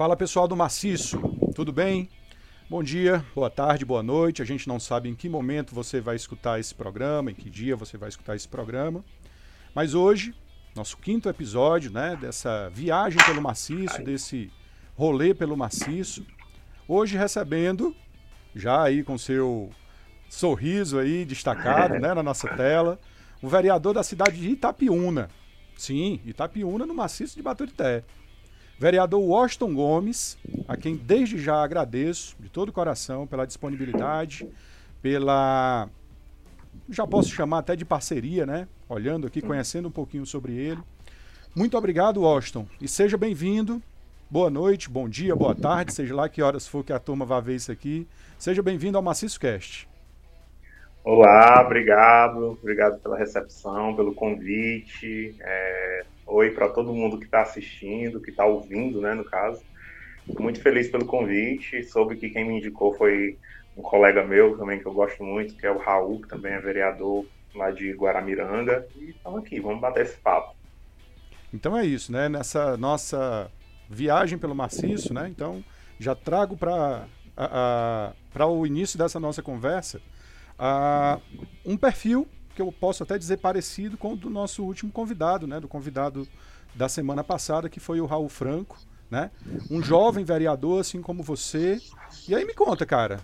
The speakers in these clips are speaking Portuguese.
Fala pessoal do Maciço, tudo bem? Bom dia, boa tarde, boa noite. A gente não sabe em que momento você vai escutar esse programa, em que dia você vai escutar esse programa. Mas hoje, nosso quinto episódio, né, dessa viagem pelo maciço, desse rolê pelo maciço. Hoje recebendo, já aí com seu sorriso aí destacado, né, na nossa tela, o vereador da cidade de Itapiúna. Sim, Itapiúna no maciço de Baturité. Vereador Washington Gomes, a quem desde já agradeço de todo o coração pela disponibilidade, pela. Já posso chamar até de parceria, né? Olhando aqui, conhecendo um pouquinho sobre ele. Muito obrigado, Washington, e seja bem-vindo. Boa noite, bom dia, boa tarde, seja lá que horas for que a turma vá ver isso aqui. Seja bem-vindo ao Maciço Cast. Olá, obrigado, obrigado pela recepção, pelo convite. É, oi para todo mundo que está assistindo, que está ouvindo, né, no caso. Estou muito feliz pelo convite. Soube que quem me indicou foi um colega meu também que eu gosto muito, que é o Raul, que também é vereador lá de Guaramiranga. E estamos aqui, vamos bater esse papo. Então é isso, né? Nessa nossa viagem pelo maciço, né? Então já trago para para o início dessa nossa conversa Uh, um perfil que eu posso até dizer parecido com o do nosso último convidado, né? Do convidado da semana passada, que foi o Raul Franco, né? Um jovem vereador, assim como você. E aí me conta, cara.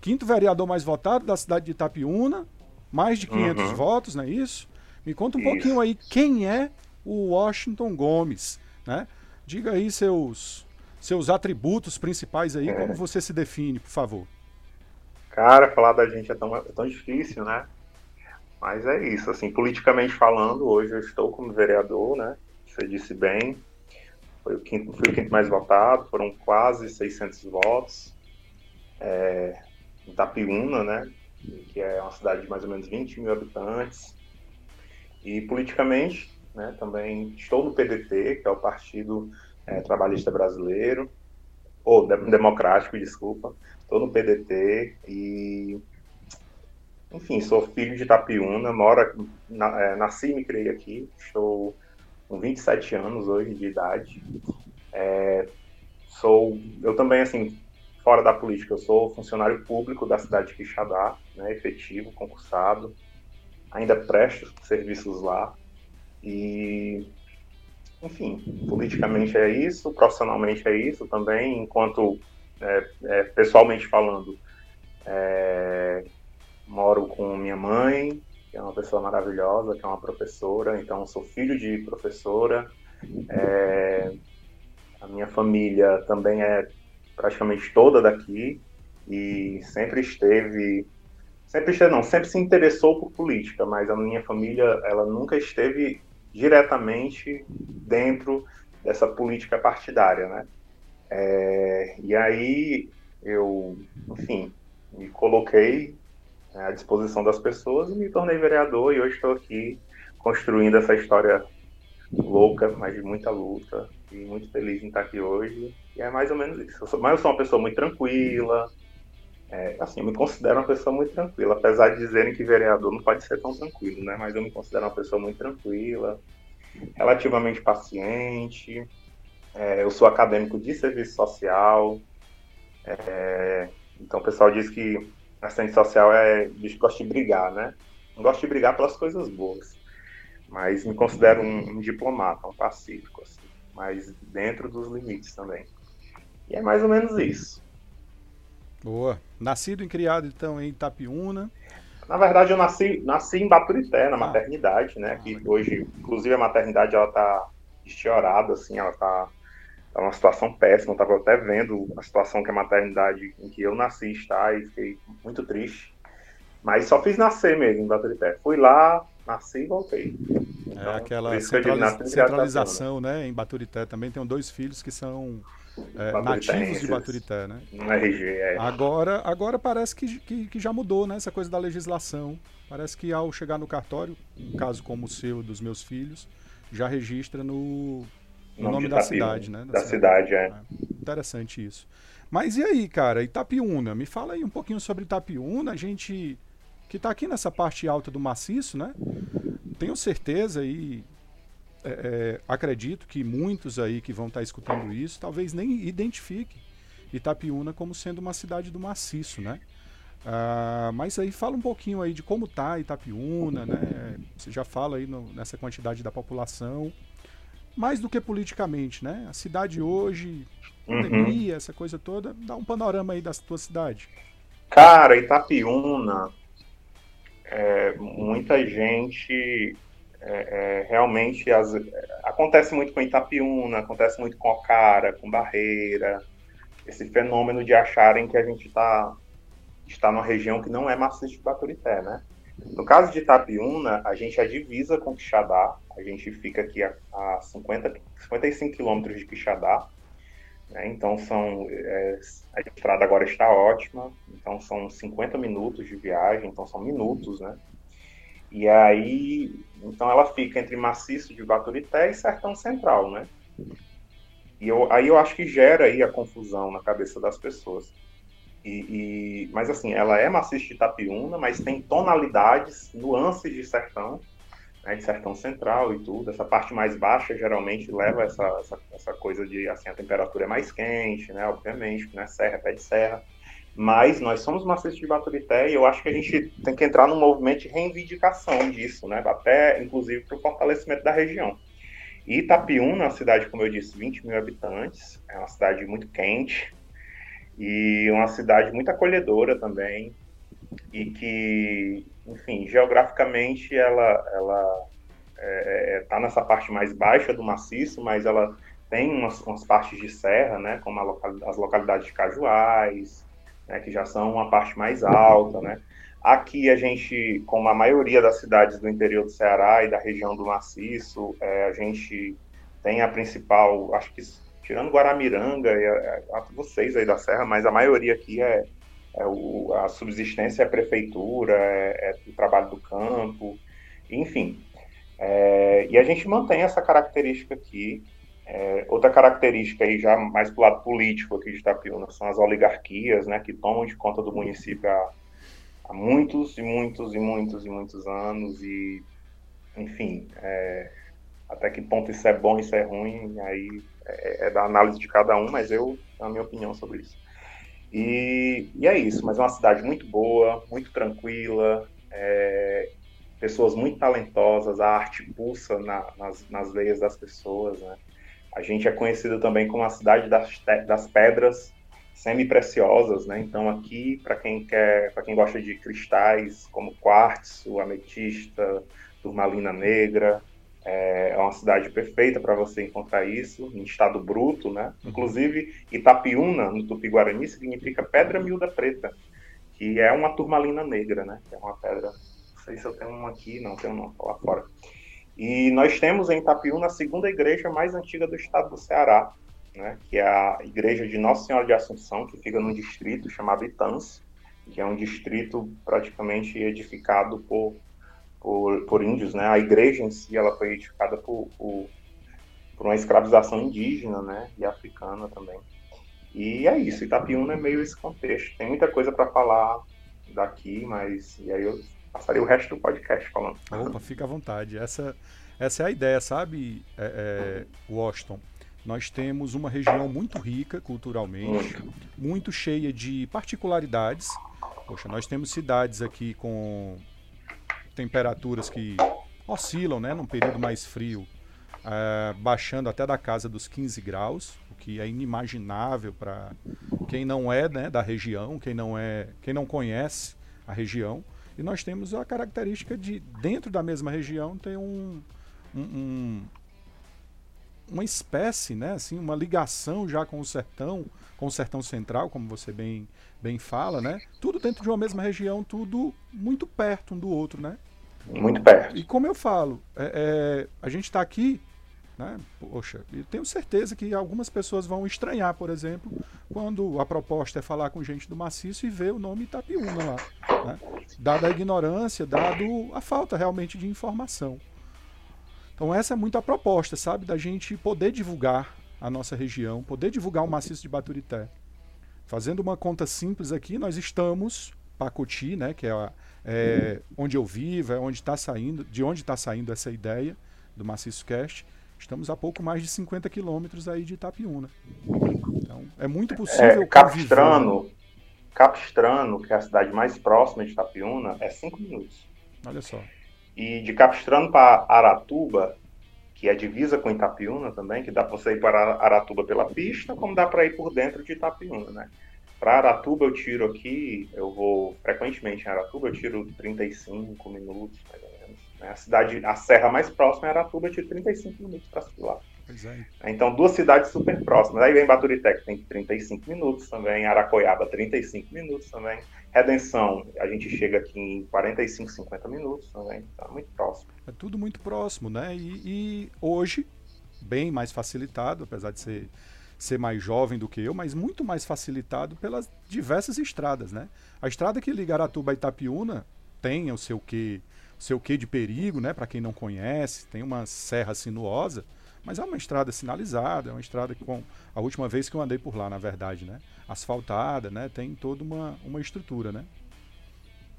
Quinto vereador mais votado da cidade de Itapiúna, mais de 500 uhum. votos, não é isso? Me conta um isso. pouquinho aí quem é o Washington Gomes, né? Diga aí seus seus atributos principais aí, é. como você se define, por favor. Cara, falar da gente é tão, é tão difícil, né? Mas é isso, assim, politicamente falando, hoje eu estou como vereador, né? Você disse bem, foi o quinto, fui o quinto mais votado, foram quase 600 votos. É, Itapiúna, né? Que é uma cidade de mais ou menos 20 mil habitantes. E politicamente, né? Também estou no PDT, que é o Partido é, Trabalhista Brasileiro, ou Democrático, desculpa. Estou no PDT e, enfim, sou filho de Itapiúna, moro, na, é, nasci e me criei aqui, estou com 27 anos hoje de idade. É, sou, eu também, assim, fora da política, eu sou funcionário público da cidade de Quixadá, né, efetivo, concursado, ainda presto serviços lá. E enfim, politicamente é isso, profissionalmente é isso também, enquanto é, é, pessoalmente falando, é, moro com minha mãe, que é uma pessoa maravilhosa, que é uma professora, então sou filho de professora. É, a minha família também é praticamente toda daqui e sempre esteve, sempre esteve, não, sempre se interessou por política, mas a minha família, ela nunca esteve diretamente dentro dessa política partidária, né? É, e aí eu, enfim, me coloquei à disposição das pessoas e me tornei vereador e hoje estou aqui construindo essa história louca, mas de muita luta e muito feliz em estar aqui hoje. E é mais ou menos isso. Eu sou, mas eu sou uma pessoa muito tranquila. É, assim, eu me considero uma pessoa muito tranquila, apesar de dizerem que vereador não pode ser tão tranquilo, né? Mas eu me considero uma pessoa muito tranquila, relativamente paciente, é, eu sou acadêmico de serviço social. É, então o pessoal diz que assistente social é gosta de brigar, né? Não gosto de brigar pelas coisas boas. Mas me considero um, um diplomata, um pacífico, assim, mas dentro dos limites também. E é mais ou menos isso. Boa. Nascido e criado, então, em Itapiúna. Na verdade, eu nasci, nasci em Baturité, na ah. maternidade, né? Que hoje, inclusive, a maternidade, ela tá estiorada, assim, ela tá é uma situação péssima. Eu estava até vendo a situação que a maternidade em que eu nasci está e fiquei muito triste. Mas só fiz nascer mesmo em Baturité. Fui lá, nasci e voltei. Então, é aquela centraliza centralização, né? Em Baturité também tenho dois filhos que são é, nativos de Baturité, né? No RG, é. Agora, agora parece que, que, que, já mudou, né? Essa coisa da legislação. Parece que ao chegar no cartório, um caso como o seu, dos meus filhos, já registra no, o nome, nome da cidade, né? Da, da cidade, cidade, é. é. Interessante isso. Mas e aí, cara, Itapiúna? Me fala aí um pouquinho sobre Itapiúna. A gente que está aqui nessa parte alta do maciço, né? Tenho certeza e é, é, acredito que muitos aí que vão estar tá escutando isso talvez nem identifiquem Itapiúna como sendo uma cidade do maciço, né? Ah, mas aí fala um pouquinho aí de como tá Itapiúna, né? Você já fala aí no, nessa quantidade da população, mais do que politicamente, né? A cidade hoje, uhum. pandemia, uhum. essa coisa toda, dá um panorama aí da tua cidade. Cara, Itapiúna, é, muita gente é, é, realmente as, acontece muito com Itapiúna, acontece muito com Ocara, com Barreira, esse fenômeno de acharem que a gente tá, está numa região que não é maciço de Baturité, né? No caso de Itapiúna, a gente é divisa com Quixadá, a gente fica aqui a, a 50, 55 quilômetros de Quixadá, né? então são, é, a estrada agora está ótima, então são 50 minutos de viagem, então são minutos, né? E aí, então ela fica entre maciço de Baturité e Sertão Central, né? E eu, aí eu acho que gera aí a confusão na cabeça das pessoas. E, e, mas assim, ela é maciça de Itapiúna, mas tem tonalidades, nuances de sertão, né, de sertão central e tudo. Essa parte mais baixa geralmente leva essa, essa, essa coisa de assim, a temperatura é mais quente, né? Obviamente, né? Serra, pé de serra. Mas nós somos maciços de Baturité e eu acho que a gente tem que entrar num movimento de reivindicação disso, né? Até, inclusive, para o fortalecimento da região. E Itapiúna é uma cidade, como eu disse, 20 mil habitantes, é uma cidade muito quente e uma cidade muito acolhedora também. E que, enfim, geograficamente ela ela está é, é tá nessa parte mais baixa do maciço, mas ela tem umas, umas partes de serra, né, como local, as localidades de Cajuais, né, que já são uma parte mais alta, né, Aqui a gente, como a maioria das cidades do interior do Ceará e da região do Maciço, é, a gente tem a principal, acho que tirando Guaramiranga e a, a, vocês aí da Serra, mas a maioria aqui é, é o, a subsistência é prefeitura, é, é o trabalho do campo, enfim. É, e a gente mantém essa característica aqui. É, outra característica aí já mais do lado político aqui de Itapiúna são as oligarquias, né, que tomam de conta do município a, há muitos e muitos e muitos e muitos anos e enfim até que ponto isso é bom isso é ruim aí é, é, da análise de cada um mas eu a minha opinião sobre isso e, e é isso mas é uma cidade muito boa muito tranquila é, pessoas muito talentosas a arte pulsa na, nas, nas veias das pessoas né? a gente é conhecido também como a cidade das, das pedras semi-preciosas, né? Então aqui, para quem quer, para quem gosta de cristais como quartzo, ametista, turmalina negra, é, é uma cidade perfeita para você encontrar isso em estado bruto, né? Uhum. Inclusive Itapiúna no Tupi-Guarani significa pedra miúda preta, que é uma turmalina negra, né? é uma pedra. Não sei se eu tenho uma aqui, não tenho não, lá fora. E nós temos em Itapiúna a segunda igreja mais antiga do estado do Ceará, né, que é a igreja de Nossa Senhora de Assunção, que fica num distrito chamado Itãs, que é um distrito praticamente edificado por, por, por índios. Né? A igreja em si ela foi edificada por, por, por uma escravização indígena né, e africana também. E é isso, Itapiúna é meio esse contexto. Tem muita coisa para falar daqui, mas e aí eu passaria o resto do podcast falando. Opa, fica à vontade. Essa, essa é a ideia, sabe, é, é, Washington? nós temos uma região muito rica culturalmente, muito cheia de particularidades. Poxa, nós temos cidades aqui com temperaturas que oscilam, né, num período mais frio, uh, baixando até da casa dos 15 graus, o que é inimaginável para quem não é né, da região, quem não é, quem não conhece a região. E nós temos a característica de dentro da mesma região ter um, um, um uma espécie, né, assim, uma ligação já com o sertão, com o sertão central, como você bem, bem fala, né? Tudo dentro de uma mesma região, tudo muito perto um do outro, né? Muito perto. E como eu falo, é, é, a gente está aqui, né? Poxa, eu tenho certeza que algumas pessoas vão estranhar, por exemplo, quando a proposta é falar com gente do maciço e ver o nome Itapiúna lá, né? Dada a ignorância, dado a falta realmente de informação. Então essa é muito a proposta, sabe? Da gente poder divulgar a nossa região, poder divulgar o maciço de Baturité. Fazendo uma conta simples aqui, nós estamos Pacoti, né, que é, é onde eu vivo, é onde está saindo, de onde está saindo essa ideia, do Maciço Cast, estamos a pouco mais de 50 quilômetros aí de Itapiúna. Então, é muito possível. É, Capistrano, Capistrano, que é a cidade mais próxima de Itapiúna, é 5 minutos. Olha só. E de Capistrano para Aratuba, que é divisa com Itapiúna também, que dá para você ir para Aratuba pela pista, como dá para ir por dentro de Itapiúna, né? Para Aratuba eu tiro aqui, eu vou frequentemente em Aratuba, eu tiro 35 minutos, mais ou menos. Né? A cidade, a serra mais próxima é Aratuba, eu tiro 35 minutos para subir lá. É. Então, duas cidades super próximas. Aí vem Baturité, que tem 35 minutos também, Aracoiaba, 35 minutos também. Redenção, a gente chega aqui em 45, 50 minutos também. Então, é muito próximo. É tudo muito próximo, né? E, e hoje, bem mais facilitado, apesar de ser ser mais jovem do que eu, mas muito mais facilitado pelas diversas estradas, né? A estrada que liga Aratuba a Itapiúna tem o seu quê, o seu quê de perigo, né? Para quem não conhece, tem uma serra sinuosa, mas é uma estrada sinalizada, é uma estrada que com a última vez que eu andei por lá, na verdade, né? Asfaltada, né? Tem toda uma, uma estrutura, né?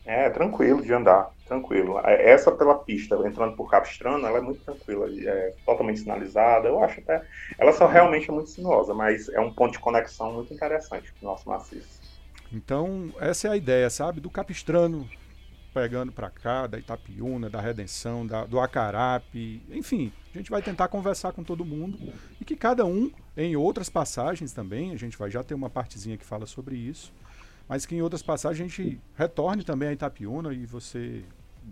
É, tranquilo de andar, tranquilo. É, essa pela pista, entrando por Capistrano, ela é muito tranquila, é totalmente sinalizada. Eu acho até. Ela só realmente é muito sinuosa, mas é um ponto de conexão muito interessante para o nosso maciço. Então, essa é a ideia, sabe? Do Capistrano pegando para cá, da Itapiúna, da Redenção, da, do Acarape, enfim, a gente vai tentar conversar com todo mundo e que cada um, em outras passagens também, a gente vai já ter uma partezinha que fala sobre isso mas que em outras passagens a gente retorne também a Itapiúna e você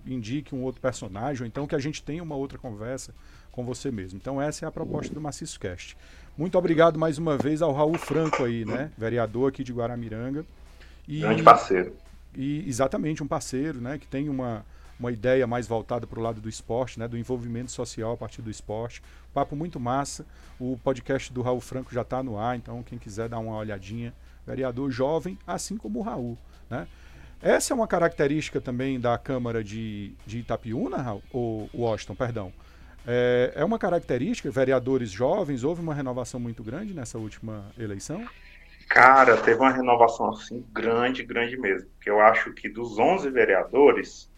indique um outro personagem, ou então que a gente tenha uma outra conversa com você mesmo. Então essa é a proposta do Maciço Cast. Muito obrigado mais uma vez ao Raul Franco aí, né? Vereador aqui de Guaramiranga. E, Grande parceiro. E exatamente, um parceiro, né? Que tem uma, uma ideia mais voltada para o lado do esporte, né? Do envolvimento social a partir do esporte. Papo muito massa. O podcast do Raul Franco já está no ar, então quem quiser dar uma olhadinha, vereador jovem, assim como o Raul. Né? Essa é uma característica também da Câmara de, de Itapiúna, ou Washington, perdão. É, é uma característica, vereadores jovens, houve uma renovação muito grande nessa última eleição? Cara, teve uma renovação assim grande, grande mesmo. Porque eu acho que dos 11 vereadores,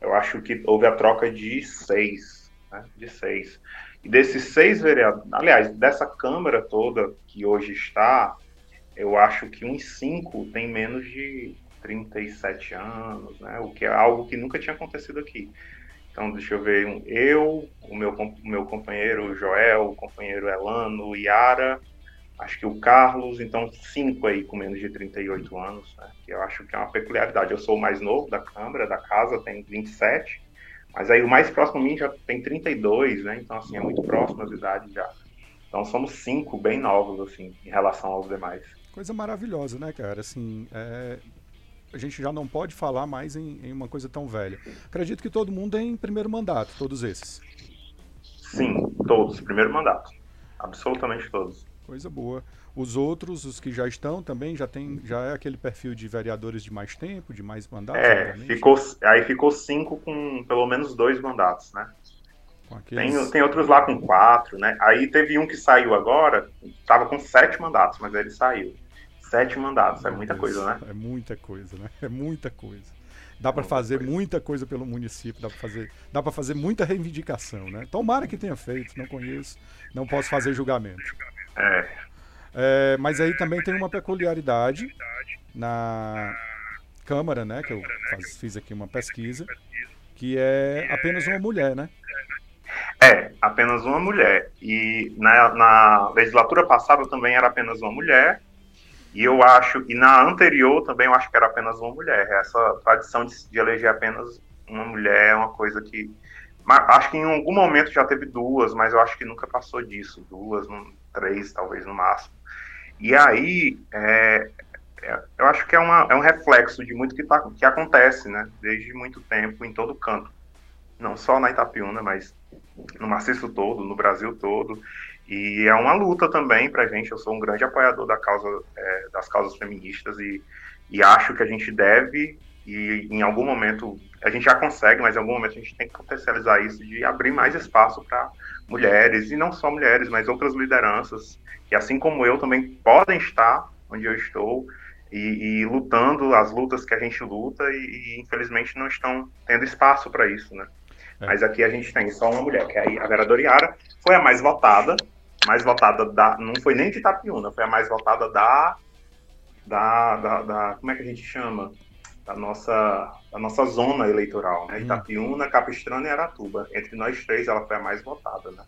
eu acho que houve a troca de seis, né? De seis. E desses seis vereadores, aliás, dessa Câmara toda que hoje está, eu acho que uns cinco tem menos de 37 anos, né? O que é algo que nunca tinha acontecido aqui. Então, deixa eu ver, eu, o meu, o meu companheiro Joel, o companheiro Elano, Yara, acho que o Carlos, então cinco aí com menos de 38 anos, né? Que eu acho que é uma peculiaridade. Eu sou o mais novo da Câmara, da casa, tenho 27, mas aí o mais próximo a mim já tem 32, né? Então, assim, é muito próximo as idades já. Então, somos cinco bem novos, assim, em relação aos demais coisa maravilhosa, né, cara? Assim, é, a gente já não pode falar mais em, em, uma coisa tão velha. Acredito que todo mundo é em primeiro mandato, todos esses. Sim, todos, primeiro mandato. Absolutamente todos. Coisa boa. Os outros, os que já estão também, já tem, já é aquele perfil de vereadores de mais tempo, de mais mandatos? É, ficou, aí ficou cinco com pelo menos dois mandatos, né? Aqueles... Tem, tem outros lá com quatro, né? Aí teve um que saiu agora, tava com sete mandatos, mas ele saiu. Sete mandatos, é muita coisa, né? É muita coisa, né? É muita coisa. Dá para fazer coisa. muita coisa pelo município, dá para fazer, dá para fazer muita reivindicação, né? Tomara que tenha feito, não conheço, não posso fazer julgamento. É. é mas aí também tem uma peculiaridade na Câmara, né? Que eu faz, fiz aqui uma pesquisa, que é apenas uma mulher, né? É, apenas uma mulher. E na, na legislatura passada também era apenas uma mulher, e eu acho, e na anterior também eu acho que era apenas uma mulher. Essa tradição de, de eleger apenas uma mulher é uma coisa que. Acho que em algum momento já teve duas, mas eu acho que nunca passou disso. Duas, três, talvez no máximo. E aí, é, é, eu acho que é, uma, é um reflexo de muito que, tá, que acontece, né? Desde muito tempo, em todo canto. Não só na Itapiúna, mas no maciço todo, no Brasil todo. E é uma luta também para a gente. Eu sou um grande apoiador da causa, é, das causas feministas e, e acho que a gente deve, e em algum momento, a gente já consegue, mas em algum momento a gente tem que potencializar isso, de abrir mais espaço para mulheres, e não só mulheres, mas outras lideranças, que assim como eu também podem estar onde eu estou, e, e lutando as lutas que a gente luta, e, e infelizmente não estão tendo espaço para isso, né? É. Mas aqui a gente tem só uma mulher, que é a vereadora Iara, foi a mais votada, mais votada da. Não foi nem de Itapiúna, foi a mais votada da. Da, da, da Como é que a gente chama? Da nossa, da nossa zona eleitoral, né? Hum. Itapiúna, Capistrano e Aratuba. Entre nós três, ela foi a mais votada, né?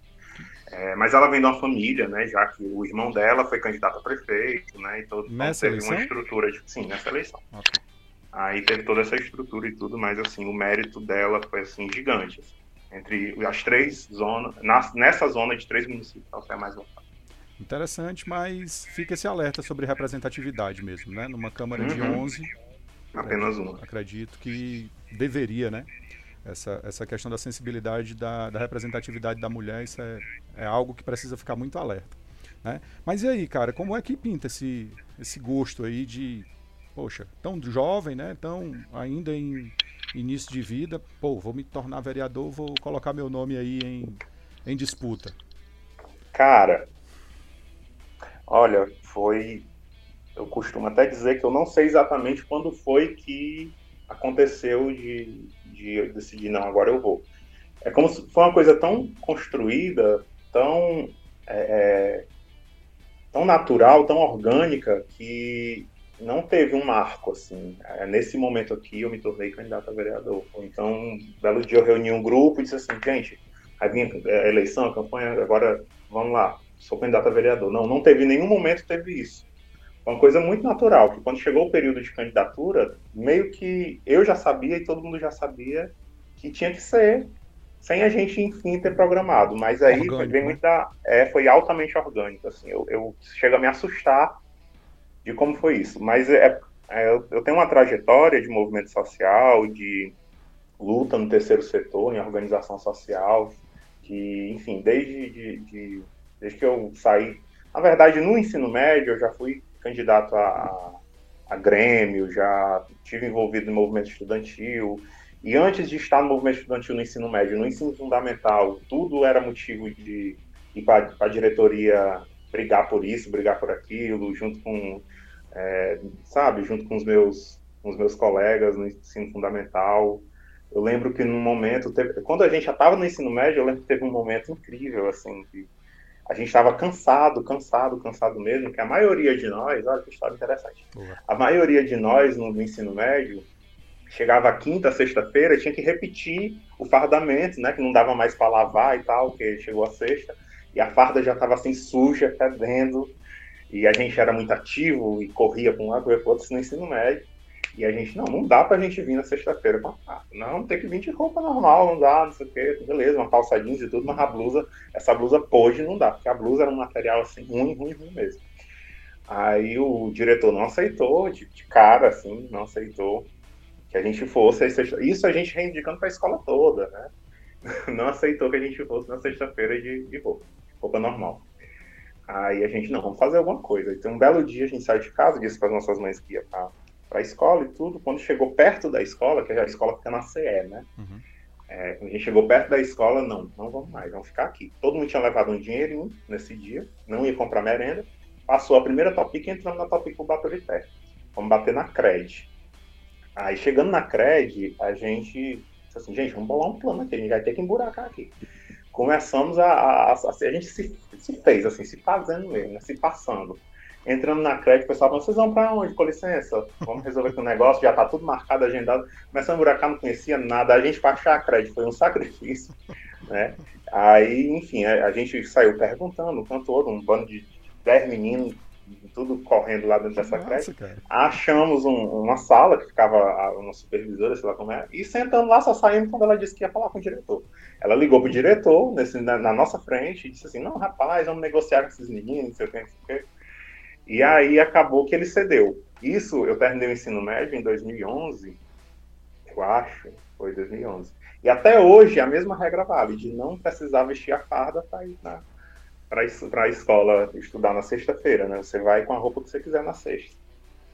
É, mas ela vem de uma família, né? Já que o irmão dela foi candidato a prefeito, né? Então, nessa teve eleição? uma estrutura, de, sim, nessa eleição. Okay. Aí teve toda essa estrutura e tudo, mas assim, o mérito dela foi assim gigante. Assim. Entre as três zonas, na, nessa zona de três municípios, ela foi a mais votada. Interessante, mas fica esse alerta sobre representatividade mesmo, né? Numa Câmara uhum. de 11. Apenas uma. Acredito que deveria, né? Essa, essa questão da sensibilidade da, da representatividade da mulher, isso é, é algo que precisa ficar muito alerta. Né? Mas e aí, cara, como é que pinta esse, esse gosto aí de poxa, tão jovem, né? Tão ainda em início de vida, pô, vou me tornar vereador, vou colocar meu nome aí em, em disputa. Cara, olha, foi. Eu costumo até dizer que eu não sei exatamente quando foi que aconteceu de, de decidir, não, agora eu vou. É como se foi uma coisa tão construída, tão, é, é tão natural, tão orgânica, que não teve um marco, assim. É, nesse momento aqui eu me tornei candidato a vereador. Então, um belo dia eu reuni um grupo e disse assim, gente, a eleição, a campanha, agora vamos lá, sou candidato a vereador. Não, não teve nenhum momento teve isso. Foi uma coisa muito natural, que quando chegou o período de candidatura, meio que eu já sabia e todo mundo já sabia que tinha que ser, sem a gente, enfim, ter programado. Mas aí orgânico, vem né? muito da, é, foi altamente orgânico, assim. Eu, eu chego a me assustar de como foi isso. Mas é, é, eu tenho uma trajetória de movimento social, de luta no terceiro setor, em organização social, que, enfim, desde, de, de, desde que eu saí. Na verdade, no ensino médio, eu já fui candidato a, a Grêmio, já tive envolvido no movimento estudantil. E antes de estar no movimento estudantil no ensino médio, no ensino fundamental, tudo era motivo de ir para a diretoria brigar por isso, brigar por aquilo, junto com, é, sabe, junto com os meus, com os meus colegas no ensino fundamental. Eu lembro que num momento, teve, quando a gente já estava no ensino médio, eu lembro que teve um momento incrível, assim, que a gente estava cansado, cansado, cansado mesmo, que a maioria de nós, olha que história interessante, a maioria de nós no, no ensino médio, chegava quinta, sexta-feira, tinha que repetir o fardamento, né, que não dava mais para lavar e tal, que chegou a sexta, e a farda já estava assim suja, fedendo, e a gente era muito ativo e corria para um lado, corria para outro no ensino médio. E a gente, não, não dá para a gente vir na sexta-feira com a farda. Não, tem que vir de roupa normal, não dá, não sei o quê, beleza, uma calça jeans e tudo, mas a blusa, essa blusa pôde não dá, porque a blusa era um material assim, ruim, ruim, ruim mesmo. Aí o diretor não aceitou, de, de cara, assim, não aceitou que a gente fosse. Isso a gente reivindicando para a escola toda, né? Não aceitou que a gente fosse na sexta-feira de, de roupa roupa normal. Aí a gente, não, vamos fazer alguma coisa. Então, um belo dia a gente saiu de casa, disse para as nossas mães que ia para a escola e tudo. Quando chegou perto da escola, que a escola fica na CE, né? Uhum. É, quando a gente chegou perto da escola, não, não vamos mais, vamos ficar aqui. Todo mundo tinha levado um dinheirinho nesse dia, não ia comprar merenda. Passou a primeira Topic e entramos na Topic por Baturité. Vamos bater na CRED. Aí chegando na CRED, a gente disse assim, gente, vamos bolar um plano aqui, a gente vai ter que emburacar aqui começamos a, a, a, a gente se, se, fez, assim, se fazendo mesmo, né, se passando. Entrando na crédito, o pessoal falou, vocês vão para onde? Com licença, vamos resolver aqui um negócio, já tá tudo marcado, agendado. Começando a buracar, não conhecia nada, a gente para achar a crédito foi um sacrifício, né? Aí, enfim, a, a gente saiu perguntando o cantor, um bando de 10 meninos, tudo correndo lá dentro dessa creche. Achamos um, uma sala que ficava a, uma supervisora, sei lá como é, e sentando lá, só saímos quando ela disse que ia falar com o diretor. Ela ligou pro diretor, nesse, na, na, nossa frente, e disse assim: Não, rapaz, vamos negociar com esses meninos, não sei o que, não sei o que. E aí acabou que ele cedeu. Isso, eu terminei o ensino médio em 2011, eu acho, foi 2011. E até hoje a mesma regra vale, de não precisar vestir a farda para ir para a escola estudar na sexta-feira, né? Você vai com a roupa que você quiser na sexta.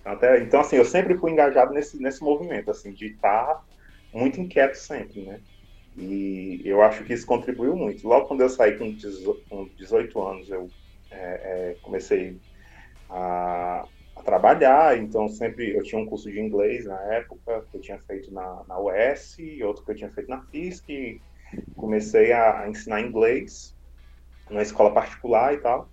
Então, até, então assim, eu sempre fui engajado nesse, nesse movimento, assim, de estar tá muito inquieto sempre, né? E eu acho que isso contribuiu muito. Logo quando eu saí com 18 anos, eu é, é, comecei a, a, trabalhar, então sempre eu tinha um curso de inglês na época, que eu tinha feito na, na UES, outro que eu tinha feito na FISC, comecei a ensinar inglês numa escola particular e tal.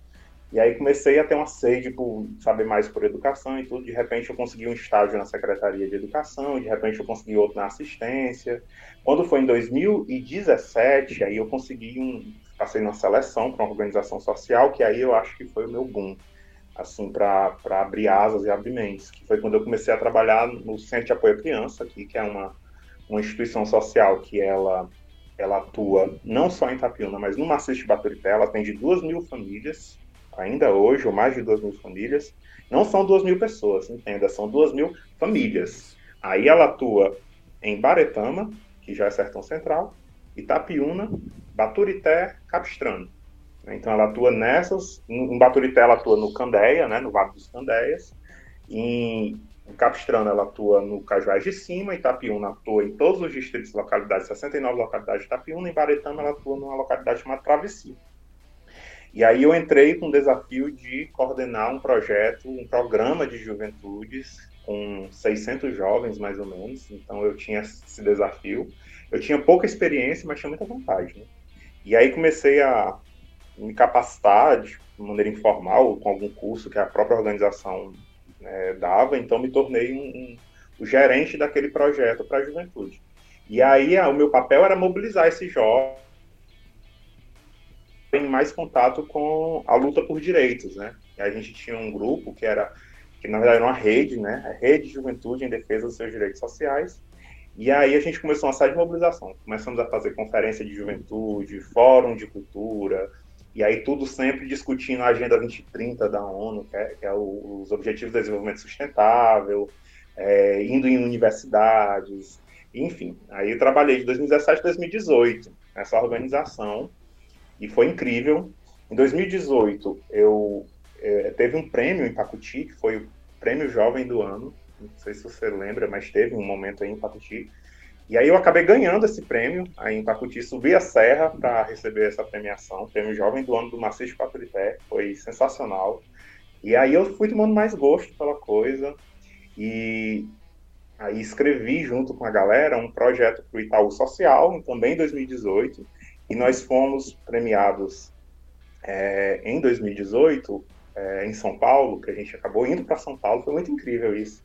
E aí comecei a ter uma sede por saber mais por educação e tudo. De repente eu consegui um estágio na Secretaria de Educação, de repente eu consegui outro na assistência. Quando foi em 2017, aí eu consegui um, passei na seleção para uma organização social, que aí eu acho que foi o meu boom, assim, para abrir asas e abrir mentes, que foi quando eu comecei a trabalhar no Centro de Apoio à Criança, aqui, que é uma, uma instituição social que ela ela atua não só em Itapiúna, mas no Maciço de Baturité, ela atende duas mil famílias, ainda hoje, ou mais de duas mil famílias. Não são duas mil pessoas, entenda, são duas mil famílias. Aí ela atua em Baretama, que já é Sertão Central, Itapiúna, Baturité, Capistrano. Então ela atua nessas, em Baturité ela atua no Candeia, né, no Vale dos Candeias, em Capistrano ela atua no Cajuás de Cima, Itapiúna atua em todos os distritos localidades, 69 localidades de Itapiúna, e Baretama ela atua numa localidade chamada Travessia. E aí eu entrei com o desafio de coordenar um projeto, um programa de juventudes com 600 jovens, mais ou menos. Então eu tinha esse desafio. Eu tinha pouca experiência, mas tinha muita vontade. Né? E aí comecei a me capacitar de maneira informal, com algum curso que a própria organização né, dava. Então me tornei um, um, o gerente daquele projeto para a juventude. E aí o meu papel era mobilizar esses jovens em mais contato com a luta por direitos, né? E a gente tinha um grupo que era que na verdade era uma rede, né? A rede de juventude em defesa dos seus direitos sociais. E aí a gente começou uma série de mobilização. Começamos a fazer conferência de juventude, fórum de cultura, e aí tudo sempre discutindo a Agenda 2030 da ONU, que é, que é o, os Objetivos de Desenvolvimento Sustentável, é, indo em universidades, enfim. Aí eu trabalhei de 2017 a 2018 nessa organização, e foi incrível. Em 2018, eu é, teve um prêmio em Pacuti, que foi o Prêmio Jovem do Ano. Não sei se você lembra, mas teve um momento aí em Pacuti. E aí eu acabei ganhando esse prêmio aí em Pacuti, subi a serra para receber essa premiação, Prêmio Jovem do Ano do Maciço Paturité, foi sensacional. E aí eu fui tomando mais gosto pela coisa e aí escrevi junto com a galera um projeto para o Itaú Social, também em 2018, e nós fomos premiados é, em 2018 é, em São Paulo, que a gente acabou indo para São Paulo, foi muito incrível isso.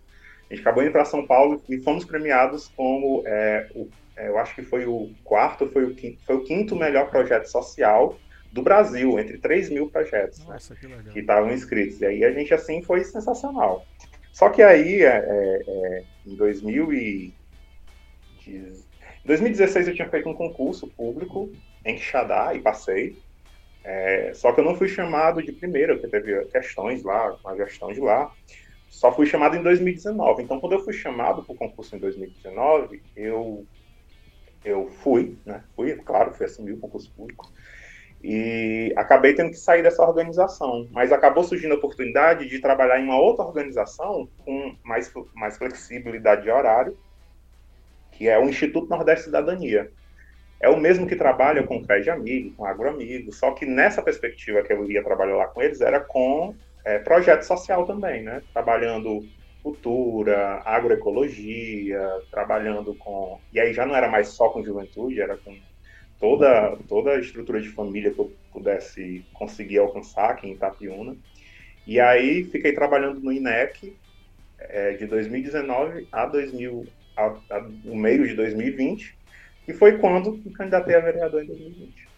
A gente acabou indo para São Paulo e fomos premiados como, é, o, é, eu acho que foi o quarto, foi o quinto, foi o quinto melhor projeto social do Brasil, entre 3 mil projetos né, Nossa, né, que estavam inscritos. E aí a gente, assim, foi sensacional. Só que aí, é, é, é em 2000 e... 2016 eu tinha feito um concurso público em Quixadá e passei. É, só que eu não fui chamado de primeira, porque teve questões lá, uma gestão de lá. Só fui chamado em 2019. Então, quando eu fui chamado para o concurso em 2019, eu, eu fui, né? Fui, claro, fui assumir o concurso público. E acabei tendo que sair dessa organização. Mas acabou surgindo a oportunidade de trabalhar em uma outra organização com mais, mais flexibilidade de horário, que é o Instituto Nordeste Cidadania é o mesmo que trabalha com crédito amigo, com agroamigo, só que nessa perspectiva que eu ia trabalhar lá com eles era com é, projeto social também, né? Trabalhando cultura, agroecologia, trabalhando com. E aí já não era mais só com juventude, era com toda, toda a estrutura de família que eu pudesse conseguir alcançar aqui em Itapiúna. E aí fiquei trabalhando no INEC é, de 2019 a, 2000, a, a, no meio de 2020 e foi quando me candidatei a vereador em 2020.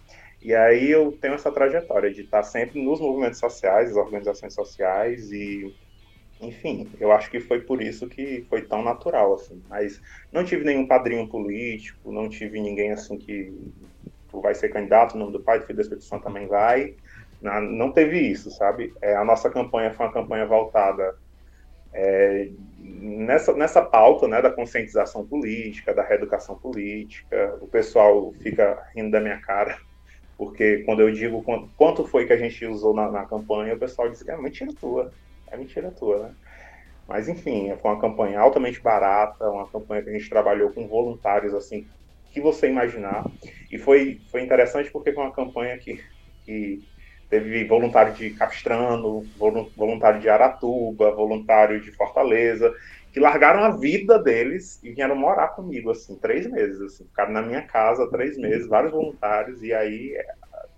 E aí eu tenho essa trajetória de estar sempre nos movimentos sociais, as organizações sociais e enfim, eu acho que foi por isso que foi tão natural assim. Mas não tive nenhum padrinho político, não tive ninguém assim que vai ser candidato, o nome do pai, do filho da Santo também vai. Não, não teve isso, sabe? É, a nossa campanha foi uma campanha voltada é, nessa, nessa pauta né, da conscientização política, da reeducação política, o pessoal fica rindo da minha cara, porque quando eu digo quanto, quanto foi que a gente usou na, na, campanha, o pessoal diz que é mentira tua, é mentira tua, né? Mas enfim, foi uma campanha altamente barata, uma campanha que a gente trabalhou com voluntários assim que você imaginar. E foi, foi interessante porque foi uma campanha que, que teve voluntário de Capistrano, voluntário de Aratuba, voluntário de Fortaleza, que largaram a vida deles e vieram morar comigo, assim, três meses, assim, ficaram na minha casa três meses, vários voluntários, e aí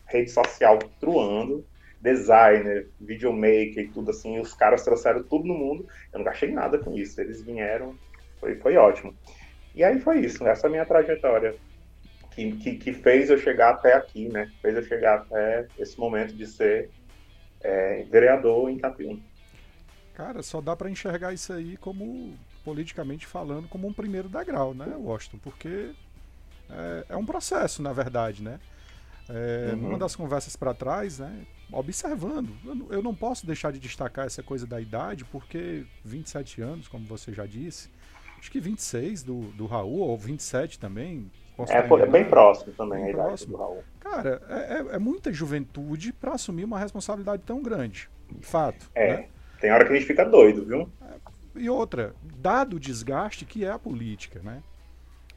rede social truando, designer, videomaker e tudo assim, os caras trouxeram tudo no mundo, eu não gastei nada com isso, eles vieram, foi, foi ótimo. E aí foi isso, essa é minha trajetória, que, que, que fez eu chegar até aqui, né, fez eu chegar até esse momento de ser é, vereador em Itapiúna. Cara, só dá para enxergar isso aí como, politicamente falando, como um primeiro degrau, né, Washington? Porque é, é um processo, na verdade, né? É, uhum. Numa das conversas para trás, né, observando, eu, eu, não posso deixar de destacar essa coisa da idade, porque 27 anos, como você já disse, acho que 26 do, do Raul, ou 27 também. É, é, bem próximo também bem a próximo. idade do Raul. Cara, é, é, é muita juventude para assumir uma responsabilidade tão grande. Fato. É. Né? Tem hora que a gente fica doido, viu? E outra, dado o desgaste que é a política, né?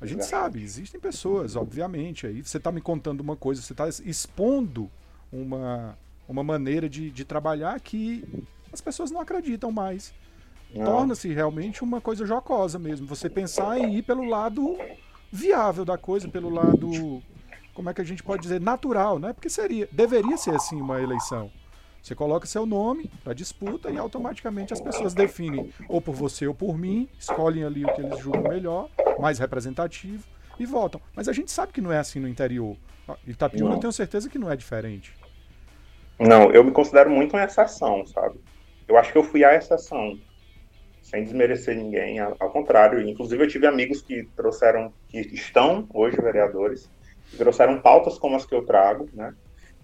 A gente sabe, existem pessoas, obviamente, aí você está me contando uma coisa, você está expondo uma, uma maneira de, de trabalhar que as pessoas não acreditam mais. Torna-se realmente uma coisa jocosa mesmo. Você pensar em ir pelo lado viável da coisa, pelo lado, como é que a gente pode dizer, natural, né? Porque seria, deveria ser assim uma eleição. Você coloca seu nome para disputa e automaticamente as pessoas definem ou por você ou por mim, escolhem ali o que eles julgam melhor, mais representativo e votam. Mas a gente sabe que não é assim no interior. Itapiúna eu tenho certeza que não é diferente. Não, eu me considero muito uma exceção, sabe? Eu acho que eu fui a exceção, sem desmerecer ninguém, ao contrário. Inclusive eu tive amigos que trouxeram, que estão hoje vereadores, que trouxeram pautas como as que eu trago, né?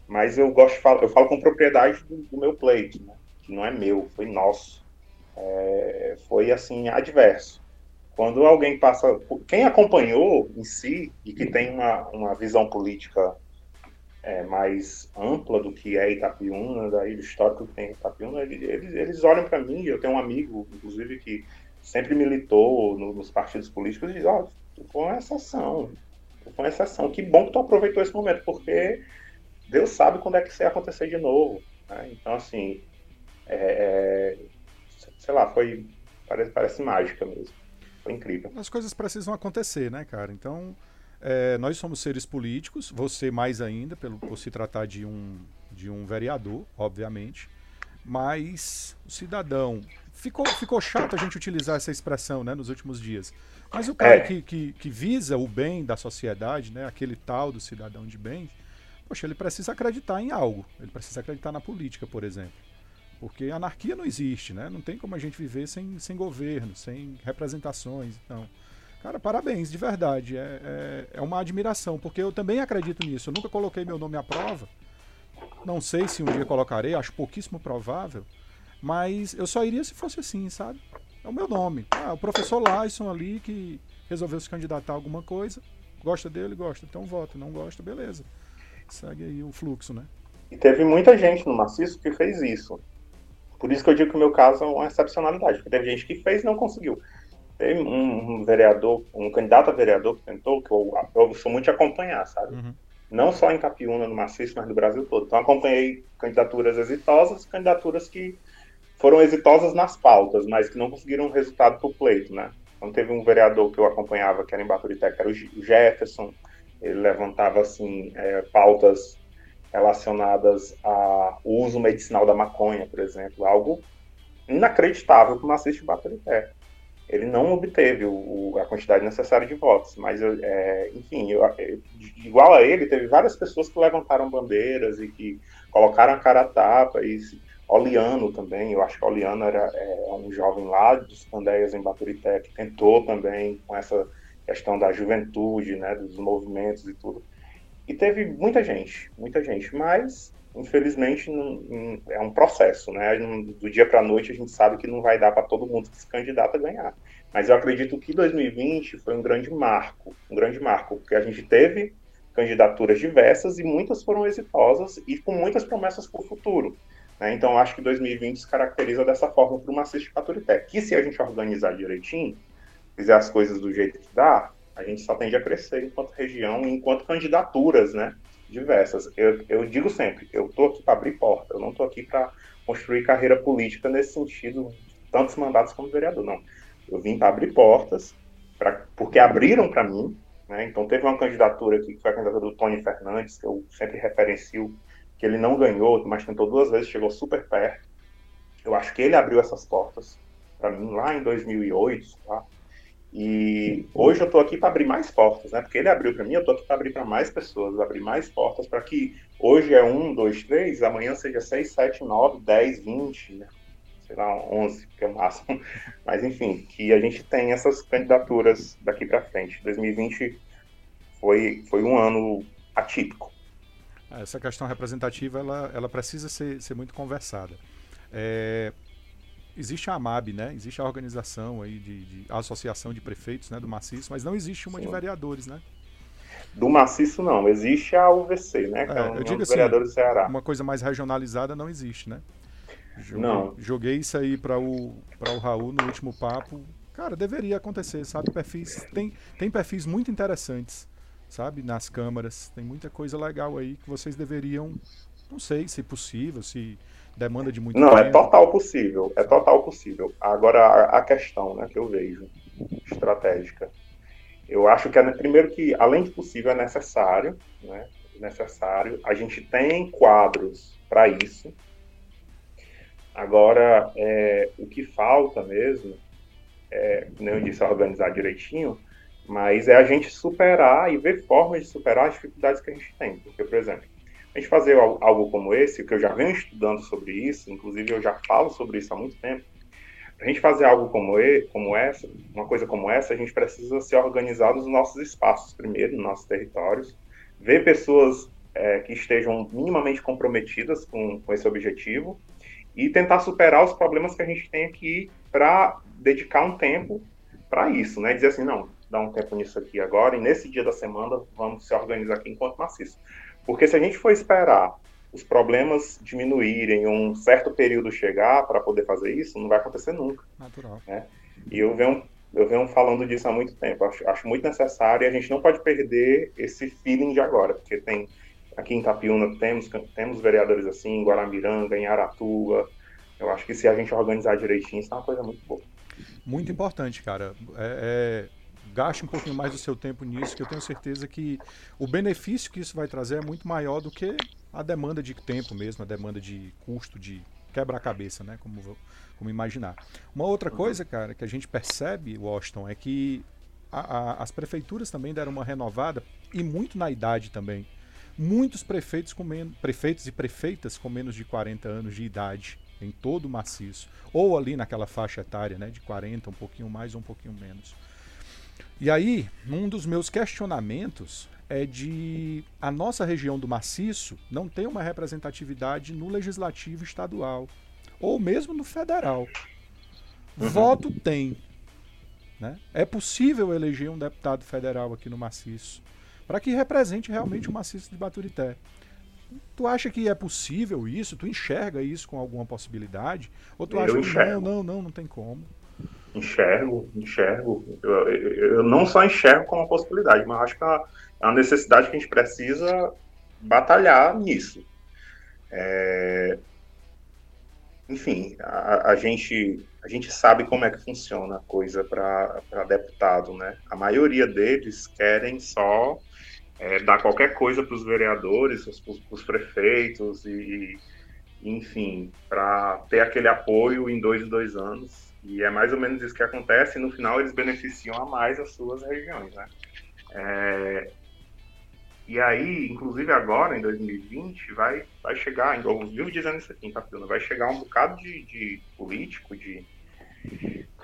Mas eu gosto de falar, eu falo com propriedade do, do meu pleito, né? que não é meu, foi nosso. É, foi assim, adverso. Quando alguém passa. Quem acompanhou em si e que tem uma, uma visão política é, mais ampla do que é Itapiúna, daí do histórico que tem Itapiúna, eles, eles olham para mim. Eu tenho um amigo, inclusive, que sempre militou no, nos partidos políticos e diz: Ó, oh, foi uma exceção. Foi uma exceção. Que bom que tu aproveitou esse momento, porque Deus sabe quando é que isso ia acontecer de novo. Né? Então, assim, é, é, sei lá, foi. Parece, parece mágica mesmo. Foi incrível. As coisas precisam acontecer, né, cara? Então, é, nós somos seres políticos, você mais ainda, pelo, por se tratar de um, de um vereador, obviamente. Mas o cidadão. Ficou, ficou chato a gente utilizar essa expressão né, nos últimos dias. Mas o cara é. que, que, que visa o bem da sociedade, né, aquele tal do cidadão de bem, Poxa, ele precisa acreditar em algo. Ele precisa acreditar na política, por exemplo. Porque anarquia não existe, né? Não tem como a gente viver sem, sem governo, sem representações. Então, cara, parabéns, de verdade. É, é, é uma admiração, porque eu também acredito nisso. Eu nunca coloquei meu nome à prova. Não sei se um dia colocarei, acho pouquíssimo provável. Mas eu só iria se fosse assim, sabe? É o meu nome. Ah, o professor Lyson ali que resolveu se candidatar a alguma coisa. Gosta dele? Gosta. Então vota. Não gosta? Beleza segue aí o fluxo, né? E teve muita gente no maciço que fez isso. Por isso que eu digo que o meu caso é uma excepcionalidade, porque teve gente que fez e não conseguiu. Teve um, um vereador, um candidato a vereador que tentou, que eu, eu sou muito de acompanhar, sabe? Uhum. Não só em Capiúna, no maciço, mas no Brasil todo. Então acompanhei candidaturas exitosas, candidaturas que foram exitosas nas pautas, mas que não conseguiram resultado para o pleito, né? Então teve um vereador que eu acompanhava, que era em Baturité, que era o Jefferson, ele levantava assim é, pautas relacionadas ao uso medicinal da maconha, por exemplo, algo inacreditável para o Maciste Baturité. Ele não obteve o, a quantidade necessária de votos, mas, é, enfim, eu, igual a ele, teve várias pessoas que levantaram bandeiras e que colocaram a cara a tapa, e Oliano também, eu acho que Oliano era é, um jovem lá dos Pandeias em Baturité, que tentou também com essa questão da juventude, né, dos movimentos e tudo. E teve muita gente, muita gente, mas infelizmente não, é um processo, né? Do dia para a noite a gente sabe que não vai dar para todo mundo que se candidata ganhar. Mas eu acredito que 2020 foi um grande marco, um grande marco, porque a gente teve candidaturas diversas e muitas foram exitosas e com muitas promessas para o futuro. Né? Então acho que 2020 se caracteriza dessa forma para uma Maciço Paturité, que se a gente organizar direitinho, fizer as coisas do jeito que dá, a gente só tende a crescer enquanto região e enquanto candidaturas, né? diversas. Eu, eu digo sempre, eu estou aqui para abrir porta, eu não estou aqui para construir carreira política nesse sentido, tantos mandatos como vereador, não. Eu vim para abrir portas, pra, porque abriram para mim, né? Então teve uma candidatura aqui, que foi a candidatura do Tony Fernandes, que eu sempre referencio, que ele não ganhou, mas tentou duas vezes, chegou super perto. Eu acho que ele abriu essas portas para mim lá em 2008, tá? E hoje eu estou aqui para abrir mais portas, né? Porque ele abriu para mim, eu estou aqui para abrir para mais pessoas, abrir mais portas para que hoje é um, dois, três, amanhã seja seis, sete, nove, dez, vinte, né? sei lá, onze, que é o máximo. Mas enfim, que a gente tem essas candidaturas daqui para frente. 2020 foi, foi um ano atípico. Essa questão representativa ela, ela precisa ser, ser muito conversada. É, existe a AMAB, né? Existe a organização aí de, de a associação de prefeitos, né, do maciço, mas não existe uma Sim. de vereadores, né? Do maciço não, existe a UVC, né? É, é eu digo assim, vereadores do Ceará. Uma coisa mais regionalizada não existe, né? Joguei, não. Joguei isso aí para o para o Raul no último papo. Cara, deveria acontecer, sabe? Perfis tem tem perfis muito interessantes, sabe? Nas câmaras, tem muita coisa legal aí que vocês deveriam, não sei se possível, se demanda de muito Não, é tempo. é total possível, é total possível. Agora, a, questão né, que eu vejo, estratégica, eu acho que, é, primeiro que, além de possível, é necessário, né, necessário, a gente tem quadros para isso. Agora, é, o que falta mesmo, é, como eu disse, organizar direitinho, mas é a gente superar e ver formas de superar as dificuldades que a gente tem. Porque, por exemplo, a gente fazer algo como esse, que eu já venho estudando sobre isso, inclusive eu já falo sobre isso há muito tempo, a gente fazer algo como, e, como essa, uma coisa como essa, a gente precisa se organizar nos nossos espaços primeiro, nos nossos territórios, ver pessoas é, que estejam minimamente comprometidas com, com esse objetivo e tentar superar os problemas que a gente tem aqui para dedicar um tempo para isso, né? Dizer assim, não, dá um tempo nisso aqui agora e nesse dia da semana vamos se organizar aqui enquanto maciço. Porque se a gente for esperar os problemas diminuírem, um certo período chegar para poder fazer isso, não vai acontecer nunca. Natural. Né? E eu venho, eu venho falando disso há muito tempo. Acho, acho muito necessário e a gente não pode perder esse feeling de agora, porque tem aqui em Itapiúna temos, temos vereadores assim, em Guaramiranga, em Aratuba. Eu acho que se a gente organizar direitinho, isso é uma coisa muito boa. Muito importante, cara. É, é gaste um pouquinho mais do seu tempo nisso, que eu tenho certeza que o benefício que isso vai trazer é muito maior do que a demanda de tempo mesmo, a demanda de custo, de quebra-cabeça, né? Como, como imaginar. Uma outra uhum. coisa, cara, que a gente percebe, Washington, é que a, a, as prefeituras também deram uma renovada e muito na idade também. Muitos prefeitos, com menos, prefeitos e prefeitas com menos de 40 anos de idade em todo o maciço, ou ali naquela faixa etária, né, de 40, um pouquinho mais ou um pouquinho menos. E aí, um dos meus questionamentos é de a nossa região do maciço não tem uma representatividade no legislativo estadual ou mesmo no federal. Uhum. Voto tem. Né? É possível eleger um deputado federal aqui no maciço para que represente realmente o maciço de Baturité. Tu acha que é possível isso? Tu enxerga isso com alguma possibilidade? Ou tu Eu acha enxergo. que não, não, não, não tem como? Enxergo, enxergo. Eu, eu, não só enxergo como uma possibilidade, mas acho que é uma necessidade que a gente precisa batalhar nisso. É... Enfim, a, a, gente, a gente sabe como é que funciona a coisa para deputado, né? A maioria deles querem só é, dar qualquer coisa para os vereadores, para os prefeitos e, enfim, para ter aquele apoio em dois, dois anos e é mais ou menos isso que acontece, e no final eles beneficiam a mais as suas regiões, né? É, e aí, inclusive agora, em 2020, vai, vai chegar, eu vivo dizendo isso aqui em Itapuna, vai chegar um bocado de, de político, de,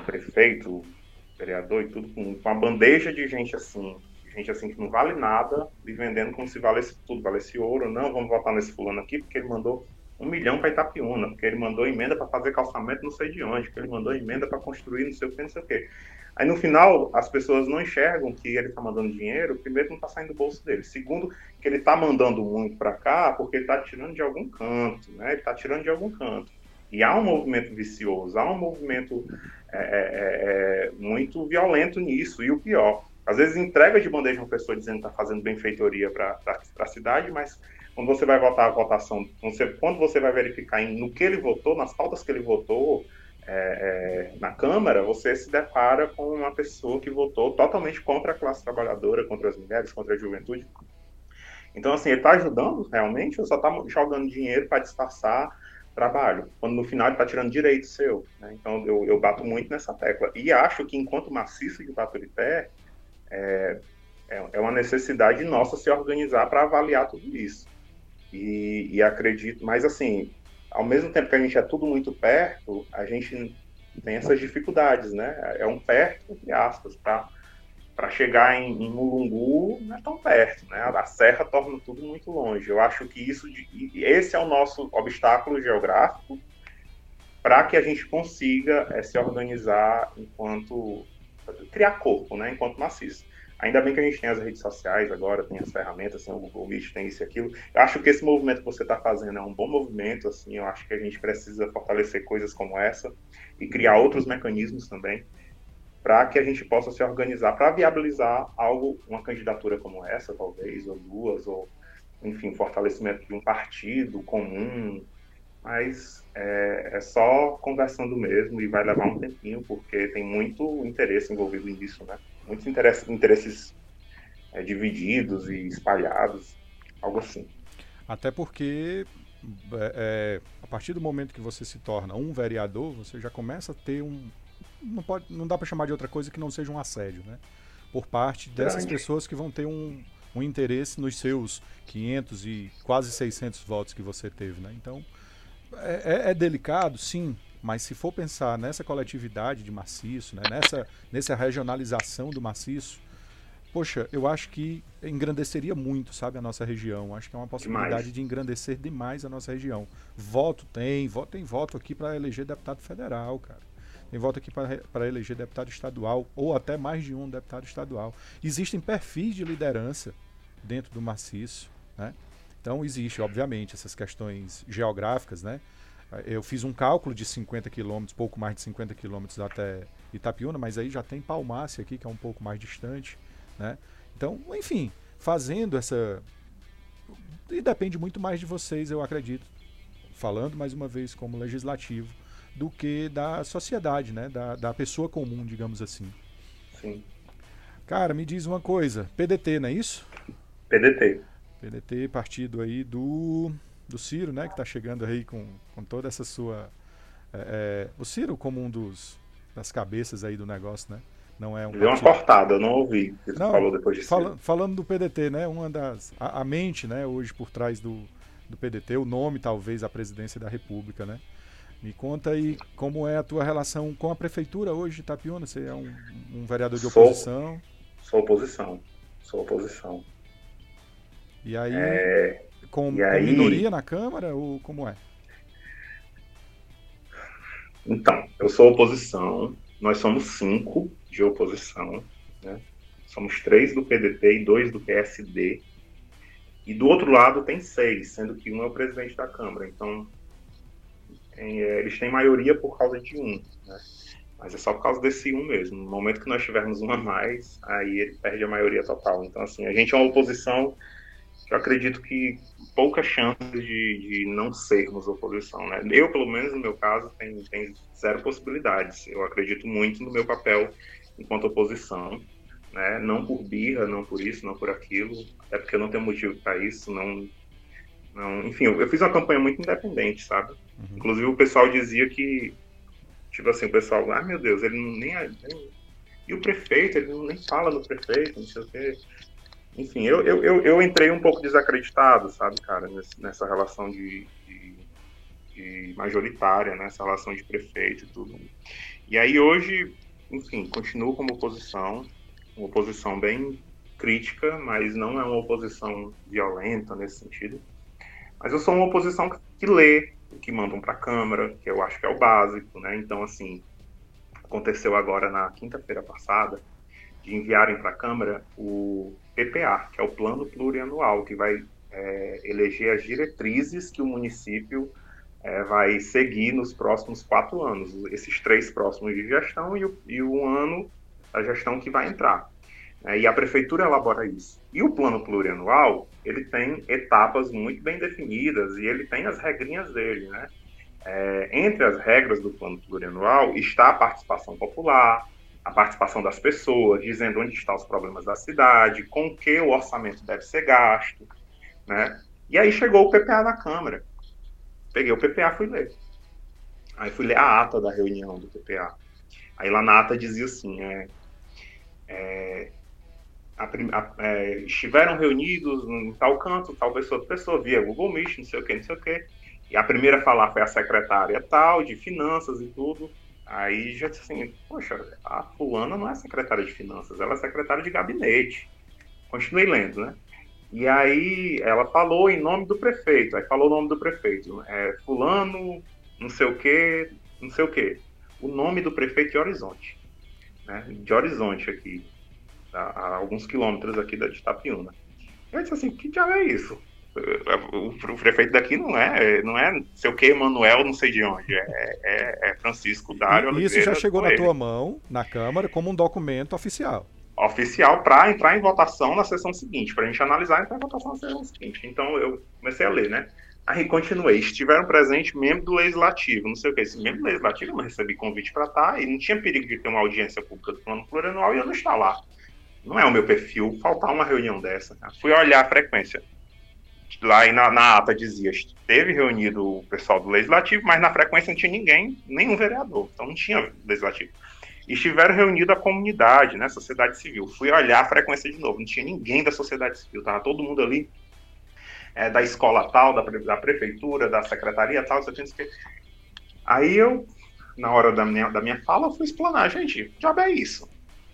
prefeito, vereador e tudo, com uma bandeja de gente assim, gente assim que não vale nada, e vendendo como se valesse tudo, valesse ouro, não, vamos votar nesse fulano aqui, porque ele mandou um milhão para Itapiúna, porque ele mandou emenda para fazer calçamento não sei de onde, porque ele mandou emenda para construir não sei o que, não sei o que. Aí no final as pessoas não enxergam que ele está mandando dinheiro, primeiro não está saindo do bolso dele, segundo que ele está mandando muito para cá porque ele está tirando de algum canto, né? Ele está tirando de algum canto. E há um movimento vicioso, há um movimento é, é, é, é muito violento nisso. E o pior, Às vezes entrega de bandeja uma pessoa dizendo que está fazendo benfeitoria para a cidade, mas quando você vai votar a votação, você, quando você vai verificar em, no que ele votou, nas pautas que ele votou é, é, na Câmara, você se depara com uma pessoa que votou totalmente contra a classe trabalhadora, contra as mulheres, contra a juventude. Então, assim, ele está ajudando realmente ou só está jogando dinheiro para disfarçar trabalho, quando no final ele está tirando direito seu. Né? Então, eu, eu, bato muito nessa tecla. E acho que, enquanto maciço de Baturité, é, é, é uma necessidade nossa se organizar para avaliar tudo isso. E, e, acredito, mas assim, ao mesmo tempo que a gente é tudo muito perto, a gente tem essas dificuldades, né? É um perto, entre aspas, para para chegar em, em Mulungu não é tão perto, né? A serra torna tudo muito longe. Eu acho que isso, esse é o nosso obstáculo geográfico para que a gente consiga é, se organizar enquanto criar corpo, né? Enquanto maciço. Ainda bem que a gente tem as redes sociais agora, tem as ferramentas, tem o Google Meet, tem isso e aquilo. Eu acho que esse movimento que você está fazendo é um bom movimento, assim, eu acho que a gente precisa fortalecer coisas como essa e criar outros mecanismos também para que a gente possa se organizar para viabilizar algo, uma candidatura como essa, talvez, ou duas, ou, enfim, fortalecimento de um partido comum, mas é, é, só conversando mesmo e vai levar um tempinho, porque tem muito interesse envolvido nisso, né? Muitos interesses, interesses é, divididos e espalhados, algo assim. Até porque é, é, a partir do momento que você se torna um vereador, você já começa a ter um. Não, pode, não dá para chamar de outra coisa que não seja um assédio, né? Por parte dessas Grande. pessoas que vão ter um, um interesse nos seus 500 e quase 600 votos que você teve, né? Então, é, é, é delicado, sim, mas se for pensar nessa coletividade de maciço, né, nessa, nessa regionalização do maciço, poxa, eu acho que engrandeceria muito, sabe, a nossa região. Acho que é uma possibilidade demais. de engrandecer demais a nossa região. Voto tem, voto tem voto aqui para eleger deputado federal, cara. Tem voto aqui para eleger deputado estadual, ou até mais de um deputado estadual. Existem perfis de liderança dentro do maciço, né? Então existe, obviamente, essas questões geográficas, né? Eu fiz um cálculo de 50 quilômetros, pouco mais de 50 quilômetros até Itapiúna, mas aí já tem Palmácia aqui, que é um pouco mais distante, né? Então, enfim, fazendo essa... E depende muito mais de vocês, eu acredito, falando mais uma vez como legislativo, do que da sociedade, né? Da, da pessoa comum, digamos assim. Sim. Cara, me diz uma coisa, PDT, não é isso? PDT. PDT, partido aí do do Ciro, né, que está chegando aí com, com toda essa sua. É, é, o Ciro como um dos das cabeças aí do negócio, né? Não é um. Deu uma cortada, eu não ouvi que não, falou depois de fala, Falando do PDT, né? Uma das. A, a, mente, né, hoje por trás do, do PDT, o nome, talvez, a presidência da República, né? Me conta aí como é a tua relação com a prefeitura hoje de Itapiúna. Você é um, um vereador de oposição? Sou, sou oposição. Sou oposição. E aí. É com, com aí... minoria na Câmara ou como é? Então, eu sou oposição, nós somos cinco de oposição, né? somos três do PDT e dois do PSD, e do outro lado tem seis, sendo que um é o presidente da Câmara, então tem, é, eles têm maioria por causa de um, né? mas é só por causa desse um mesmo. No momento que nós tivermos um a mais, aí ele perde a maioria total. Então, assim, a gente é uma oposição eu acredito que poucas chances de, de não sermos oposição. Né? Eu, pelo menos no meu caso, tenho, tenho zero possibilidades. Eu acredito muito no meu papel enquanto oposição. Né? Não por birra, não por isso, não por aquilo, até porque eu não tenho motivo para isso. Não, não, enfim, eu, fiz uma campanha muito independente, sabe? Uhum. Inclusive o pessoal dizia que, tipo assim, o pessoal, ah, meu Deus, ele não nem, nem e o prefeito, ele não nem fala do prefeito, não sei o quê enfim, eu, eu, eu, entrei um pouco desacreditado, sabe, cara, nessa relação de, de, de majoritária, nessa né, relação de prefeito e tudo. E aí hoje, enfim, continuo como oposição, uma oposição bem crítica, mas não é uma oposição violenta nesse sentido. Mas eu sou uma oposição que, que lê o que mandam para a Câmara, que eu acho que é o básico, né? Então, assim, aconteceu agora na quinta-feira passada de enviarem para a Câmara o PPA, que é o Plano Plurianual, que vai é, eleger as diretrizes que o município é, vai seguir nos próximos quatro anos, esses três próximos de gestão e o, e o ano da gestão que vai entrar. Né, e a prefeitura elabora isso. E o plano plurianual, ele tem etapas muito bem definidas e ele tem as regrinhas dele, né? É, entre as regras do plano plurianual está a participação popular, a participação das pessoas, dizendo onde estão os problemas da cidade, com que o orçamento deve ser gasto, né? E aí chegou o PPA na Câmara. Peguei o PPA, fui ler. Aí fui ler a ata da reunião do PPA. Aí lá na ata dizia assim, é, é, a, a, é, estiveram reunidos em tal canto, tal pessoa, pessoa, via Google Meet, não sei o que, não sei o que. E a primeira a falar foi a secretária tal, de finanças e tudo. Aí já disse assim, poxa, a fulana não é secretária de finanças, ela é secretária de gabinete. Continuei lendo, né? E aí ela falou em nome do prefeito, aí falou o nome do prefeito, é fulano, não sei o que, não sei o que. O nome do prefeito de Horizonte, né? De Horizonte aqui, a, a alguns quilômetros aqui da de Itapiúna. Eu disse assim, que diabo é isso? O, prefeito daqui não é, não é sei o que, Manuel, não sei de onde, é, é, é Francisco Dário E isso já chegou na tua mão, na Câmara, como um documento oficial. Oficial para entrar em votação na sessão seguinte, para a gente analisar e entrar em votação na sessão seguinte. Então eu comecei a ler, né? Aí continuei. Estiveram presentes membros do Legislativo, não sei o que. Esse membro do Legislativo eu não recebi convite para estar tá, e não tinha perigo de ter uma audiência pública do plano plurianual e eu não estar lá. Não é o meu perfil faltar uma reunião dessa. Fui olhar a frequência lá na, na ata dizia, teve reunido o pessoal do legislativo, mas na frequência não tinha ninguém, nenhum vereador, então não tinha legislativo. E estiveram reunidos a comunidade, né, sociedade civil. Fui olhar a frequência de novo, não tinha ninguém da sociedade civil, tava todo mundo ali, é, da escola tal, da, da prefeitura, da secretaria tal, isso aqui, Aí eu, na hora da minha, da minha fala, fui explanar, gente, já é isso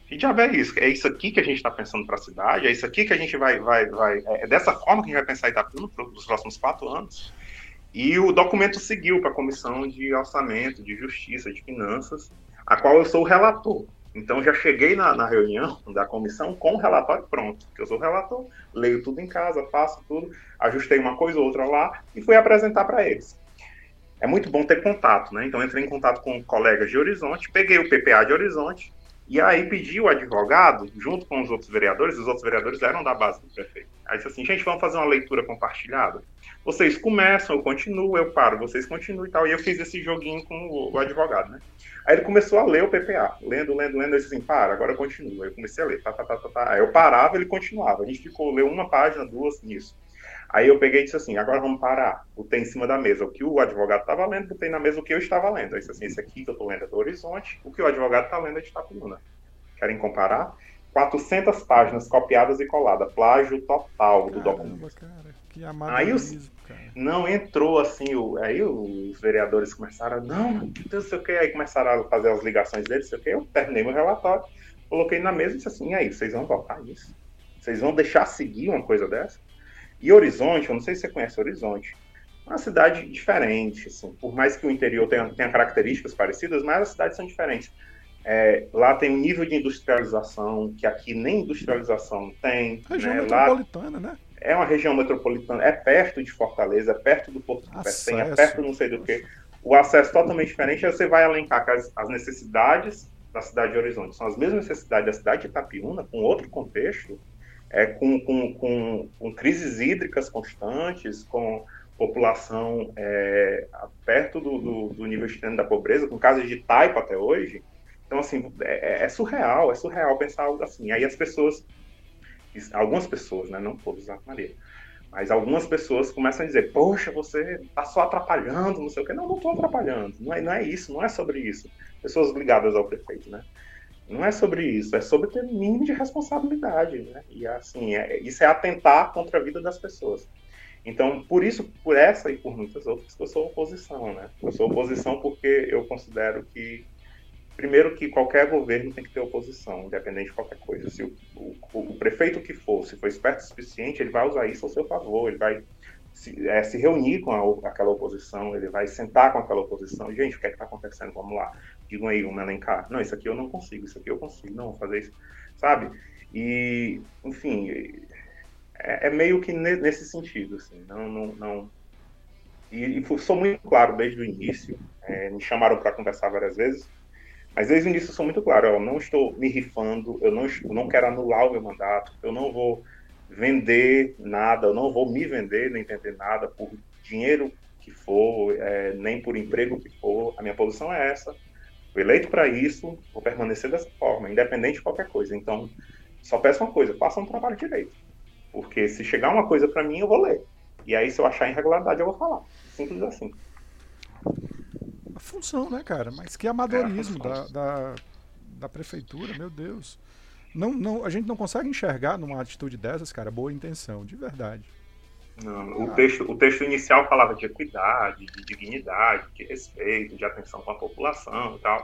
que diabo é isso? É isso aqui que a gente está pensando para a cidade? É isso aqui que a gente vai. vai, vai é dessa forma que a gente vai pensar Itapuna nos próximos quatro anos? E o documento seguiu para a Comissão de Orçamento, de Justiça, de Finanças, a qual eu sou o relator. Então já cheguei na, na reunião da comissão com o relatório pronto, que eu sou o relator, leio tudo em casa, faço tudo, ajustei uma coisa ou outra lá e fui apresentar para eles. É muito bom ter contato, né? Então entrei em contato com colegas de Horizonte, peguei o PPA de Horizonte, e aí pediu o advogado, junto com os outros vereadores, os outros vereadores eram da base do prefeito. Aí disse assim, gente, vamos fazer uma leitura compartilhada? Vocês começam, eu continuo, eu paro, vocês continuam e tal. E eu fiz esse joguinho com o, o advogado, né? Aí ele começou a ler o PPA, lendo, lendo, lendo, eu disse assim, para, agora eu continuo. Aí eu comecei a ler, tá, tá, tá, tá, tá. Aí eu parava, ele continuava. A gente ficou, leu uma página, duas, nisso. Aí eu peguei e disse assim, agora vamos parar. Botei em cima da mesa o que o advogado estava lendo, botei na mesa o que eu estava lendo. Aí disse assim, esse aqui que eu estou lendo é do Horizonte, o que o advogado está lendo é de Itapuna. Querem comparar? 400 páginas copiadas e coladas, plágio total do Caramba, documento. Cara, que aí os, cara. não entrou assim, o, aí os vereadores começaram, não, não sei o que, aí começaram a fazer as ligações deles, sei o que, eu terminei meu relatório, coloquei na mesa e disse assim, e aí, vocês vão votar nisso? Vocês vão deixar seguir uma coisa dessa? E Horizonte, eu não sei se você conhece Horizonte, é uma cidade diferente, assim, por mais que o interior tenha, tenha características parecidas, mas as cidades são diferentes. É, lá tem um nível de industrialização que aqui nem industrialização tem. Região né? metropolitana, lá, né? É uma região metropolitana, é perto de Fortaleza, é perto do Porto de Pecém, é perto não sei do que. O acesso totalmente diferente, aí você vai elencar as, as necessidades da cidade de Horizonte. São as mesmas necessidades da cidade de Itapiúna, com outro contexto, é, com, com, com, com crises hídricas constantes, com população é, perto do, do, do, nível extremo da pobreza, com casos de taipa até hoje. Então, assim, é, é, surreal, é surreal pensar algo assim. Aí as pessoas, algumas pessoas, né, não todos, Maria, mas algumas pessoas começam a dizer, poxa, você está só atrapalhando, não sei o quê. Não, não estou atrapalhando, não é, não é isso, não é sobre isso. Pessoas ligadas ao prefeito, né? Não é sobre isso, é sobre ter mínimo de responsabilidade, né? E assim, é, isso é atentar contra a vida das pessoas. Então, por isso, por essa e por muitas outras, eu sou oposição, né? Eu sou oposição porque eu considero que, primeiro, que qualquer governo tem que ter oposição, independente de qualquer coisa. Se o, o, o prefeito que for, se for esperto o suficiente, ele vai usar isso ao seu favor, ele vai se, é, se reunir com a, aquela oposição, ele vai sentar com aquela oposição. Gente, o que é está acontecendo? Vamos lá. Digam aí, vamos elencar. Não, isso aqui eu não consigo, isso aqui eu consigo. Não, vou fazer isso. Sabe? E, enfim, é, é meio que nesse sentido, assim. Não, não, não... E, e sou muito claro desde o início. É, me chamaram para conversar várias vezes. Mas desde o início eu sou muito claro, eu não estou me rifando, eu não, estou, não quero anular o meu mandato, eu não vou vender nada, eu não vou me vender nem vender nada por dinheiro que for, é, nem por emprego que for. A minha posição é essa. Fui eleito para isso, vou permanecer dessa forma, independente de qualquer coisa. Então, só peço uma coisa, faça um trabalho direito. Porque se chegar uma coisa para mim, eu vou ler. E aí, se eu achar irregularidade, eu vou falar. Simples assim. A função, né, cara? Mas que amadorismo é da, da, da prefeitura, meu Deus. Não, não, a gente não consegue enxergar numa atitude dessas, cara, boa intenção, de verdade. Não, o, texto, o texto inicial falava de equidade, de dignidade, de respeito, de atenção com a população e tal.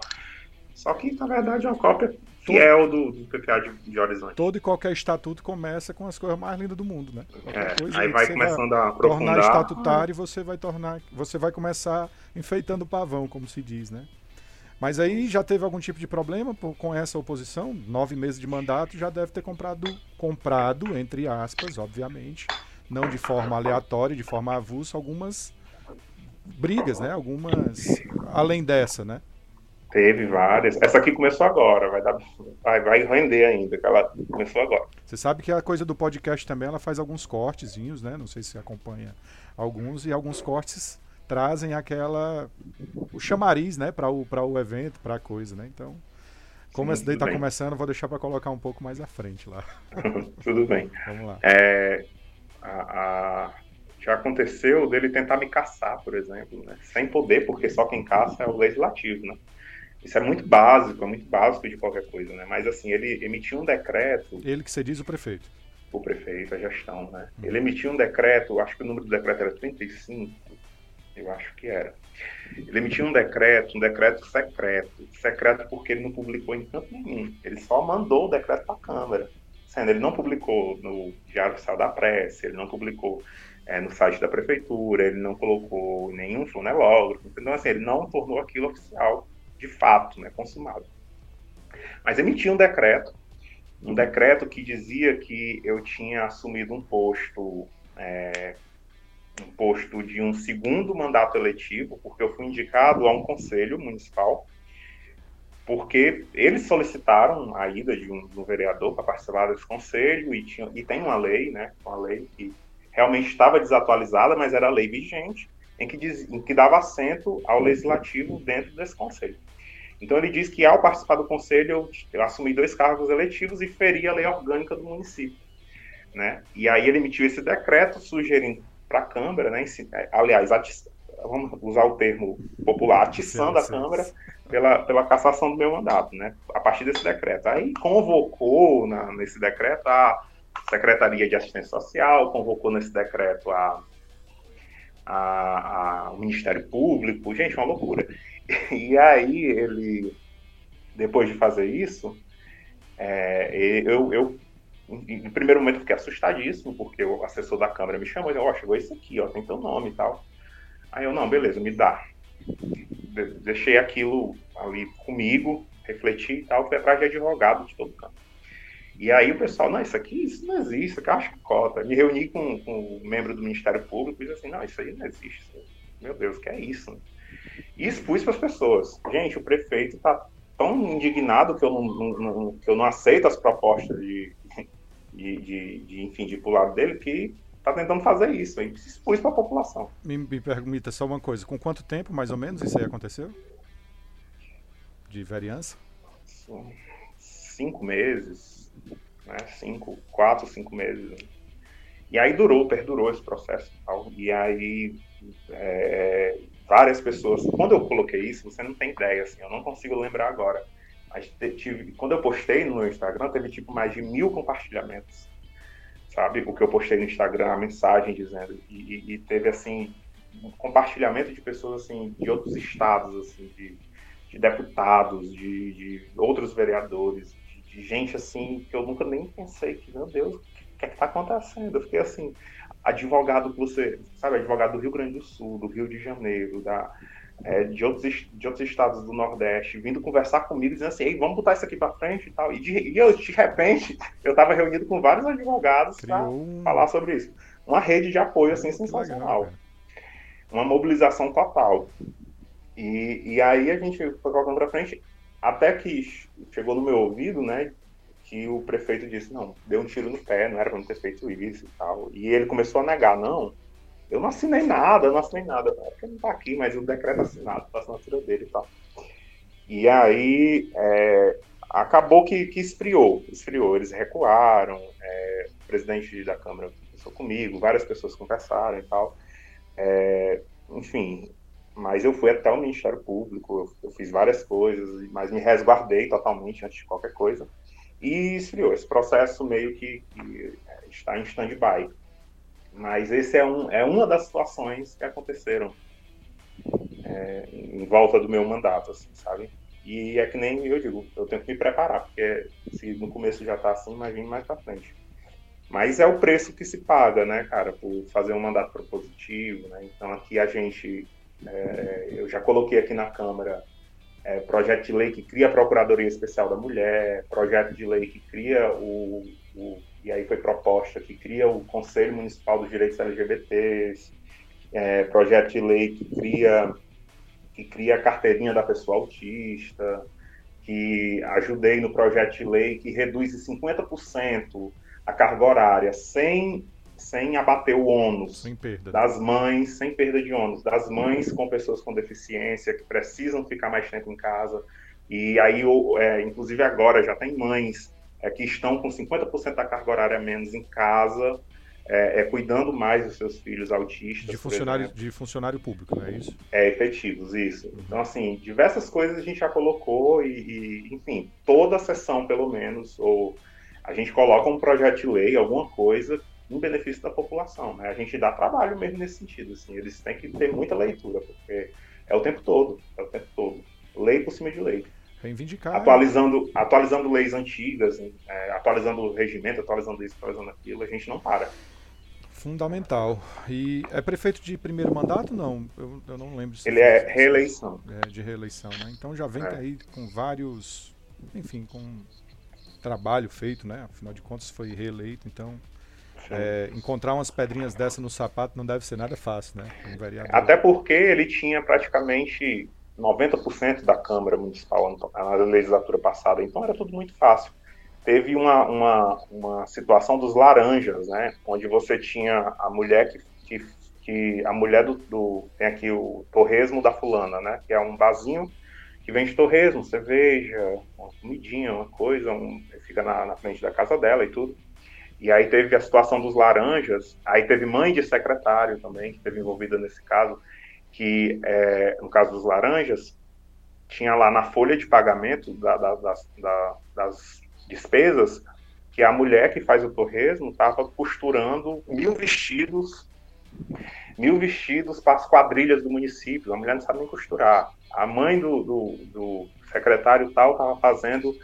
Só que, na verdade, é uma cópia fiel do, do PPA de, de, Horizonte. Todo e qualquer estatuto começa com as coisas mais lindas do mundo, né? É, aí vai começando vai a aprofundar. Tornar estatutário, você vai tornar, você vai começar enfeitando o pavão, como se diz, né? Mas aí já teve algum tipo de problema com essa oposição? Nove meses de mandato, já deve ter comprado, comprado entre aspas, obviamente, não de forma aleatória, de forma avulsa, algumas brigas, né? Algumas além dessa, né? Teve várias. Essa aqui começou agora, vai dar, vai, vai render ainda, que ela começou agora. Você sabe que a coisa do podcast também, ela faz alguns cortezinhos, né? Não sei se você acompanha alguns e alguns cortes trazem aquela o chamariz, né, para o para o evento, para a coisa, né? Então, como Sim, esse daí está começando, vou deixar para colocar um pouco mais à frente lá. tudo bem. Vamos lá. É, a, a, já aconteceu dele tentar me caçar, por exemplo, né? sem poder, porque só quem caça é o legislativo, né? Isso é muito básico, é muito básico de qualquer coisa, né? Mas assim, ele emitiu um decreto. Ele que você diz o prefeito. O prefeito, a gestão, né? Hum. Ele emitiu um decreto, acho que o número do decreto era 35, eu acho que era. Ele emitiu um decreto, um decreto secreto. Secreto porque ele não publicou em canto nenhum. Ele só mandou o decreto para a Câmara. Sendo, ele não publicou no Diário Oficial da Prece, ele não publicou é, no site da Prefeitura, ele não colocou nenhum fonelógrafo. Então, assim, ele não tornou aquilo oficial, de fato, né, consumado. Mas emitiu um decreto, um decreto que dizia que eu tinha assumido um posto é, um posto de um segundo mandato eletivo, porque eu fui indicado a um conselho municipal, porque eles solicitaram a ida de um, de um vereador para participar desse conselho e, tinha, e tem uma lei, né, uma lei que realmente estava desatualizada, mas era a lei vigente, em que, diz, em que dava assento ao legislativo dentro desse conselho. Então ele diz que ao participar do conselho eu, eu assumi dois cargos eletivos e feri a lei orgânica do município. Né? E aí ele emitiu esse decreto sugerindo para a Câmara, né? É, aliás, vamos usar o termo popular, atiçando a Câmara pela, pela cassação do meu mandato, né? A partir desse decreto. Aí convocou na, nesse decreto a Secretaria de Assistência Social, convocou nesse decreto a, a, a, o Ministério Público, gente, uma loucura. E aí ele, depois de fazer isso, é, eu, eu em primeiro momento eu fiquei assustadíssimo, porque o assessor da câmera me chamou e disse, ó, oh, chegou esse aqui, ó, tem teu nome e tal. Aí eu, não, beleza, me dá. Deixei aquilo ali comigo, refleti e tal, fui atrás de advogado de todo canto. E aí o pessoal, não, isso aqui, isso não existe, isso aqui é uma chacota. Me reuni com, com um membro do Ministério Público e disse assim, não, isso aí não existe. Meu Deus, que é isso? E expus para as pessoas. Gente, o prefeito está tão indignado que eu não, não, que eu não aceito as propostas de, de, de, de enfim, de ir pro lado dele, que está tentando fazer isso, aí se expôs para a população. Me, me permita só uma coisa, com quanto tempo, mais ou menos, isso aí aconteceu? De vereança? Cinco meses, né? Cinco, quatro, cinco meses. E aí durou, perdurou esse processo e tal. E aí é, várias pessoas. Quando eu coloquei isso, você não tem ideia, assim, eu não consigo lembrar agora quando eu postei no meu Instagram, teve tipo mais de mil compartilhamentos. Sabe? O que eu postei no Instagram, a mensagem dizendo. E, e teve, assim, um compartilhamento de pessoas, assim, de outros estados, assim, de, de deputados, de, de, outros vereadores, de, de, gente, assim, que eu nunca nem pensei que, meu Deus, o que é que tá acontecendo? Eu fiquei, assim, advogado que você, sabe, advogado do Rio Grande do Sul, do Rio de Janeiro, da é, de, outros, de outros estados do Nordeste vindo conversar comigo, dizendo assim, Ei, vamos botar isso aqui para frente e tal. E de, e eu, de repente, eu estava reunido com vários advogados para falar sobre isso. Uma rede de apoio, assim, sensacional. Legal, uma mobilização total. E, e aí a gente foi colocando para frente. Até que chegou no meu ouvido, né, que o prefeito disse, não, deu um tiro no pé, não era para não ter feito isso e tal. E ele começou a negar, não, eu não assinei nada, não assinei nada. É porque não tá aqui, mas o decreto assinado, a assinatura dele e tal. E aí é, acabou que, que esfriou, esfriou. Eles recuaram, é, o presidente da Câmara conversou comigo, várias pessoas conversaram e tal. É, enfim, mas eu fui até o Ministério Público, eu, eu, fiz várias coisas, mas me resguardei totalmente antes de qualquer coisa. E esfriou. Esse processo meio que, que está em stand-by. Mas esse é, um, é uma das situações que aconteceram é, em volta do meu mandato, assim, sabe? E é que nem eu digo, eu tenho que me preparar, porque se no começo já está assim, imagine mais para frente. Mas é o preço que se paga, né, cara, por fazer um mandato propositivo, né? Então aqui a gente, é, eu já coloquei aqui na Câmara é, projeto de lei que cria a Procuradoria Especial da Mulher, projeto de lei que cria o, o e aí foi proposta que cria o Conselho Municipal dos Direitos LGBTs, é, projeto de lei que cria que cria a carteirinha da pessoa autista, que ajudei no projeto de lei que reduz em 50% a carga horária sem, sem abater o ônus das mães, sem perda de ônus, das mães com pessoas com deficiência que precisam ficar mais tempo em casa. E aí, é, inclusive agora, já tem mães é, que estão com 50% da carga horária menos em casa, é, é, cuidando mais dos seus filhos autistas. De funcionário, de funcionário público, não é isso? É, efetivos, isso. Uhum. Então, assim, diversas coisas a gente já colocou e, e, enfim, toda a sessão, pelo menos, ou a gente coloca um projeto de lei, alguma coisa em benefício da população. Né? A gente dá trabalho mesmo nesse sentido. Assim, eles têm que ter muita leitura, porque é o tempo todo, é o tempo todo. Lei por cima de lei. Reivindicar. Atualizando, atualizando leis antigas, é, atualizando o regimento, atualizando isso, atualizando aquilo, a gente não para. Fundamental. E é prefeito de primeiro mandato? Não, eu, eu não lembro. Se Ele é reeleição. É, de reeleição, né? Então já vem é. aí com vários, enfim, com trabalho feito, né? Afinal de contas foi reeleito, então é, encontrar umas pedrinhas dessa no sapato não deve ser nada fácil, né? Um Até porque ele tinha praticamente 90% da Câmara Municipal na legislatura passada, então era tudo muito fácil. Teve uma, uma, uma situação dos laranjas, né? Onde você tinha a mulher que, que, que a mulher do, do, tem aqui o torresmo da fulana, né? Que é um vasinho que vende torresmo, cerveja, uma comidinha, uma coisa, um, fica na, na frente da casa dela e tudo. E aí teve a situação dos laranjas, aí teve mãe de secretário também, que esteve envolvida nesse caso, que é, no caso dos laranjas, tinha lá na folha de pagamento da, da, das, da, das despesas que a mulher que faz o torresmo estava costurando mil vestidos, mil vestidos para as quadrilhas do município. A mulher não sabe nem costurar. A mãe do, do, do secretário tal estava fazendo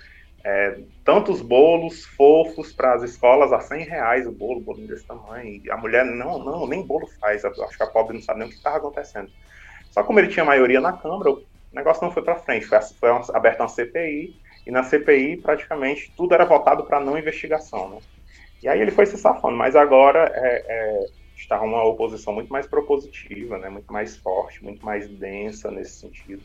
é, tantos bolos fofos para as escolas a 100 reais o bolo, bolo desse tamanho. E a mulher, não, não, nem bolo faz. Acho que a pobre não sabe nem o que estava acontecendo. Só como ele tinha maioria na Câmara, o negócio não foi para frente. Foi, foi aberta uma CPI, e na CPI praticamente tudo era votado para não investigação. Né? E aí ele foi se safando, mas agora é, é, está uma oposição muito mais propositiva, né? muito mais forte, muito mais densa nesse sentido.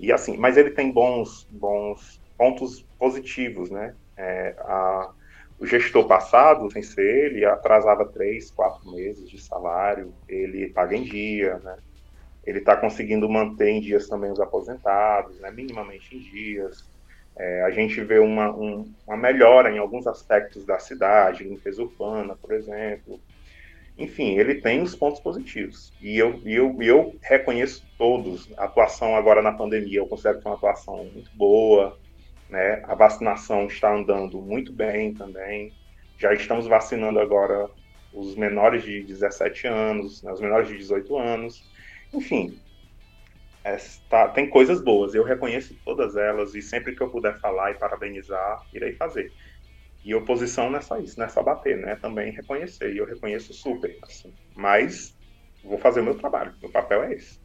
E assim, mas ele tem bons, bons pontos positivos, né? É, a, o gestor passado, sem ser ele, atrasava três, quatro meses de salário, ele paga em dia, né? Ele está conseguindo manter em dias também os aposentados, né? minimamente em dias. É, a gente vê uma, um, uma melhora em alguns aspectos da cidade, limpeza urbana, por exemplo. Enfim, ele tem os pontos positivos. E eu, eu, eu reconheço todos. A atuação agora na pandemia, eu considero que foi uma atuação muito boa. Né? A vacinação está andando muito bem também. Já estamos vacinando agora os menores de 17 anos, né? os menores de 18 anos. Enfim, tem coisas boas. Eu reconheço todas elas e sempre que eu puder falar e parabenizar, irei fazer. E oposição não é só isso, não é só bater, né? Também reconhecer. E eu reconheço super, assim. Mas vou fazer o meu trabalho. Meu papel é esse.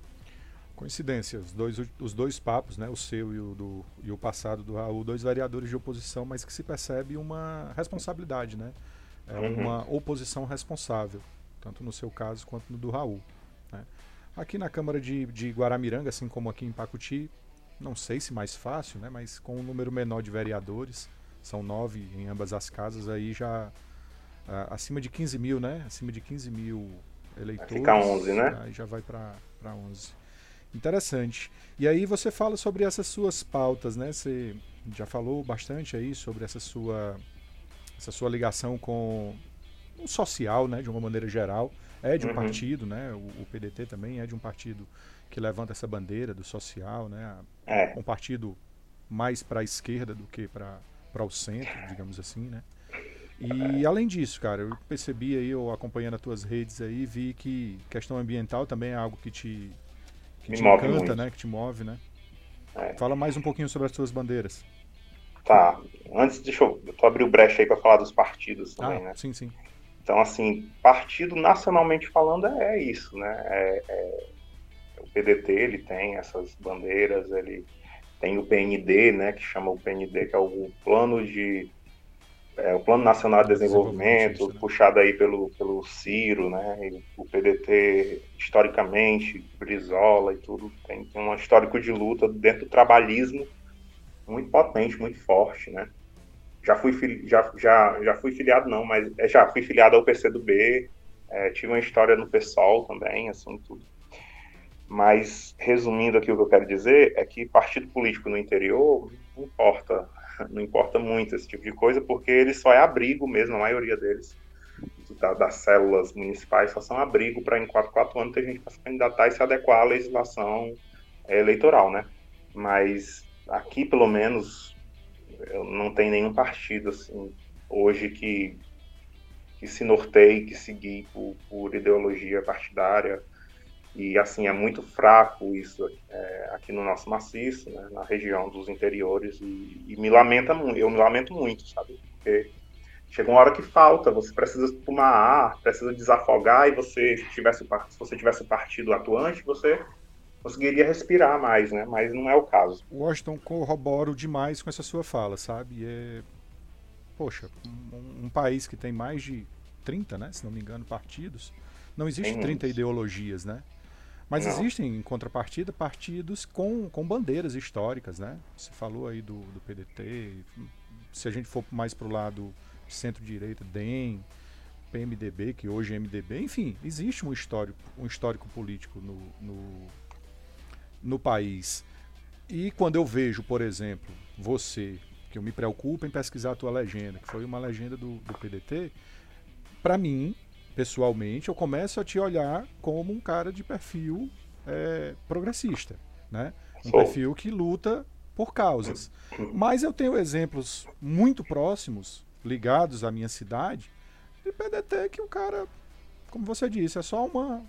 Coincidência, os dois, os dois papos, né, o seu e o, do, e o passado do Raul, dois vereadores de oposição, mas que se percebe uma responsabilidade, né? É uhum. uma oposição responsável, tanto no seu caso quanto no do Raul. Né? Aqui na Câmara de, de Guaramiranga, assim como aqui em Pacuti, não sei se mais fácil, né? Mas com um número menor de vereadores, são nove em ambas as casas, aí já acima de 15 mil, né? Acima de 15 mil eleitores. Fica 11, né? Aí já vai para 11. Interessante. E aí você fala sobre essas suas pautas, né? Você já falou bastante aí sobre essa sua essa sua ligação com o social, né, de uma maneira geral. É de um uhum. partido, né? O, o, PDT também é de um partido que levanta essa bandeira do social, né? É. Um partido mais para a esquerda do que para o centro, digamos assim, né? E além disso, cara, eu percebi aí, eu acompanhando as tuas redes aí, vi que questão ambiental também é algo que te, que te encanta, muito. né? Que te move, né? É. Fala mais um pouquinho sobre as tuas bandeiras. Tá. Antes, deixa eu, eu abrir o brecha aí para falar dos partidos também, ah, né? Sim, sim. Então, assim, partido nacionalmente falando é isso, né? É, é, o PDT, ele tem essas bandeiras, ele tem o PND, né? Que chama o PND, que é o Plano de... É, o Plano Nacional de Desenvolvimento, né? puxado aí pelo, pelo Ciro, né? O PDT, historicamente, Brizola e tudo, tem, tem um histórico de luta dentro do trabalhismo muito potente, muito forte, né? Já fui, já, já, já fui filiado, não, mas é, já fui filiado ao PCdoB, é, tive uma história no PSOL também, assim, tudo. Mas, resumindo aqui o que eu quero dizer, é que partido político no interior não importa, não importa muito esse tipo de coisa, porque ele só é abrigo mesmo, a maioria deles, das células municipais, só são abrigo para em 4, 4 anos ter gente para se candidatar e se adequar à legislação é, eleitoral, né? Mas aqui, pelo menos, não tem nenhum partido assim hoje que, que se norteie, que seguir por, por ideologia partidária. E assim, é muito fraco isso é, aqui no nosso maciço, né, na região dos interiores, e, e me lamenta eu me lamento muito, sabe? Porque chega uma hora que falta, você precisa tomar ar, precisa desafogar, e você, se, tivesse, se você tivesse partido atuante, você conseguiria respirar mais, né? Mas não é o caso. Washington corroboro demais com essa sua fala, sabe? É, poxa, um, um, país que tem mais de 30, né? Se não me engano, partidos, não existe tem 30 ideologias, né? Mas não. existem, em contrapartida, partidos com, com bandeiras históricas, né? Você falou aí do, do PDT, se a gente for mais para o lado centro-direita, DEM, PMDB, que hoje é MDB, enfim, existe um histórico, um histórico político no, no, no país. E quando eu vejo, por exemplo, você, que eu me preocupo em pesquisar a tua legenda, que foi uma legenda do, do PDT, para mim, pessoalmente, eu começo a te olhar como um cara de perfil é, progressista, né? Um perfil que luta por causas. Mas eu tenho exemplos muito próximos, ligados à minha cidade, de PDT que o cara, como você disse, é só uma,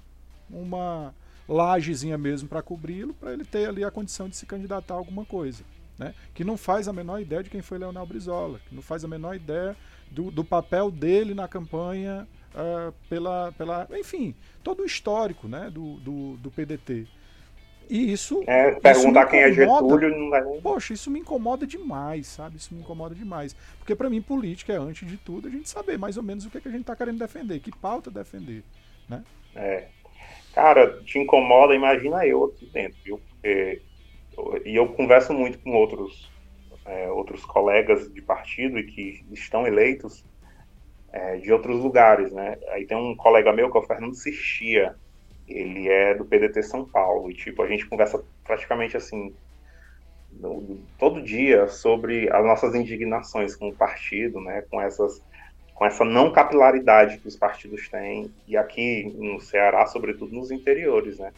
uma lajezinha mesmo para cobri-lo, para ele ter ali a condição de se candidatar a alguma coisa. Né? Que não faz a menor ideia de quem foi Leonel Brizola, que não faz a menor ideia do, do papel dele na campanha uh, pela, pela. Enfim, todo o histórico né, do, do, do PDT. E isso. É, perguntar isso quem é Getúlio não vai nem. Poxa, isso me incomoda demais, sabe? Isso me incomoda demais. Porque para mim, política é, antes de tudo, a gente saber mais ou menos o que, é que a gente está querendo defender, que pauta defender. Né? É. Cara, te incomoda, imagina eu aqui dentro, viu? Porque, e eu converso muito com outros, é, outros colegas de partido e que estão eleitos é, de outros lugares, né? Aí tem um colega meu que é o Fernando Sistia, ele é do PDT São Paulo, e tipo, a gente conversa praticamente assim, todo dia sobre as nossas indignações com o partido, né? Com essas com essa não capilaridade que os partidos têm, e aqui no Ceará, sobretudo nos interiores, né?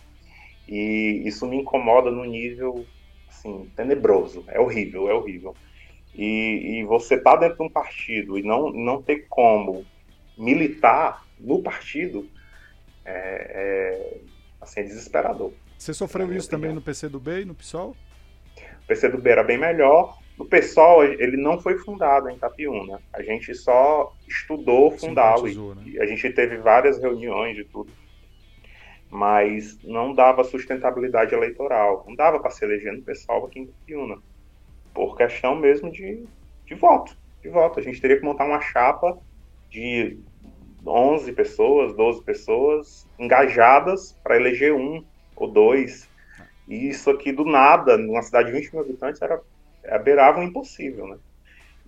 E isso me incomoda no nível, assim, tenebroso, é horrível, é horrível. E, e você tá dentro de um partido e não, não ter como militar no partido é, é assim, é desesperador. Você sofreu isso também no PCdoB e no PSOL? O PCdoB era bem melhor, o pessoal ele não foi fundado em Itapiúna. A gente só estudou fundá-lo. Né? A gente teve várias reuniões de tudo. Mas não dava sustentabilidade eleitoral. Não dava para se eleger no pessoal aqui em Itapiúna. Por questão mesmo de, de voto. De voto. A gente teria que montar uma chapa de 11 pessoas, 12 pessoas engajadas para eleger um ou dois. E isso aqui do nada, numa cidade de 20 mil habitantes, era, era beirava um impossível, né?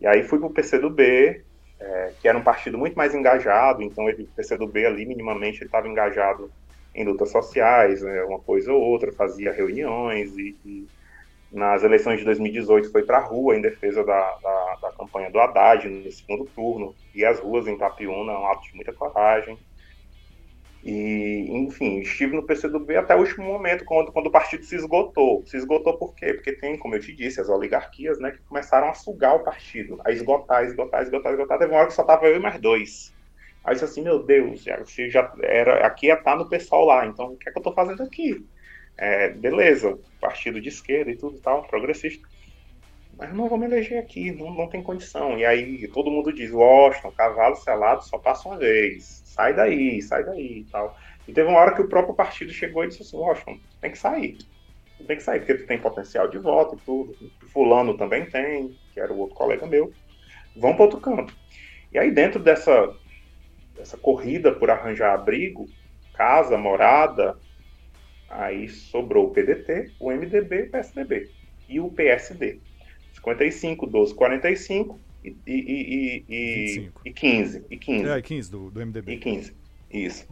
E aí fui para o PCdoB, é, que era um partido muito mais engajado, então ele, o PCdoB ali, minimamente, ele estava engajado em lutas sociais, né, uma coisa ou outra, fazia reuniões e, e nas eleições de 2018 foi para a rua em defesa da, da, da, campanha do Haddad no segundo turno, e as ruas em Tapiúna, um ato de muita coragem. E, enfim, estive no PCdoB até o último momento, quando, quando o partido se esgotou. Se esgotou por quê? Porque tem, como eu te disse, as oligarquias, né, que começaram a sugar o partido, a esgotar, esgotar, esgotar, esgotar. Teve uma hora que só tava eu e mais dois. Aí eu disse assim, meu Deus, você já era, aqui ia estar tá no pessoal lá, então o que é que eu tô fazendo aqui? É, beleza, partido de esquerda e tudo tal, progressista. Mas não vou me eleger aqui, não, não tem condição. E aí todo mundo diz, Washington, cavalo selado só passa uma vez sai daí, sai daí e tal. E teve uma hora que o próprio partido chegou e disse assim, Washington, tem que sair. Tem que sair, porque tu tem potencial de voto e tudo. Fulano também tem, que era o outro colega meu. Vão para outro canto. E aí dentro dessa, dessa corrida por arranjar abrigo, casa, morada, aí sobrou o PDT, o MDB, o PSDB e o PSD. 55, 12, 45 e, e, e, e, 15. E 15. É, 15 do, do MDB. E 15. Isso.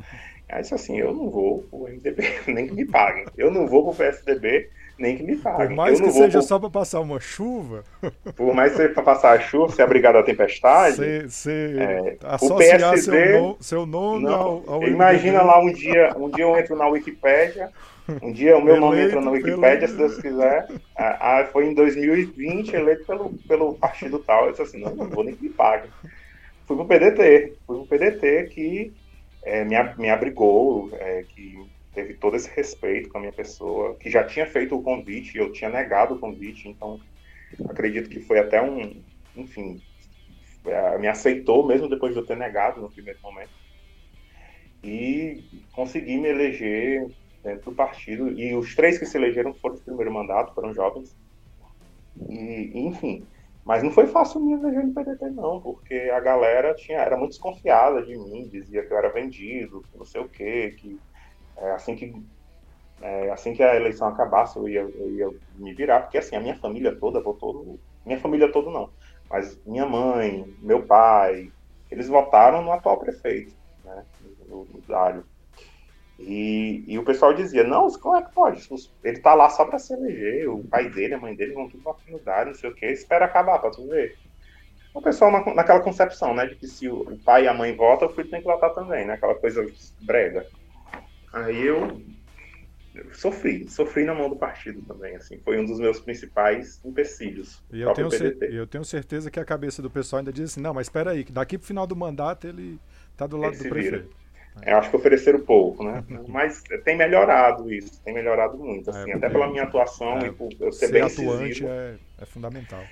Aí disse assim, eu não vou pro MDB, nem que me paguem. Eu não vou pro PSDB, nem que me paguem. Por mais que seja pro... só para passar uma chuva. Por mais que seja para passar a chuva, ser abrigado à tempestade. Você é, associar PSD, seu, no, seu nome não, ao, ao Imagina lá um dia, um dia eu entro na Wikipédia um dia o meu nome entra na Wikipédia, se Deus quiser. Ah, ah, foi em 2020, eleito pelo, pelo partido tal. Eu disse assim, não, não vou nem que me pague. Fui pro PDT. Fui pro PDT que é, me, me abrigou, é, que teve todo esse respeito com a minha pessoa, que já tinha feito o convite, eu tinha negado o convite, então acredito que foi até um, enfim, é, me aceitou mesmo depois de eu ter negado no primeiro momento. E consegui me eleger dentro do partido. E os três que se elegeram foram do primeiro mandato, foram jovens. E, enfim. Mas não foi fácil me eleger no PDT, não, porque a galera tinha, era muito desconfiada de mim, dizia que eu era vendido, que não sei o quê, que é, assim que é, assim que a eleição acabasse eu ia, eu ia me virar, porque assim, a minha família toda votou, minha família toda não, mas minha mãe, meu pai, eles votaram no atual prefeito, né, no, no Dário. E, e, o pessoal dizia, não, como é que pode? Ele tá lá só para se eleger, o pai dele, a mãe dele vão tudo votar no Dário, não sei o que, espera acabar para tu ver. O pessoal na, naquela concepção, né, de que se o, pai e a mãe votam, o filho tem que votar também, né, aquela coisa brega. Aí eu, eu sofri, sofri na mão do partido também, assim, foi um dos meus principais empecilhos. E eu tenho, eu tenho certeza que a cabeça do pessoal ainda diz assim, não, mas espera aí, que daqui pro final do mandato ele tá do lado ele do prefeito. Vira. Eu acho que ofereceram pouco, né? Mas tem melhorado isso, tem melhorado muito, assim, é, até pela minha atuação é, e por eu ser, ser bem atuante é, é, fundamental.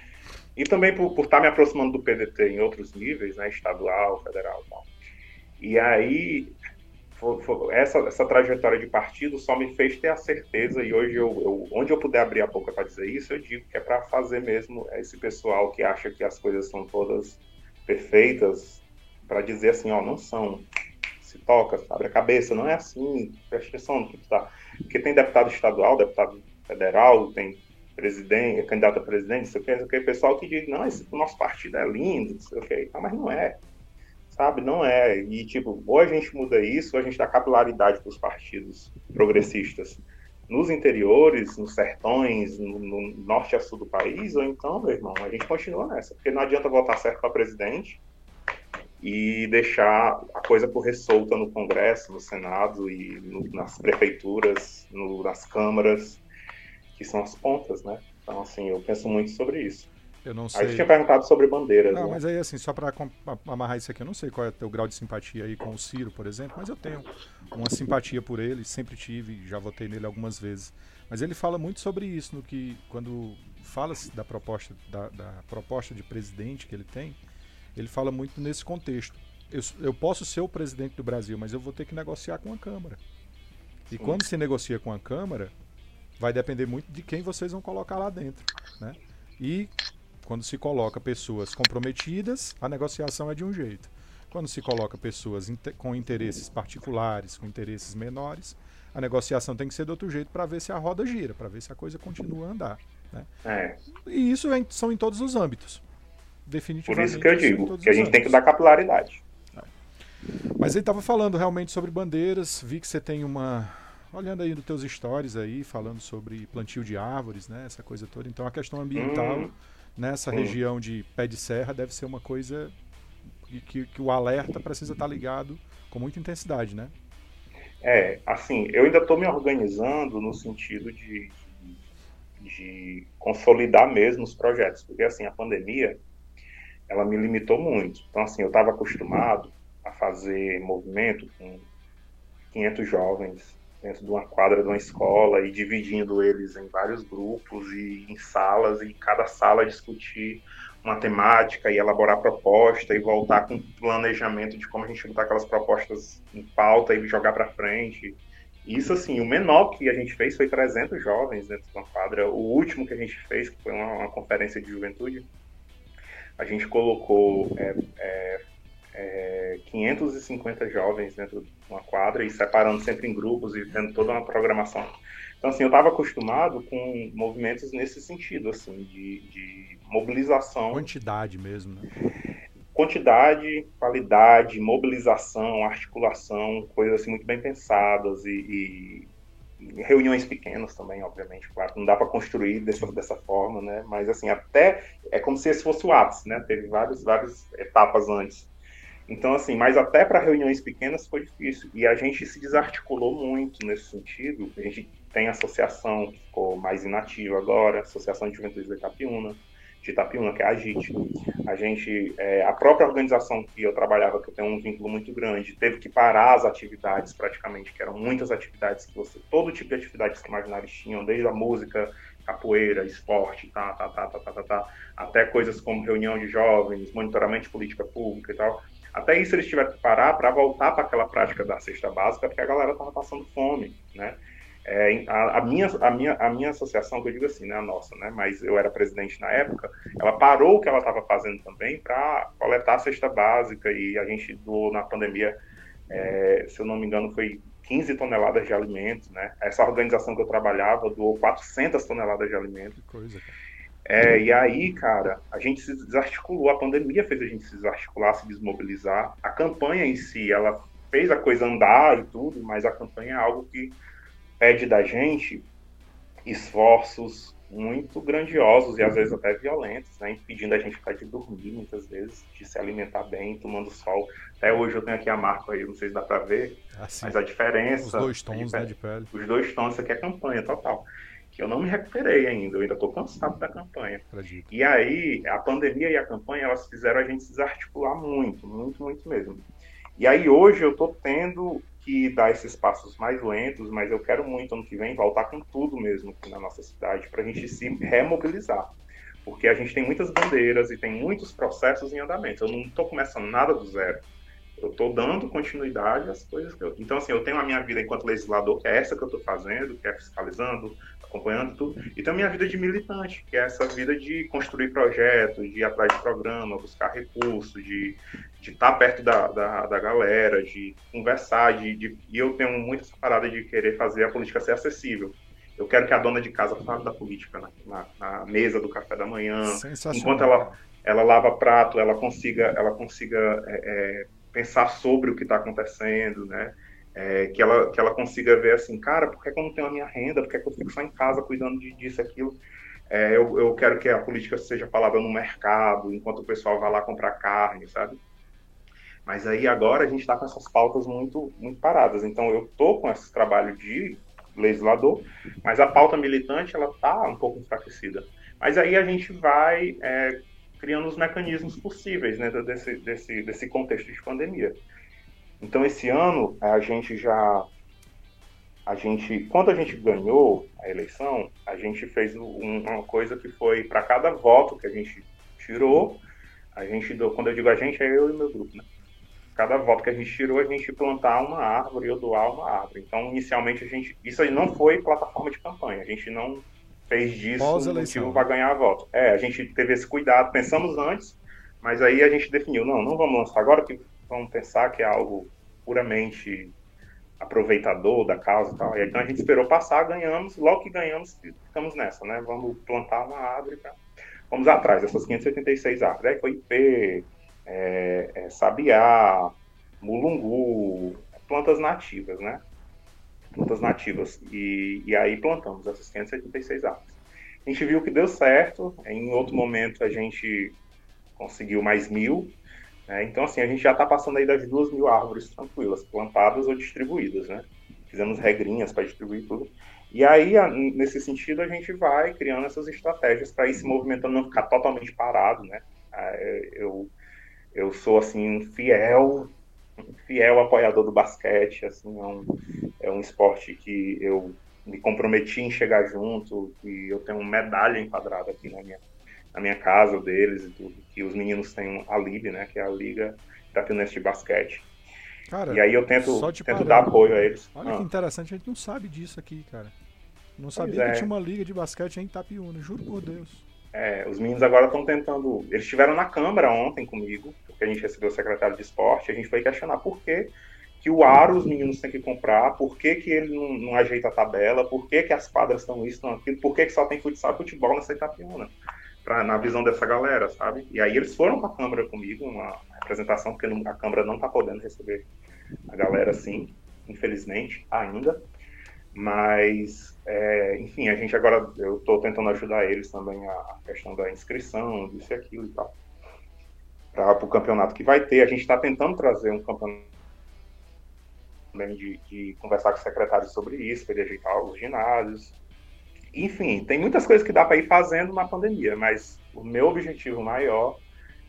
E também por, por estar me aproximando do PDT em outros níveis, né? Estadual, federal e tal. E aí, essa, essa trajetória de partido só me fez ter a certeza, e hoje, eu, eu onde eu puder abrir a boca para dizer isso, eu digo que é para fazer mesmo esse pessoal que acha que as coisas são todas perfeitas, para dizer assim, ó, não são se toca, abre a cabeça, não é assim, presta atenção no que tá. Porque tem deputado estadual, deputado federal, tem presidente, candidato a presidente, sei o que, não sei o que, pessoal que diz, não, esse nosso partido é lindo, não sei o que, mas não é. Sabe, não é. E, tipo, ou a gente muda isso, ou a gente dá capilaridade para os partidos progressistas nos interiores, nos sertões, no, no, norte a sul do país, ou então, meu irmão, a gente continua nessa. Porque não adianta votar certo para presidente e deixar a coisa correr solta no Congresso, no Senado e no, nas prefeituras, nas câmaras, que são as pontas, né? Então, assim, eu penso muito sobre isso. Eu não sei. Aí tinha perguntado sobre bandeiras. Não, né? mas aí, assim, só para amarrar isso aqui, eu não sei qual é o teu grau de simpatia aí com o Ciro, por exemplo, mas eu tenho uma simpatia por ele, sempre tive, já votei nele algumas vezes. Mas ele fala muito sobre isso, no que, quando fala da proposta, da, da proposta de presidente que ele tem, ele fala muito nesse contexto. Eu, eu posso ser o presidente do Brasil, mas eu vou ter que negociar com a Câmara. E Sim. quando se negocia com a Câmara, vai depender muito de quem vocês vão colocar lá dentro. Né? E quando se coloca pessoas comprometidas, a negociação é de um jeito. Quando se coloca pessoas com interesses particulares, com interesses menores, a negociação tem que ser de outro jeito para ver se a roda gira, para ver se a coisa continua a andar. Né? É. E isso é, são em todos os âmbitos. Definitivamente. Por isso que eu digo que a gente tem que dar capilaridade. É. Mas ele estava falando realmente sobre bandeiras. Vi que você tem uma. Olhando aí nos teus stories aí, falando sobre plantio de árvores, né? Essa coisa toda. Então a questão ambiental hum, nessa hum. região de pé de serra deve ser uma coisa que, que o alerta precisa estar ligado com muita intensidade, né? É, assim, eu ainda estou me organizando no sentido de, de consolidar mesmo os projetos, porque assim, a pandemia, ela me limitou muito. Então, assim, eu estava acostumado a fazer movimento com 500 jovens dentro de uma quadra de uma escola e dividindo eles em vários grupos e em salas, e cada sala discutir uma temática e elaborar proposta e voltar com planejamento de como a gente botar aquelas propostas em pauta e jogar para frente. Isso, assim, o menor que a gente fez foi 300 jovens dentro de uma quadra. O último que a gente fez, que foi uma, uma conferência de juventude, a gente colocou é, é, é, 550 jovens dentro de uma quadra e separando sempre em grupos e tendo toda uma programação. Então, assim, eu estava acostumado com movimentos nesse sentido, assim, de, de mobilização. Quantidade mesmo, né? Quantidade, qualidade, mobilização, articulação, coisas assim muito bem pensadas e, e reuniões pequenas também, obviamente, claro, não dá para construir dessa, dessa forma, né? Mas assim, até é como se esse fosse o ápice, né? Teve várias, várias etapas antes. Então, assim, mas até para reuniões pequenas foi difícil. E a gente se desarticulou muito nesse sentido. A gente tem associação que ficou mais inativa agora, Associação de Juventude de Itapiúna, de Itapiúna, que é a AGIT. A gente, é, a própria organização que eu trabalhava, que eu tenho um vínculo muito grande, teve que parar as atividades praticamente, que eram muitas atividades que você, todo tipo de atividades que imaginar eles tinham, desde a música, capoeira, esporte, tá, tá, tá, tá, tá, tá, tá, até coisas como reunião de jovens, monitoramento de política pública e tal. Até isso eles tiveram que parar para voltar para aquela prática da cesta básica, porque a galera estava passando fome, né? É, a, a, minha, a, minha, a minha associação, que eu digo assim, né, a nossa, né, mas eu era presidente na época, ela parou o que ela estava fazendo também para coletar a cesta básica e a gente doou na pandemia, é, se eu não me engano, foi 15 toneladas de alimentos, né? Essa organização que eu trabalhava doou 400 toneladas de alimentos. Que coisa, É, e aí, cara, a gente se desarticulou, a pandemia fez a gente se desarticular, se desmobilizar. A campanha em si, ela fez a coisa andar e tudo, mas a campanha é algo que pede da gente esforços muito grandiosos e às vezes até violentos, né? impedindo a gente ficar de dormir muitas vezes, de se alimentar bem, tomando sol. Até hoje eu tenho aqui a marca aí, não sei se dá para ver, ah, mas a diferença. Os dois tons né, de pele. Os dois tons, isso aqui é campanha total. Eu não me recuperei ainda, eu ainda estou cansado da campanha. Acredito. E aí, a pandemia e a campanha, elas fizeram a gente desarticular muito, muito, muito mesmo. E aí hoje eu estou tendo que dar esses passos mais lentos, mas eu quero muito ano que vem voltar com tudo mesmo aqui na nossa cidade para a gente se remobilizar. Porque a gente tem muitas bandeiras e tem muitos processos em andamento. Eu não estou começando nada do zero. Eu estou dando continuidade às coisas que eu. Então, assim, eu tenho a minha vida enquanto legislador, que é essa que eu estou fazendo, que é fiscalizando, acompanhando tudo, e tenho a vida de militante, que é essa vida de construir projetos, de ir atrás de programa, buscar recursos, de de estar tá perto da, da, da, galera, de conversar, de, de, e eu tenho muito essa parada de querer fazer a política ser acessível. Eu quero que a dona de casa fale da política na, na, na mesa do café da manhã, enquanto ela, ela lava prato, ela consiga, ela consiga é, é, pensar sobre o que está acontecendo, né? É, que, ela, que ela consiga ver assim, cara, por que, que eu não tenho a minha renda? Por que, que eu fico só em casa cuidando de, disso, aquilo? É, eu, eu quero que a política seja falada no mercado, enquanto o pessoal vai lá comprar carne, sabe? Mas aí agora a gente está com essas pautas muito, muito paradas. Então eu estou com esse trabalho de legislador, mas a pauta militante ela está um pouco enfraquecida. Mas aí a gente vai é, criando os mecanismos possíveis né, desse, desse, desse contexto de pandemia. Então esse ano a gente já a gente quando a gente ganhou a eleição a gente fez uma coisa que foi para cada voto que a gente tirou a gente quando eu digo a gente é eu e meu grupo né? cada voto que a gente tirou, a gente plantar uma árvore ou doar uma árvore. Então, inicialmente, a gente. Isso aí não foi plataforma de campanha. A gente não fez disso o motivo para ganhar voto. É, a gente teve esse cuidado, pensamos antes, mas aí a gente definiu, não, não vamos lançar agora, porque vamos pensar que é algo puramente aproveitador da causa e tal. E então a gente esperou passar, ganhamos, logo que ganhamos, ficamos nessa, né? Vamos plantar uma árvore, pra... vamos atrás dessas 586 árvores. Aí foi IP, é, é, sabiá, mulungu, plantas nativas, né? Plantas nativas. E, e aí plantamos essas 586 árvores. A gente viu que deu certo, em outro momento a gente conseguiu mais mil, né? então assim, a gente já está passando aí das duas mil árvores tranquilas, plantadas ou distribuídas, né? Fizemos regrinhas para distribuir tudo. E aí, nesse sentido, a gente vai criando essas estratégias para ir se movimentando, não ficar totalmente parado, né? Ah, eu, eu sou, assim, um fiel, fiel apoiador do basquete, assim, é um, é um esporte que eu me comprometi em chegar junto, e eu tenho uma medalha enquadrada aqui na minha, na minha casa deles e tudo, que os meninos têm a LIB, né, que é a Liga Itapiunense de Basquete. Cara, e aí eu tento, tento dar apoio a eles. Olha ah. que interessante, a gente não sabe disso aqui, cara. Não sabia é. que tinha uma liga de basquete em Itapiúna, juro por Deus. É, os meninos agora estão tentando. Eles estiveram na Câmara ontem comigo, porque a gente recebeu o secretário de esporte, a gente foi questionar por que, que o aro os meninos têm que comprar, por que, que ele não, não ajeita a tabela, por que, que as quadras estão isso, não aquilo, por que, que só tem futsal e futebol nessa Itapiúna, pra, na visão dessa galera, sabe? E aí eles foram para a Câmara comigo, uma representação, porque a Câmara não está podendo receber a galera assim, infelizmente, ainda. Mas, é, enfim, a gente agora, eu estou tentando ajudar eles também a questão da inscrição, disso e aquilo e tal. Para o campeonato que vai ter, a gente está tentando trazer um campeonato também de, de, conversar com o secretário sobre isso, para ele ajeitar os ginásios. Enfim, tem muitas coisas que dá para ir fazendo na pandemia, mas o meu objetivo maior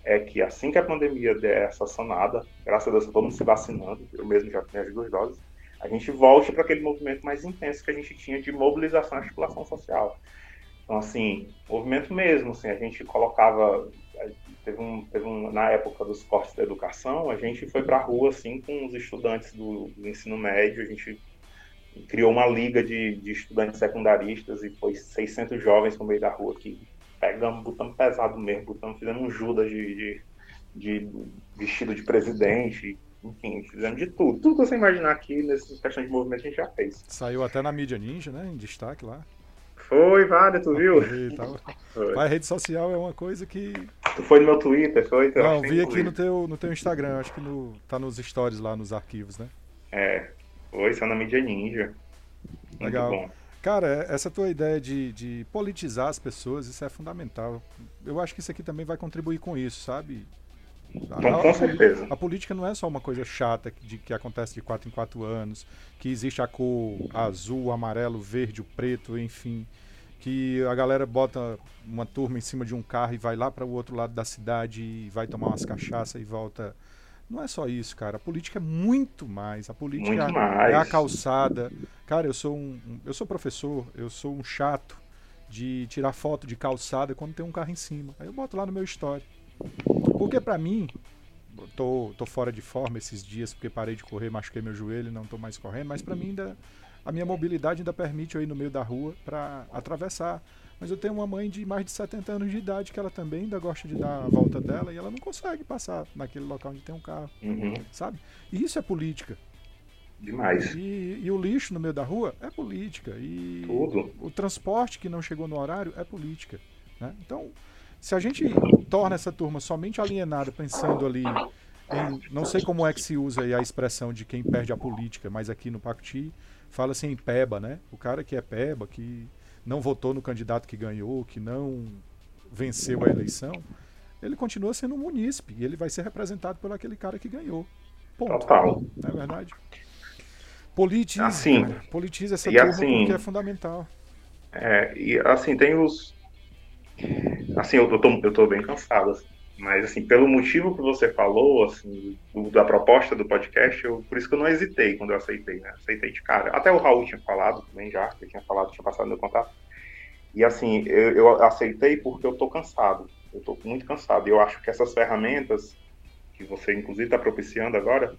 é que assim que a pandemia der essa sanada, graças a Deus todo mundo se vacinando, eu mesmo já tenho as duas doses, a gente volte para aquele movimento mais intenso que a gente tinha de mobilização e articulação social. Então, assim, movimento mesmo, assim, a gente colocava, teve um, teve um, na época dos cortes da educação, a gente foi para a rua, assim, com os estudantes do, do, ensino médio, a gente criou uma liga de, de estudantes secundaristas e foi 600 jovens no meio da rua que pegamos, botamos pesado mesmo, botamos, fizemos um Judas de, de, de vestido de presidente, enfim, fizemos de tudo. Tudo que você imaginar aqui nessa questão de movimento a gente já fez. Saiu até na mídia ninja, né? Em destaque lá. Foi, Vale, tu viu? Foi. Mas rede social é uma coisa que. Tu foi no meu Twitter, foi? Não, vi aqui no teu, no teu Instagram, acho que no, tá nos stories lá, nos arquivos, né? É, foi, só na mídia ninja. Muito Legal. Bom. Cara, essa tua ideia de, de politizar as pessoas, isso é fundamental. Eu acho que isso aqui também vai contribuir com isso, sabe? A, com certeza. A, política não é só uma coisa chata de, que acontece de 4 em 4 anos, que existe a cor azul, amarelo, verde, preto, enfim. Que a galera bota uma turma em cima de um carro e vai lá para o outro lado da cidade e vai tomar umas cachaças e volta. Não é só isso, cara. A política é muito mais. A política é, é a calçada. Cara, eu sou um, eu sou professor, eu sou um chato de tirar foto de calçada quando tem um carro em cima. Aí eu boto lá no meu story. Porque para mim, tô, tô fora de forma esses dias porque parei de correr, machuquei meu joelho, não tô mais correndo, mas para mim ainda a minha mobilidade ainda permite eu ir no meio da rua para atravessar. Mas eu tenho uma mãe de mais de 70 anos de idade que ela também ainda gosta de dar a volta dela e ela não consegue passar naquele local onde tem um carro, uhum. sabe? E isso é política. Demais. E, e, o lixo no meio da rua é política. E Tudo. o transporte que não chegou no horário é política. Né? Então, se a gente torna essa turma somente alienada, pensando ali em. Não sei como é que se usa a expressão de quem perde a política, mas aqui no Pacti fala-se em peba, né? O cara que é peba, que não votou no candidato que ganhou, que não venceu a eleição, ele continua sendo um munícipe e ele vai ser representado por aquele cara que ganhou. Ponto. Total. Não é verdade? Politize, assim, cara. politize essa turma assim, porque é fundamental. É, e assim, tem os, Assim, eu, tô, eu tô bem cansado, assim. Mas assim, pelo motivo que você falou, assim, do, da proposta do podcast, eu, por isso que eu não hesitei quando eu aceitei, né? Aceitei de cara. Até o Raul tinha falado também já, ele tinha falado, tinha passado meu contato. E assim, eu, eu aceitei porque eu tô cansado. Eu tô muito cansado. E eu acho que essas ferramentas que você inclusive está propiciando agora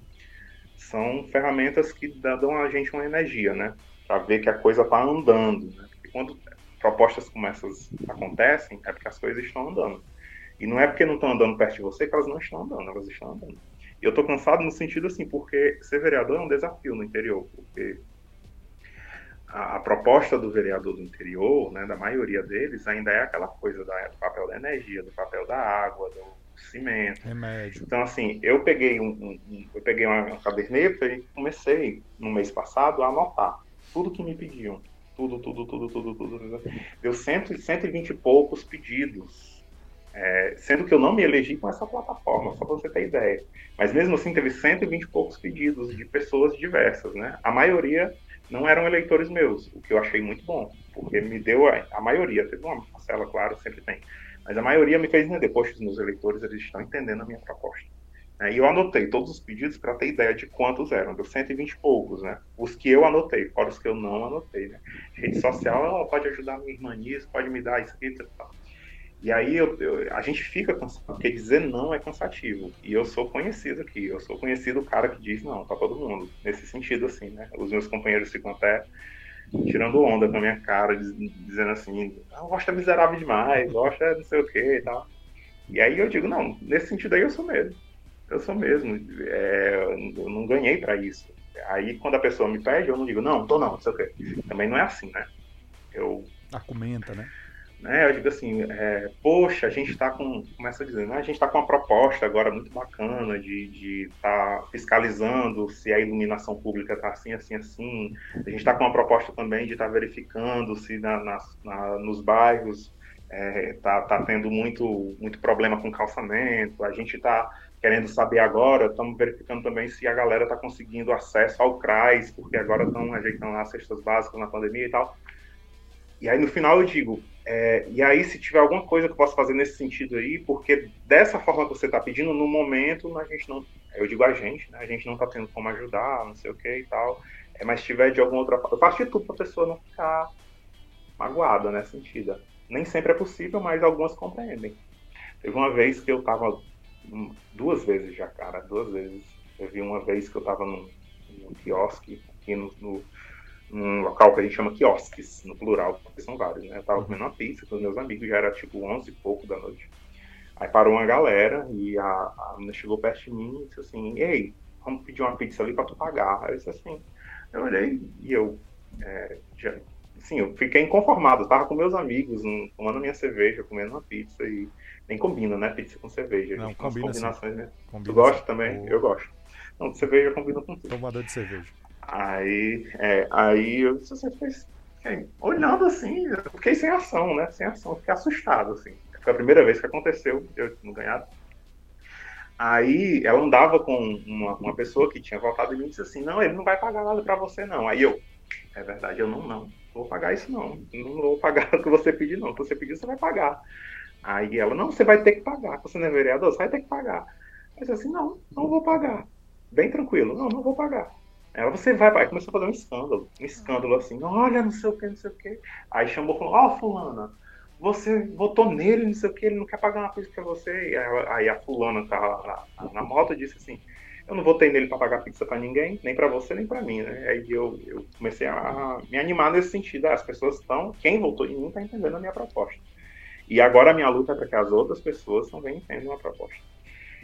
são ferramentas que dão a gente uma energia, né? Para ver que a coisa tá andando, né? Porque quando propostas como essas acontecem, é porque as coisas estão andando. E não é porque não estão andando perto de você que elas não estão andando, elas estão andando. E eu tô cansado no sentido assim, porque ser vereador é um desafio no interior, porque a, a, proposta do vereador do interior, né, da maioria deles, ainda é aquela coisa da, do papel da energia, do papel da água, do cimento. Remédio. Então, assim, eu peguei, um, um, um eu peguei uma caderneta e comecei, no mês passado, a anotar tudo que me pediam. Tudo, tudo, tudo, tudo, tudo. Deu cento, 120 e poucos pedidos. É, sendo que eu não me elegi com essa plataforma, só para você ter ideia. Mas mesmo assim, teve 120 e poucos pedidos de pessoas diversas, né? A maioria não eram eleitores meus, o que eu achei muito bom, porque me deu a, a maioria, teve uma parcela, claro, sempre tem, mas a maioria me fez entender, poxa, os meus eleitores, eles estão entendendo a minha proposta. É, e eu anotei todos os pedidos para ter ideia de quantos eram, deu 120 e poucos, né? Os que eu anotei, fora os que eu não anotei, né? Rede social, pode ajudar minha irmã nisso, pode me dar isso aqui e tal. E aí eu, eu, a gente fica porque dizer não é cansativo. E eu sou conhecido aqui, eu sou conhecido o cara que diz não para todo mundo. Nesse sentido, assim, né? Os meus companheiros ficam até tirando onda com a minha cara, dizendo assim, ah, gosta é miserável demais, gosta é não sei o que e tal. E aí eu digo, não, nesse sentido aí eu sou mesmo. Eu sou mesmo. É, eu não ganhei para isso. Aí quando a pessoa me pede, eu não digo, não, tô não, não sei o quê. Também não é assim, né? Eu. Argumenta, né? Né, eu digo assim, é, poxa, a gente está com, começa dizendo, né, a gente está com uma proposta agora muito bacana de estar tá fiscalizando se a iluminação pública está assim, assim, assim. A gente está com uma proposta também de estar tá verificando se na, na, na, nos bairros está é, tá, tá tendo muito, muito problema com calçamento. A gente está querendo saber agora, estamos verificando também se a galera está conseguindo acesso ao CRAS, porque agora estão ajeitando as cestas básicas na pandemia e tal. E aí no final eu digo, é, e aí se tiver alguma coisa que eu possa fazer nesse sentido aí, porque dessa forma que você está pedindo, no momento a gente não, eu digo a gente, né, a gente não está tendo como ajudar, não sei o que e tal, é, mas se tiver de alguma outra forma, eu faço de tudo para a pessoa não ficar magoada nessa sentido. Nem sempre é possível, mas algumas compreendem. Teve uma vez que eu estava, duas vezes já, cara, duas vezes. Vi uma vez que eu estava num, num quiosque aqui no, no num local que a gente chama quiosques, no plural, porque são vários, né? Eu tava comendo uma pizza com os meus amigos, já era tipo 11 e pouco da noite. Aí parou uma galera e a, a menina chegou perto de mim e disse assim, ei, vamos pedir uma pizza ali pra tu pagar. Aí eu disse assim, eu olhei e eu, é, já, assim, eu fiquei inconformado, eu tava com meus amigos, um, tomando minha cerveja, comendo uma pizza e nem combina, né, pizza com cerveja. Não, combina combinações, né? Combina tu gosta também? Eu gosto. Não, cerveja combina com tudo. Tomador de cerveja. Aí, é, aí eu você fez, olhando assim, eu fiquei sem ação, né? Sem ação, fiquei assustado, assim. Foi a primeira vez que aconteceu, eu não ganhado. Aí ela andava com uma, uma pessoa que tinha voltado e me disse assim, não, ele não vai pagar nada para você, não. Aí eu, é verdade, eu não, não, vou pagar isso não. Não vou pagar o que você pediu, não. O que você pediu, você vai pagar. Aí ela, não, você vai ter que pagar. Você não é vereador, você vai ter que pagar. Eu disse assim, não, não vou pagar. Bem tranquilo, não, não vou pagar. Ela, você vai, pai, começou a fazer um escândalo, um escândalo assim, olha, não sei o que, não sei o que. Aí chamou e falou, ó, oh, fulana, você votou nele, não sei o que, ele não quer pagar uma coisa pra você. E aí, aí a fulana tá na, na, na moto disse assim, eu não votei nele para pagar pizza para ninguém, nem para você, nem para mim, né? Aí eu, eu comecei a me animar nesse sentido. As pessoas estão, quem votou em mim está entendendo a minha proposta. E agora a minha luta é para que as outras pessoas também entendam a proposta.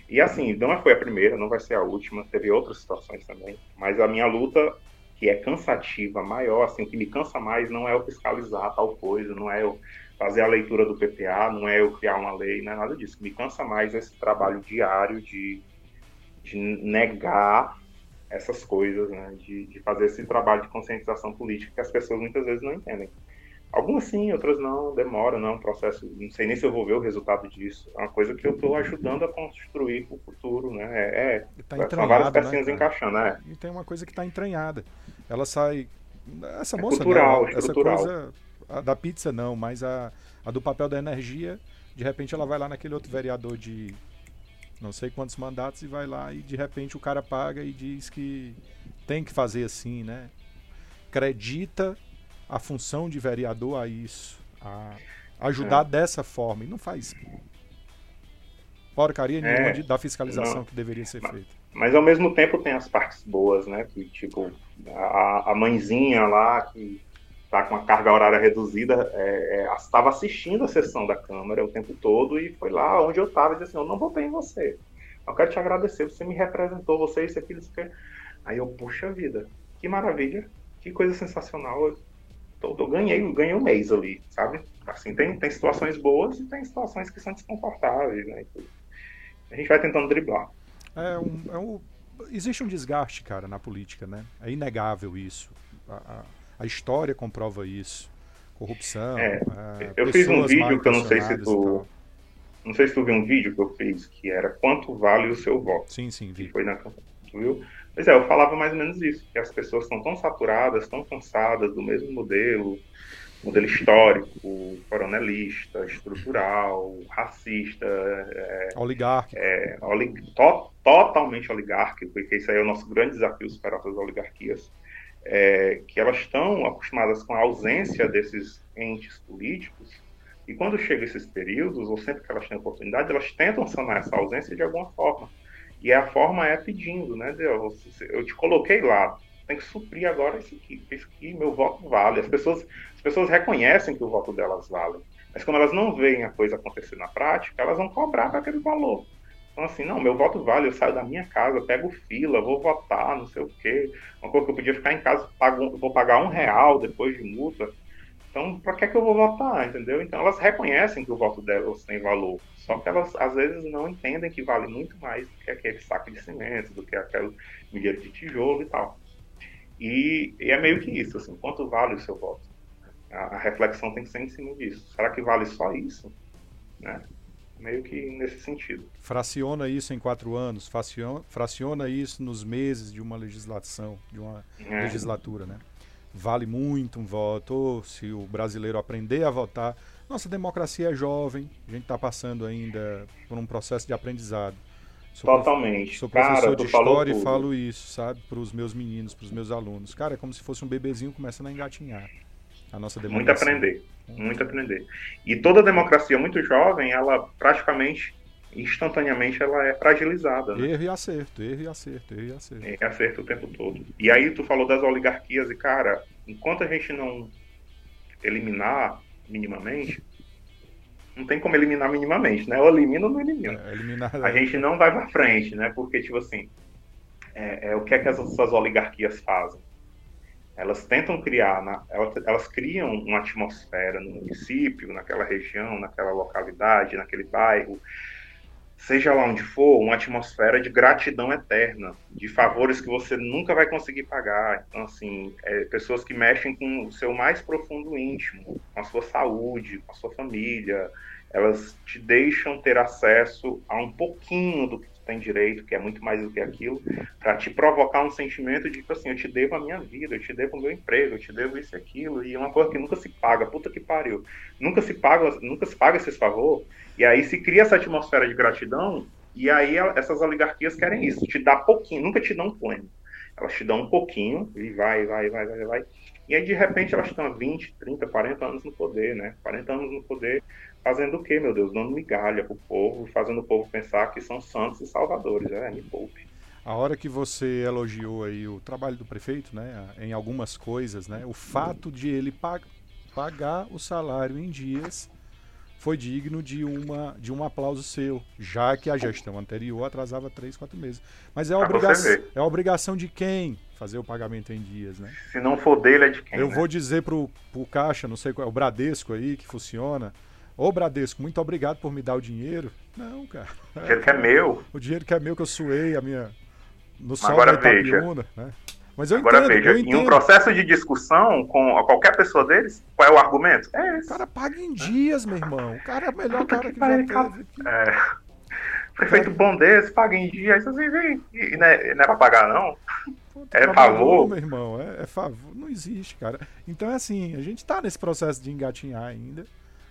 E assim, não foi a primeira, não vai ser a última, teve outras situações também, mas a minha luta, que é cansativa, maior, assim, o que me cansa mais não é eu fiscalizar tal coisa, não é eu fazer a leitura do PPA, não é eu criar uma lei, não é nada disso. Me cansa mais é esse trabalho diário de, de negar essas coisas, né? de, de fazer esse trabalho de conscientização política que as pessoas muitas vezes não entendem. Algumas sim, outras não, demora, não é processo, não sei nem se eu vou ver o resultado disso. É uma coisa que eu estou ajudando a construir para o futuro, né? É, é tá são várias né, pecinhas né, encaixando, né? E tem uma coisa que está entranhada. Ela sai. Essa é moça cultural, não, essa coisa a da pizza não, mas a, a do papel da energia, de repente ela vai lá naquele outro vereador de não sei quantos mandatos e vai lá e de repente o cara paga e diz que tem que fazer assim, né? Acredita a função de vereador a isso, a ajudar é. dessa forma. E não faz porcaria nenhuma é, de, da fiscalização não, que deveria ser mas, feita. Mas ao mesmo tempo tem as partes boas, né? Que tipo, a, a mãezinha lá que tá com a carga horária reduzida, é, é, estava assistindo a sessão da Câmara o tempo todo e foi lá onde eu estava e disse assim, eu não votei em você. Eu quero te agradecer, você me representou, você isso, aquilo, isso, aquilo. Aí eu, puxa vida, que maravilha, que coisa sensacional. Eu, eu ganhei, ganhei um mês ali, sabe? Assim, tem, tem situações boas e tem situações que são desconfortáveis, né? A gente vai tentando driblar. É um, é um, existe um desgaste, cara, na política, né? É inegável isso. A, a, a história comprova isso. Corrupção. É, é, eu fiz um vídeo que eu não sei se tu. Não sei se tu viu um vídeo que eu fiz que era quanto vale o seu voto. Sim, sim, vi. Que foi na campanha. Tu viu? Pois é, eu falava mais ou menos isso, que as pessoas estão tão saturadas, tão cansadas do mesmo modelo, modelo histórico, coronelista, estrutural, racista, é, oligárquico, é, olig, to, totalmente oligárquico, porque isso aí é o nosso grande desafio superar as oligarquias, é, que elas estão acostumadas com a ausência desses entes políticos, e quando chegam esses períodos, ou sempre que elas têm oportunidade, elas tentam sanar essa ausência de alguma forma. E a forma é pedindo, né, Deus? Eu te coloquei lá, tem que suprir agora isso aqui, isso aqui, meu voto vale. As pessoas, as pessoas reconhecem que o voto delas vale, mas quando elas não veem a coisa acontecer na prática, elas vão cobrar aquele valor. Então, assim, não, meu voto vale, eu saio da minha casa, pego fila, vou votar, não sei o quê. Uma coisa que eu podia ficar em casa, pago, vou pagar um real depois de multa. Então, para que, é que eu vou votar, entendeu? Então, elas reconhecem que o voto delas tem valor. Só que elas, às vezes, não entendem que vale muito mais do que aquele saco de cimento, do que aquele milheiro de tijolo e tal. E, e, é meio que isso, assim, quanto vale o seu voto? A, a, reflexão tem que ser em cima disso. Será que vale só isso? Né? Meio que nesse sentido. Fraciona isso em quatro anos, fraciona, fraciona isso nos meses de uma legislação, de uma é. legislatura, né? Vale muito um voto, se o brasileiro aprender a votar, nossa democracia é jovem, a gente está passando ainda por um processo de aprendizado. Sou Totalmente. Sou professor Cara, de história e falo isso, sabe, para os meus meninos, para os meus alunos. Cara, é como se fosse um bebezinho começando a engatinhar a nossa democracia. Muito aprender, muito aprender. E toda democracia muito jovem, ela praticamente, instantaneamente, ela é fragilizada. Né? Erro e acerto, erro e acerto, erro e acerto. Erro e acerto o tempo todo. E aí tu falou das oligarquias e, cara, enquanto a gente não eliminar minimamente, não tem como eliminar minimamente, né? Ou elimina ou não elimina. É, eliminar... A gente não vai para frente, né? Porque, tipo assim, é, é, o que é que essas, essas oligarquias fazem? Elas tentam criar, na, elas, elas, criam uma atmosfera no município, naquela região, naquela localidade, naquele bairro, seja lá onde for, uma atmosfera de gratidão eterna, de favores que você nunca vai conseguir pagar. Então, assim, é, pessoas que mexem com o seu mais profundo íntimo, com a sua saúde, com a sua família, elas te deixam ter acesso a um pouquinho do que tem direito, que é muito mais do que aquilo, para te provocar um sentimento de que, assim, eu te devo a minha vida, eu te devo o meu emprego, eu te devo isso e aquilo, e é uma coisa que nunca se paga, puta que pariu. Nunca se paga, nunca se paga esses favor e aí se cria essa atmosfera de gratidão, e aí essas oligarquias querem isso, te dar pouquinho, nunca te dão pleno. Elas te dão um pouquinho, e vai, vai, vai, vai, vai. E aí, de repente, elas estão há 20, 30, 40 anos no poder, né? 40 anos no poder, fazendo o quê, meu Deus? Dando migalha pro povo, fazendo o povo pensar que são santos e salvadores, né? Me poupe. A hora que você elogiou aí o trabalho do prefeito, né? Em algumas coisas, né? O fato de ele pag pagar o salário em dias foi digno de, uma, de um aplauso seu, já que a gestão anterior atrasava três, quatro meses. Mas é a, obrigação, é a obrigação de quem fazer o pagamento em dias, né? Se não for dele, é de quem? Eu né? vou dizer pro, pro Caixa, não sei qual é, o Bradesco aí, que funciona. Ô Bradesco, muito obrigado por me dar o dinheiro. Não, cara. O dinheiro que é meu. O dinheiro que é meu, que eu suei a minha. No sol Agora da Itapiúna, né? Mas eu Agora entendo, veja, eu entendo. em um processo de discussão com qualquer pessoa deles, qual é o argumento? É esse. O cara paga em dias, meu irmão. O cara é o melhor Puta cara que, que já teve. É. Prefeito bom desse, paga em dias. Aí vem, e não é, não é pra pagar, não? é favor? meu irmão, é, é, favor. Não existe, cara. Então é assim, a gente tá nesse processo de engatinhar ainda.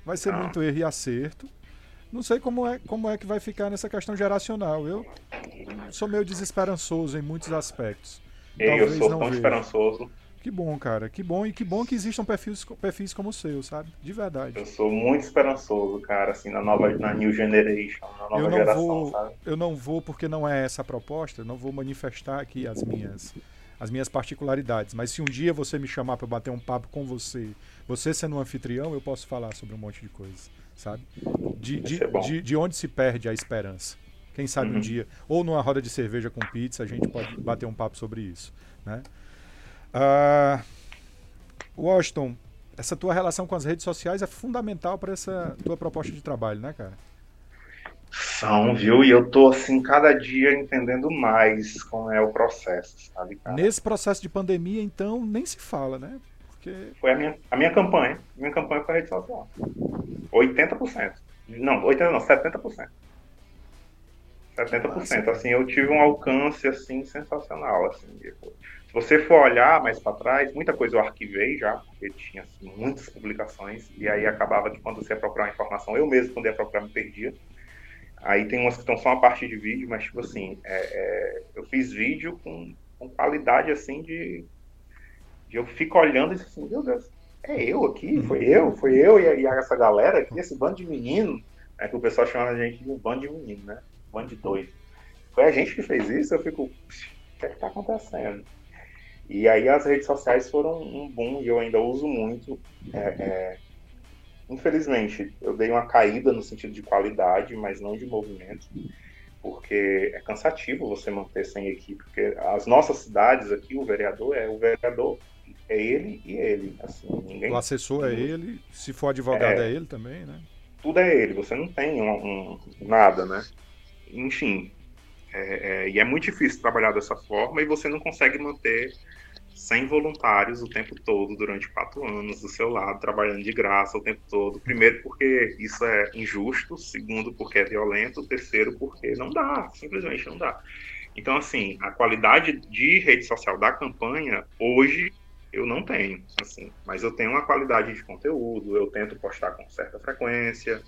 Vai ser não. muito erro e acerto. Não sei como é, como é que vai ficar nessa questão geracional. Eu sou meio desesperançoso em muitos aspectos. Eu sou tão veja. esperançoso. Que bom, cara. Que bom e que bom que existam perfis, perfis como o seu, sabe? De verdade. Eu sou muito esperançoso, cara, assim, na nova na new generation, na nova eu não geração, vou, sabe? Eu não vou porque não é essa a proposta, eu não vou manifestar aqui as minhas as minhas particularidades, mas se um dia você me chamar para bater um papo com você, você sendo um anfitrião, eu posso falar sobre um monte de coisas, sabe? De, de, de, de onde se perde a esperança Quem sabe uhum. um dia, ou numa roda de cerveja com pizza, a gente pode bater um papo sobre isso. Né? Uh, Washington, essa tua relação com as redes sociais é fundamental para essa tua proposta de trabalho, né, cara? São, viu? E eu tô, assim, cada dia entendendo mais como é o processo, sabe, cara? Nesse processo de pandemia, então, nem se fala, né? Porque... Foi a minha, a minha campanha. Minha campanha foi a rede social. 80%. Não, 80% não, 70%. 70%. Assim, eu tive um alcance, assim, sensacional, assim, tipo, se você for olhar mais para trás, muita coisa eu arquivei já, porque tinha assim, muitas publicações, e aí acabava que quando você ia procurar informação, eu mesmo, quando ia procurar, me perdia. Aí tem umas que estão só a partir de vídeo, mas tipo assim, é, é, eu fiz vídeo com, com qualidade assim de, de, eu fico olhando e assim, meu Deus, é eu aqui, foi eu, foi eu e, e essa galera aqui, esse bando de menino, é que o pessoal chama a gente de um bando de menino, né? bando de dois. Foi a gente que fez isso, eu fico, o que é que tá acontecendo? E aí as redes sociais foram um boom e eu ainda uso muito. É, é, Infelizmente, eu dei uma caída no sentido de qualidade, mas não de movimento, porque é cansativo você manter sem equipe, porque as nossas cidades aqui, o vereador é o vereador, é ele e ele. Assim, ninguém, o assessor é ele, se for advogado é, é ele também, né? Tudo é ele, você não tem um, um nada, né? Enfim, é, é, e é muito difícil trabalhar dessa forma e você não consegue manter 100 voluntários o tempo todo, durante quatro anos, do seu lado, trabalhando de graça o tempo todo. Primeiro, porque isso é injusto. Segundo, porque é violento. Terceiro, porque não dá, simplesmente não dá. Então, assim, a qualidade de rede social da campanha, hoje, eu não tenho, assim, mas eu tenho uma qualidade de conteúdo, eu tento postar com certa frequência,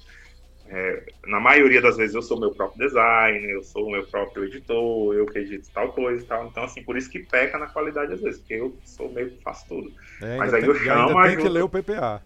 é, na maioria das vezes eu sou meu próprio designer, eu sou o meu próprio editor, eu que edito tal coisa e tal. Então, assim, por isso que peca na qualidade às vezes, porque eu sou meio que faço tudo. É, Mas aí tem, eu chamo. Tem que ler o PPA.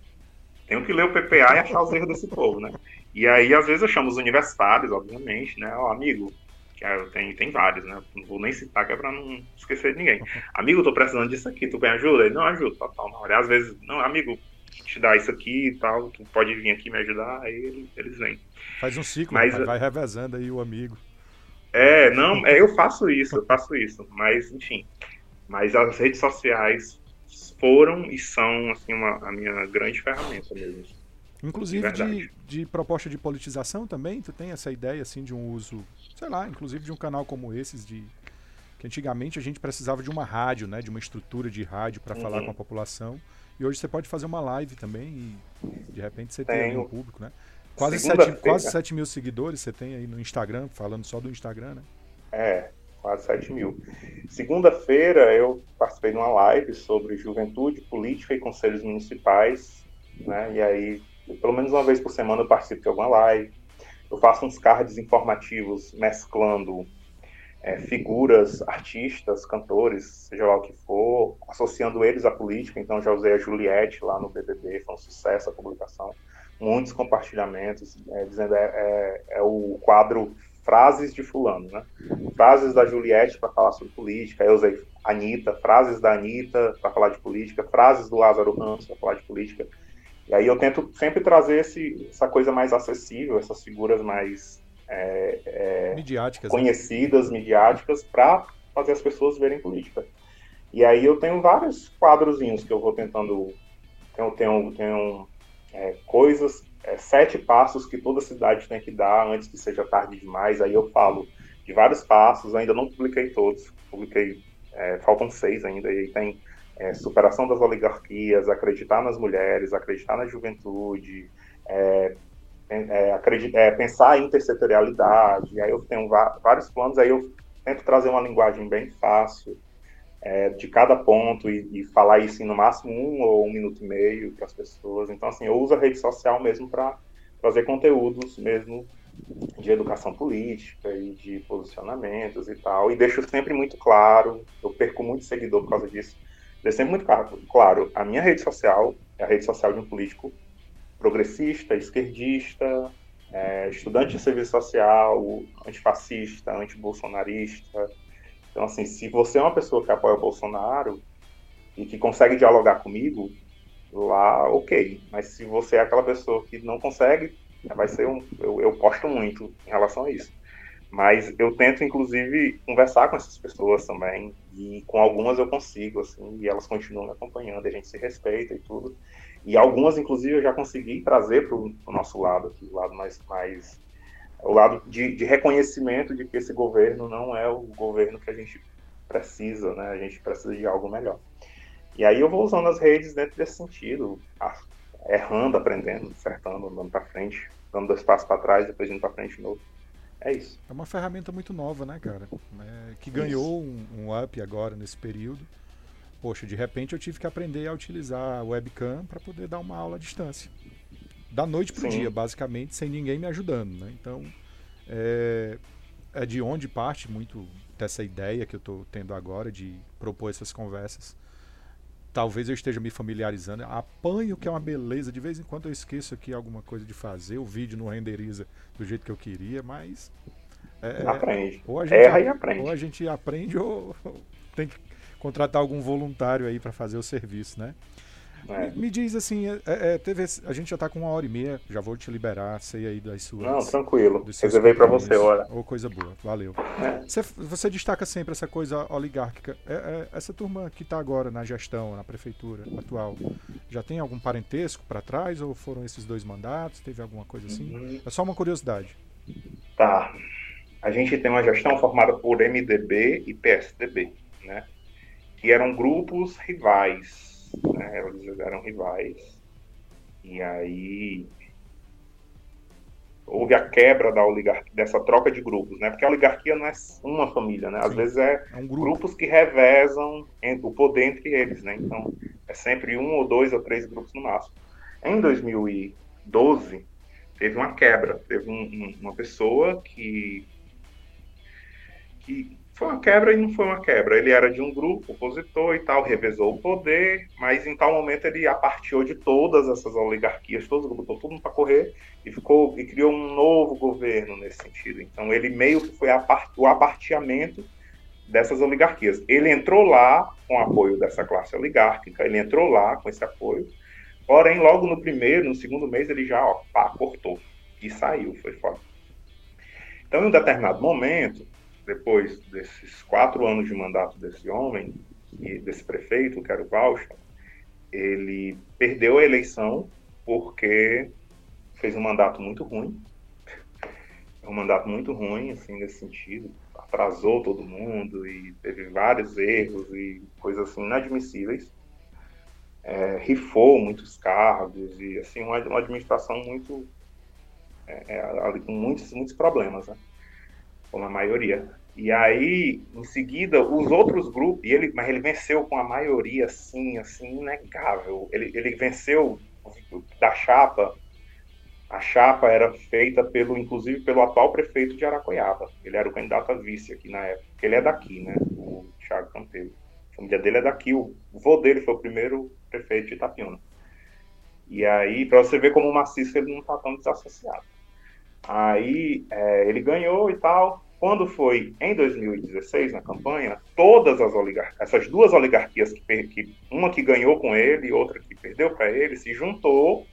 Tenho que ler o PPA e achar os erros desse povo, né? E aí, às vezes, eu chamo os universitários, obviamente, né? Ó, amigo, que é, tem, tem vários, né? Não vou nem citar, que é pra não esquecer de ninguém. Amigo, tô precisando disso aqui, tu me ajuda? Ele, não, ajuda, tal, tal. Às vezes, não, amigo, te dar isso aqui e tal, tu pode vir aqui me ajudar, aí eles vêm. Faz um ciclo, mas, vai revezando aí o amigo. É, não, é, eu faço isso, eu faço isso, mas enfim. Mas as redes sociais foram e são assim uma, a minha grande ferramenta mesmo. Inclusive de, de, proposta de politização também, tu tem essa ideia assim de um uso, sei lá, inclusive de um canal como esses de que antigamente a gente precisava de uma rádio, né, de uma estrutura de rádio para uhum. falar com a população. E hoje você pode fazer uma live também e de repente você tem um público, né? Quase 7, quase 7 mil seguidores você tem aí no Instagram, falando só do Instagram, né? É, quase 7 mil. Segunda-feira eu participei de uma live sobre juventude, política e conselhos municipais, né? E aí, pelo menos uma vez por semana eu participo de alguma live. Eu faço uns cards informativos mesclando é, figuras, artistas, cantores, seja lá o que for, associando eles à política. Então, já usei a Juliette lá no BBB, foi um sucesso a publicação. Muitos compartilhamentos, é, dizendo é, é, é, o quadro Frases de Fulano, né? Frases da Juliette para falar sobre política. Eu usei Anitta, frases da Anitta para falar de política, frases do Lázaro Ramos para falar de política. E aí eu tento sempre trazer esse, essa coisa mais acessível, essas figuras mais é, é, midiáticas, né? conhecidas, né? midiáticas, para fazer as pessoas verem política. E aí eu tenho vários quadrozinhos que eu vou tentando. Eu tenho, tenho é, coisas, é, sete passos que toda cidade tem que dar antes que seja tarde demais. Aí eu falo de vários passos, ainda não publiquei todos, publiquei, é, faltam seis ainda, e aí tem é, superação das oligarquias, acreditar nas mulheres, acreditar na juventude, é, é, é, pensar em intersetorialidade, aí eu tenho vários planos, aí eu tento trazer uma linguagem bem fácil é, de cada ponto e, e, falar isso em no máximo um ou um minuto e meio para as pessoas. Então, assim, eu uso a rede social mesmo para fazer conteúdos mesmo de educação política e de posicionamentos e tal, e deixo sempre muito claro, eu perco muito seguidor por causa disso, deixo sempre muito claro, claro, a minha rede social é a rede social de um político progressista, esquerdista, é, estudante de serviço social, antifascista, antibolsonarista. Então, assim, se você é uma pessoa que apoia o Bolsonaro e que consegue dialogar comigo, lá, ok. Mas se você é aquela pessoa que não consegue, vai ser um. Eu, eu posto muito em relação a isso. Mas eu tento, inclusive, conversar com essas pessoas também, e com algumas eu consigo, assim, e elas continuam me acompanhando, a gente se respeita e tudo. E algumas, inclusive, eu já consegui trazer para o nosso lado, aqui, o lado mais, mais o lado de, de, reconhecimento de que esse governo não é o governo que a gente precisa, né? A gente precisa de algo melhor. E aí eu vou usando as redes dentro desse sentido, errando, aprendendo, acertando, andando para frente, dando dois passos para trás, depois indo para frente de novo. É isso. É uma ferramenta muito nova, né, cara? É, que ganhou um, um, up agora nesse período. Poxa, de repente eu tive que aprender a utilizar a webcam para poder dar uma aula à distância. Da noite para o dia, basicamente, sem ninguém me ajudando, né? Então, é, é de onde parte muito dessa ideia que eu estou tendo agora de propor essas conversas talvez eu esteja me familiarizando. Apanho, que é uma beleza. De vez em quando eu esqueço aqui alguma coisa de fazer. O vídeo não renderiza do jeito que eu queria, mas. É, aprende. Ou a gente, Erra e aprende. Ou a gente aprende ou tem que contratar algum voluntário aí para fazer o serviço, né? É. Me, me, diz assim, é, é, teve, a gente já está com uma hora e meia, já vou te liberar, sei aí das suas. Não, tranquilo. Reservei para você, olha. Ou oh, coisa boa, valeu. É. Você, você, destaca sempre essa coisa oligárquica. É, é, essa turma que está agora na gestão, na prefeitura atual, já tem algum parentesco para trás ou foram esses dois mandatos? Teve alguma coisa assim? Uhum. É só uma curiosidade. Tá. A gente tem uma gestão formada por MDB e PSDB, né? Que eram grupos rivais né? Eles eram rivais. E aí houve a quebra da oligarquia, dessa troca de grupos, né? Porque a oligarquia não é uma família, né? Às Sim, vezes é, é um grupo. grupos que revezam o poder entre eles, né? Então é sempre um ou dois ou três grupos no máximo. Em 2012 teve uma quebra, teve um, um, uma pessoa que que foi uma quebra e não foi uma quebra. Ele era de um grupo opositor e tal, revezou o poder, mas em tal momento ele aparteou de todas essas oligarquias, todos botou tudo para correr e ficou e criou um novo governo nesse sentido. Então ele meio que foi o aparteamento dessas oligarquias. Ele entrou lá com apoio dessa classe oligárquica, ele entrou lá com esse apoio, porém logo no primeiro, no segundo mês ele já ó, pá, cortou e saiu, foi fora. Então em um determinado momento depois desses quatro anos de mandato desse homem, desse prefeito, que era o Baucha, ele perdeu a eleição porque fez um mandato muito ruim, um mandato muito ruim, assim, nesse sentido, atrasou todo mundo e teve vários erros e coisas assim inadmissíveis, é, rifou muitos cargos e assim uma, uma administração muito é, é, com muitos muitos problemas, né? Como a maioria. E aí, em seguida, os outros grupos, e ele, mas ele venceu com a maioria, assim, assim, inegável. Ele, ele venceu da chapa. A chapa era feita pelo, inclusive, pelo atual prefeito de Aracoiaba. Ele era o candidato a vice aqui na época. Ele é daqui, né? O Thiago Campeiro. A família dele é daqui. O vô dele foi o primeiro prefeito de Itapiúna. E aí, para você ver como o maciço ele não está tão desassociado. Aí é, ele ganhou e tal. Quando foi em 2016, na campanha, todas as oligarquias, essas duas oligarquias, que, que, uma que ganhou com ele e outra que perdeu para ele, se juntou,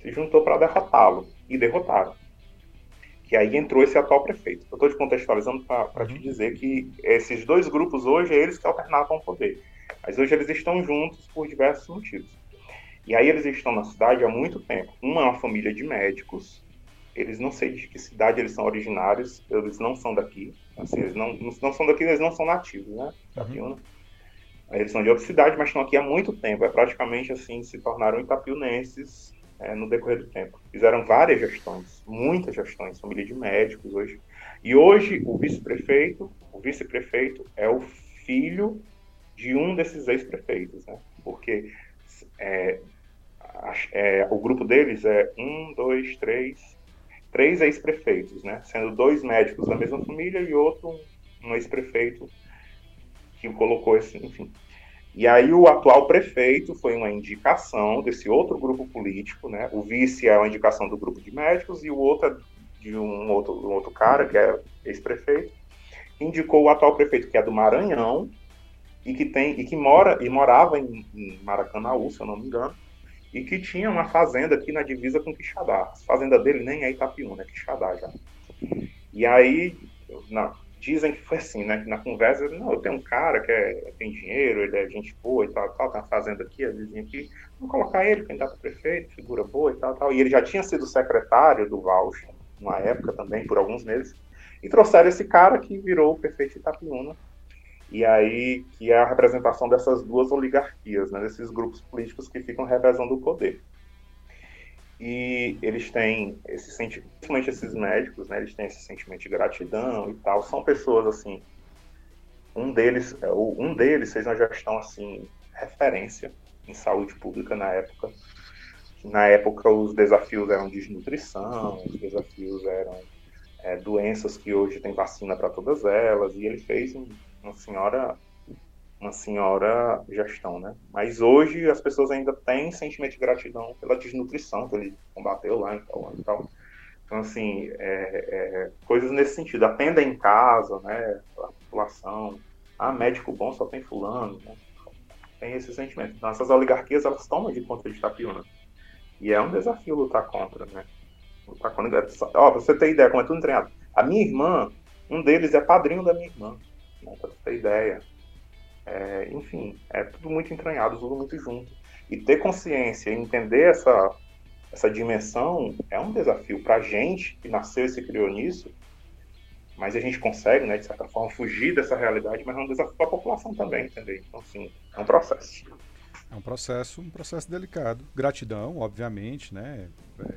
se juntou para derrotá-lo e derrotaram. Que aí entrou esse atual prefeito. Eu estou te contextualizando para uhum. te dizer que esses dois grupos hoje, eles que alternavam o poder. Mas hoje eles estão juntos por diversos motivos. E aí eles estão na cidade há muito tempo. Uma é uma família de médicos, eles não sei de que cidade eles são originários, eles não são daqui. Assim, eles não, não são daqui, eles não são nativos, né? Uhum. Eles são de outra cidade, mas estão aqui há muito tempo. É praticamente assim, se tornaram itapiunenses é, no decorrer do tempo. Fizeram várias gestões, muitas gestões, família de médicos hoje. E hoje o vice-prefeito, o vice-prefeito é o filho de um desses ex-prefeitos, né? Porque é, é, o grupo deles é um, dois, três, três ex-prefeitos, né? Sendo dois médicos da mesma família e outro um ex-prefeito que colocou esse, enfim. E aí o atual prefeito foi uma indicação desse outro grupo político, né? O vice é uma indicação do grupo de médicos e o outro é de um outro, um outro cara que é ex-prefeito, indicou o atual prefeito que é do Maranhão e que tem e que mora e morava em, em Maracanaú, se eu não me engano, e que tinha uma fazenda aqui na divisa com Quixadá. A fazenda dele nem é Itapiúna, é Quixadá já. E aí, na, dizem que foi assim, né? Na conversa, não, eu tenho um cara que é, tem dinheiro, ele é gente boa e tal, tal, tá fazendo aqui, a vizinha aqui, vamos colocar ele, candidato a prefeito, figura boa e tal, tal. E ele já tinha sido secretário do Vauch, uma época também, por alguns meses, e trouxeram esse cara que virou o prefeito de Itapiúna, e aí que é a representação dessas duas oligarquias, né, desses grupos políticos que ficam revezando o poder. E eles têm esse sentimento, principalmente esses médicos, né, eles têm esse sentimento de gratidão e tal. São pessoas assim, um deles, é, um deles fez uma gestão assim referência em saúde pública na época. Na época os desafios eram desnutrição, os desafios eram é, doenças que hoje tem vacina para todas elas, e ele fez uma senhora uma senhora gestão, né? Mas hoje as pessoas ainda têm sentimento de gratidão pela desnutrição que ele combateu lá e tal, tal. Então, assim, é, é, coisas nesse sentido. Atenda em casa, né? A população. Ah, médico bom só tem fulano, né? Tem esse sentimento. Então, essas oligarquias, elas tomam de conta de Itapiúna. E é um desafio lutar contra, né? Lutar contra... Ó, pra você ter ideia, como é tudo treinado. A minha irmã, um deles é padrinho da minha irmã. Você ter ideia. É, enfim, é tudo muito entranhado, tudo muito junto. E ter consciência e entender essa, essa dimensão é um desafio para a gente que nasceu e se criou nisso, mas a gente consegue, né, de certa forma, fugir dessa realidade, mas é um desafio para a população também, entender? Então, assim, é um processo. É um processo, um processo delicado. Gratidão, obviamente, né?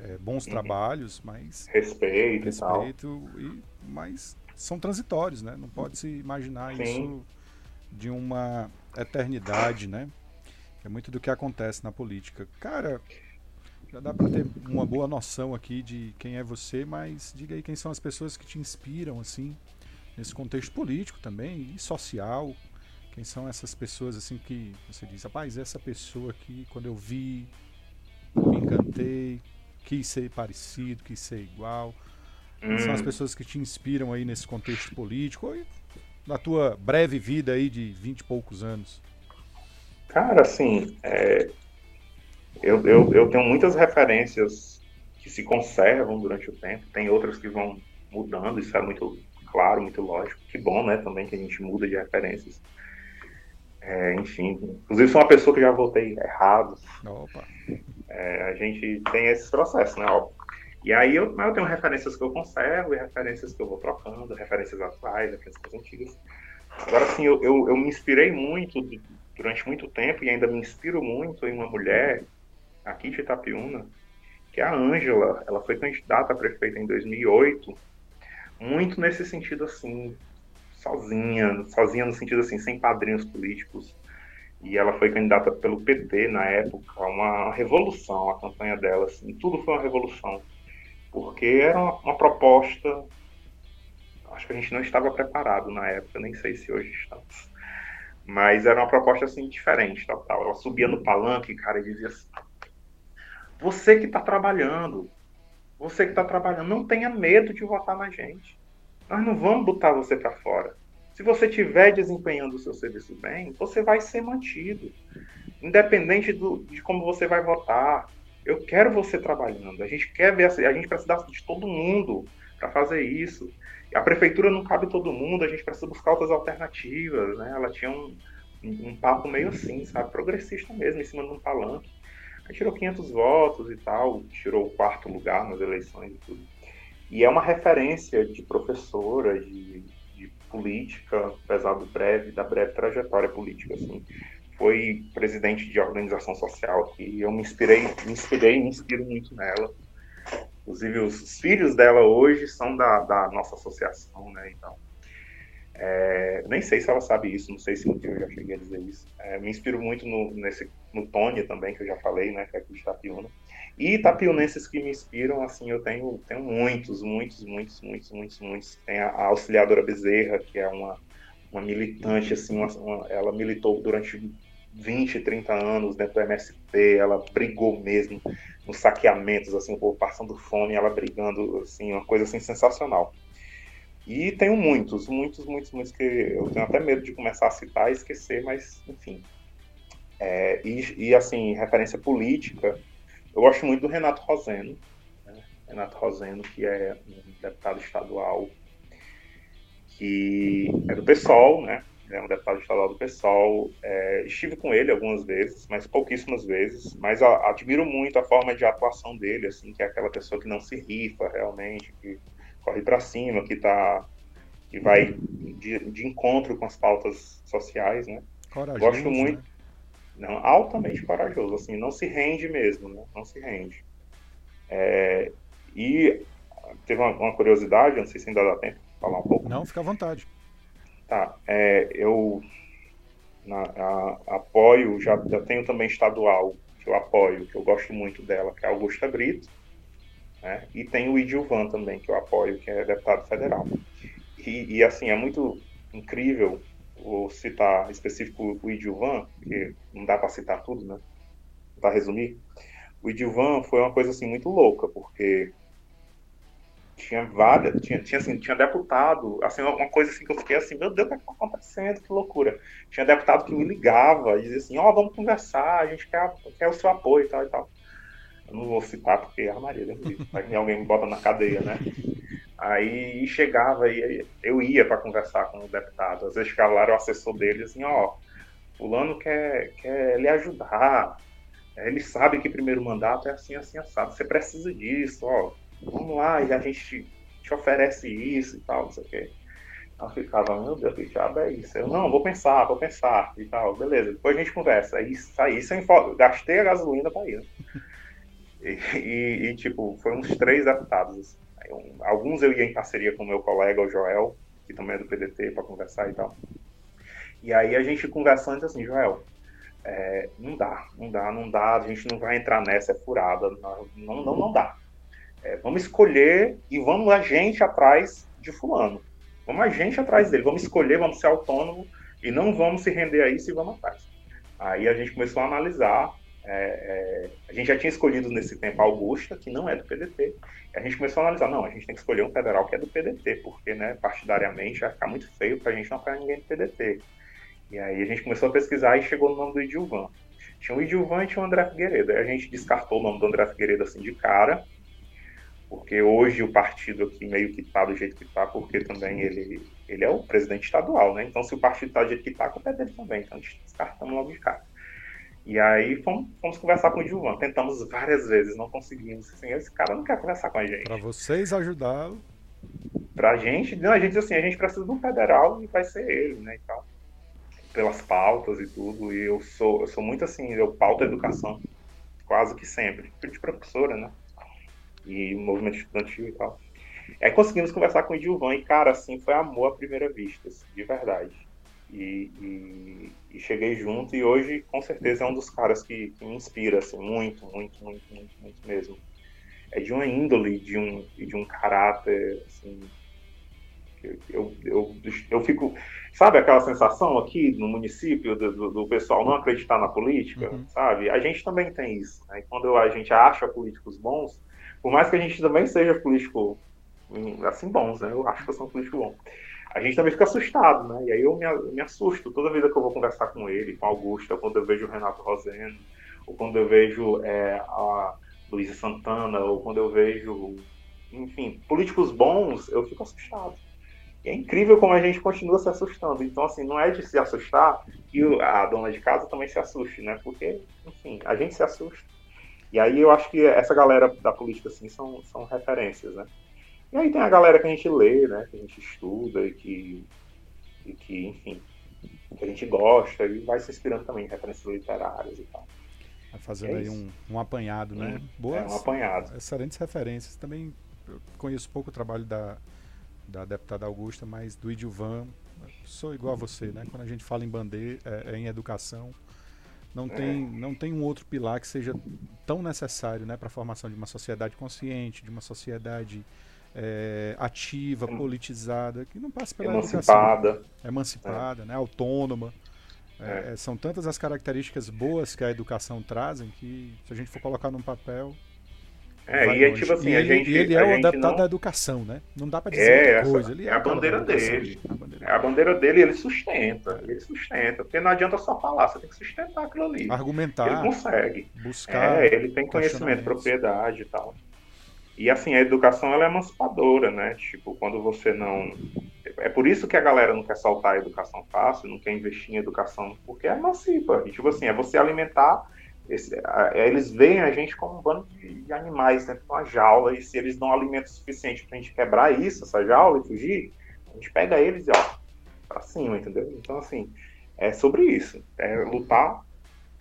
É, bons uhum. trabalhos, mas respeito, respeito e, e, mas são transitórios, né? Não pode se imaginar Sim. isso de uma eternidade, né? É muito do que acontece na política. Cara, já dá para ter uma boa noção aqui de quem é você, mas diga aí quem são as pessoas que te inspiram, assim, nesse contexto político também e social. Quem são essas pessoas, assim, que você diz, rapaz, essa pessoa aqui, quando eu vi, me encantei, quis ser parecido, quis ser igual. Quem são as hum. pessoas que te inspiram aí nesse contexto político? na tua breve vida aí de vinte e poucos anos? Cara, assim, é, eu, eu, eu tenho muitas referências que se conservam durante o tempo, tem outras que vão mudando, isso é muito claro, muito lógico. Que bom, né, também que a gente muda de referências. É, enfim, inclusive sou uma pessoa que já votei errado. Opa. É, a gente tem esse processo, né? E aí eu, eu tenho referências que eu conservo e referências que eu vou trocando, referências atuais, referências antigas. Agora, assim, eu, eu, eu me inspirei muito durante muito tempo e ainda me inspiro muito em uma mulher aqui de Itapiúna, que é a Ângela. Ela foi candidata a prefeita em 2008, muito nesse sentido assim, sozinha, sozinha no sentido assim, sem padrinhos políticos. E ela foi candidata pelo PT na época, uma revolução a campanha dela, assim, tudo foi uma revolução porque era uma, uma, proposta. Acho que a gente não estava preparado na época, nem sei se hoje estamos. Mas era uma proposta assim diferente, tal, tal. Ela subia no palanque, cara, e dizia assim: Você que está trabalhando, você que está trabalhando, não tenha medo de votar na gente. Nós não vamos botar você para fora. Se você estiver desempenhando o seu serviço bem, você vai ser mantido. Independente do, de como você vai votar, eu quero você trabalhando. A gente quer ver, a gente precisa de todo mundo para fazer isso. A prefeitura não cabe todo mundo, a gente precisa buscar outras alternativas, né? Ela tinha um, um papo meio assim, sabe, progressista mesmo, em cima de um palanque. Aí tirou 500 votos e tal, tirou o quarto lugar nas eleições e tudo. E é uma referência de professora, de, de política, apesar do breve, da breve trajetória política, assim foi presidente de organização social aqui. Eu me inspirei, me inspirei, me inspiro muito nela. Inclusive, os filhos dela hoje são da, da nossa associação, né? Então, é, nem sei se ela sabe isso, não sei se eu já cheguei a dizer isso. É, me inspiro muito no, nesse, no Tony também, que eu já falei, né? Que é aqui de Itapiúna. E itapiunenses que me inspiram, assim, eu tenho, tenho muitos, muitos, muitos, muitos, muitos, muitos. Tem a, a auxiliadora Bezerra, que é uma, uma militante, assim, uma, uma, ela militou durante 20, 30 anos dentro do MST, ela brigou mesmo nos saqueamentos, assim, o povo passando fome, ela brigando, assim, uma coisa assim sensacional. E tenho muitos, muitos, muitos, muitos que eu tenho até medo de começar a citar e esquecer, mas enfim. É, e, e, assim, referência política, eu gosto muito do Renato Roseno, né? Renato Roseno, que é um deputado estadual que é do PSOL, né? É um deputado estadual do PSOL. É, estive com ele algumas vezes, mas pouquíssimas vezes. Mas a, admiro muito a forma de atuação dele, assim, que é aquela pessoa que não se rifa realmente, que corre para cima, que tá que vai de, de, encontro com as pautas sociais, né? Corajoso, Gosto muito, né? não, altamente corajoso, assim, não se rende mesmo, né? Não se rende. É, e teve uma, uma, curiosidade, não sei se ainda dá tempo de falar um pouco. Não, fica à vontade. Tá, é, eu na, a, apoio, já, já tenho também estadual, que eu apoio, que eu gosto muito dela, que é a Augusta Brito, né? e tem o Idilvan também, que eu apoio, que é deputado federal. E, e assim, é muito incrível, vou citar específico o Idilvan, porque não dá para citar tudo, né? Para resumir, o Idilvan foi uma coisa assim muito louca, porque tinha várias, tinha, tinha, assim, tinha deputado, assim, uma coisa assim que eu fiquei assim, meu Deus, o que está acontecendo? Que loucura. Tinha deputado que me ligava e dizia assim, ó, oh, vamos conversar, a gente quer, quer o seu apoio e tal e tal. Eu não vou citar porque é a Maria, né? alguém me bota na cadeia, né? Aí chegava e eu ia para conversar com o deputado. Às vezes ficava lá, o assessor dele, assim, ó, fulano quer, quer lhe ajudar. Ele sabe que primeiro mandato é assim, assim, assado. Você precisa disso, ó. Vamos lá, e a gente te oferece isso e tal, não sei o quê. Ela ficava, meu Deus, que diabo é isso? Eu, não, vou pensar, vou pensar e tal. Beleza, depois a gente conversa. Aí saí sem foto, gastei a gasolina para ir, né? E, e, e, tipo, foi uns três deputados, assim. Alguns eu ia em parceria com o meu colega, o Joel, que também é do PDT, para conversar e tal. E aí a gente conversando assim, Joel, é, não dá, não dá, não dá, a gente não vai entrar nessa, é furada, não, não, não dá. É, vamos escolher e vamos a gente atrás de fulano. Vamos a gente atrás dele, vamos escolher, vamos ser autônomo e não vamos se render a isso e vamos atrás. Aí a gente começou a analisar é, é, a gente já tinha escolhido nesse tempo a Augusta, que não é do PDT. A gente começou a analisar, não, a gente tem que escolher um federal que é do PDT, porque, né, partidariamente vai ficar muito feio para a gente não apoiar ninguém do PDT. E aí a gente começou a pesquisar e chegou no nome do Idilvan. Tinha o Idilvan e tinha o André Figueiredo. Aí a gente descartou o nome do André Figueiredo assim de cara, porque hoje o partido aqui meio que está do jeito que está, porque também ele, ele é o presidente estadual, né? Então se o partido está do jeito que está, a culpa é dele também. Então a gente descartamos logo de cara. E aí fomos, fomos, conversar com o Gilvan. Tentamos várias vezes, não conseguimos. Assim, esse cara não quer conversar com a gente. Para vocês ajudá-lo. Pra gente, não, a gente assim, a gente precisa de um federal e vai ser ele, né? E tal. Pelas pautas e tudo. E eu sou, eu sou muito assim, eu pauto a educação. Quase que sempre. Filho de professora, né? E movimento estudantil e tal. Aí conseguimos conversar com o Gilvan e, cara, assim, foi amor à primeira vista, assim, de verdade. E, e, e, cheguei junto e hoje com certeza é um dos caras que, que, me inspira assim muito muito muito muito muito mesmo é de uma índole de um de um caráter assim eu, eu, eu, fico sabe aquela sensação aqui no município do, do, do pessoal não acreditar na política uhum. sabe a gente também tem isso né? e quando a gente acha políticos bons por mais que a gente também seja político assim bons né eu acho que eu sou um político bom a gente também fica assustado, né? E aí eu me, me assusto toda vez que eu vou conversar com ele, com Augusta, quando eu vejo o Renato Roseno, ou quando eu vejo é, a Luísa Santana, ou quando eu vejo, enfim, políticos bons, eu fico assustado. É incrível como a gente continua se assustando. Então, assim, não é de se assustar que a dona de casa também se assuste, né? Porque, enfim, a gente se assusta. E aí eu acho que essa galera da política, assim, são, são referências, né? E aí tem a galera que a gente lê, né? Que a gente estuda e que, e que enfim, que a gente gosta e vai se inspirando também em referências literárias e tal. Vai fazendo é aí um, um apanhado, né? Hum, Boas, é um apanhado. Excelentes referências. Também conheço pouco o trabalho da, da deputada Augusta, mas do Idilvan, sou igual a você, né? Quando a gente fala em bandeira, é, é em educação, não tem, não tem um outro pilar que seja tão necessário né, para a formação de uma sociedade consciente, de uma sociedade é, ativa, politizada, que não passa pela emancipada, educação. Emancipada, é. né, autônoma. É, é. são tantas as características boas que a educação trazem que se a gente for colocar num papel. É, e é tipo assim, e a ele, gente. Ele é o adaptado da educação, né? Não dá para dizer é, outra coisa. Ele é, a bandeira dele. A bandeira é a bandeira dele ele sustenta. Ele sustenta. Porque não adianta só falar, você tem que sustentar aquilo ali. Argumentar. Ele consegue. Buscar. É, ele tem conhecimento, propriedade e tal. E assim, a educação ela é emancipadora, né? Tipo, quando você não. é por isso que a galera não quer soltar a educação fácil, não quer investir em educação, porque é emancipa. E, tipo assim, é você alimentar. Esse, é, eles veem a gente como um bando de, de animais dentro de uma jaula, e se eles dão alimento suficiente pra gente quebrar isso, essa jaula, e fugir, a gente pega eles e ó, pra cima, entendeu? Então, assim, é sobre isso. É lutar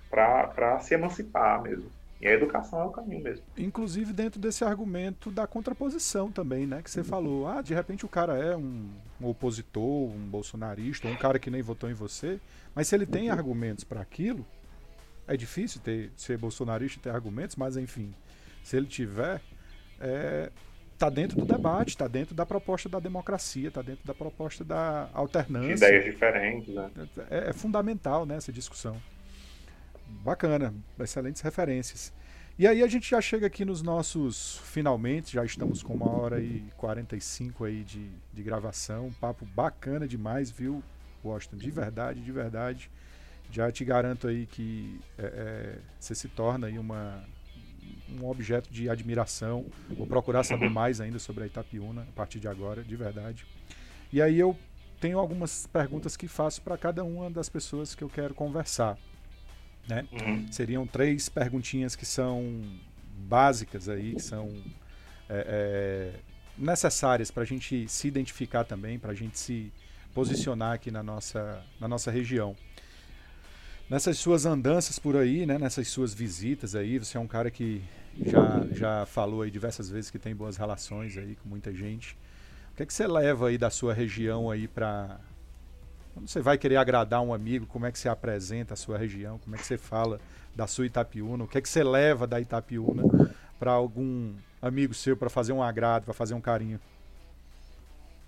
para se emancipar mesmo. E a educação é o caminho mesmo. Inclusive dentro desse argumento da contraposição também, né? Que você falou, ah, de repente o cara é um, um opositor, um bolsonarista, um cara que nem votou em você, mas se ele tem argumentos para aquilo, é difícil ter, ser bolsonarista e ter argumentos, mas enfim, se ele tiver, é, tá dentro do debate, está dentro da proposta da democracia, está dentro da proposta da alternância. De ideias diferentes, né? É, é fundamental né, essa discussão. Bacana, excelentes referências. E aí a gente já chega aqui nos nossos finalmente, já estamos com uma hora e 45 aí de, de gravação, um papo bacana demais, viu, Washington? De verdade, de verdade. Já te garanto aí que é, é, você se torna aí uma, um objeto de admiração. Vou procurar saber mais ainda sobre a Itapiúna a partir de agora, de verdade. E aí eu tenho algumas perguntas que faço para cada uma das pessoas que eu quero conversar. Né? Uhum. Seriam três perguntinhas que são básicas aí, que são é, é, necessárias para a gente se identificar também, para a gente se posicionar aqui na nossa, na nossa região. Nessas suas andanças por aí, né, nessas suas visitas aí, você é um cara que já, já falou aí diversas vezes que tem boas relações aí com muita gente. O que é que você leva aí da sua região aí para quando você vai querer agradar um amigo, como é que você apresenta a sua região, como é que você fala da sua Itapiúna, o que é que você leva da Itapiúna para algum amigo seu para fazer um agrado, para fazer um carinho?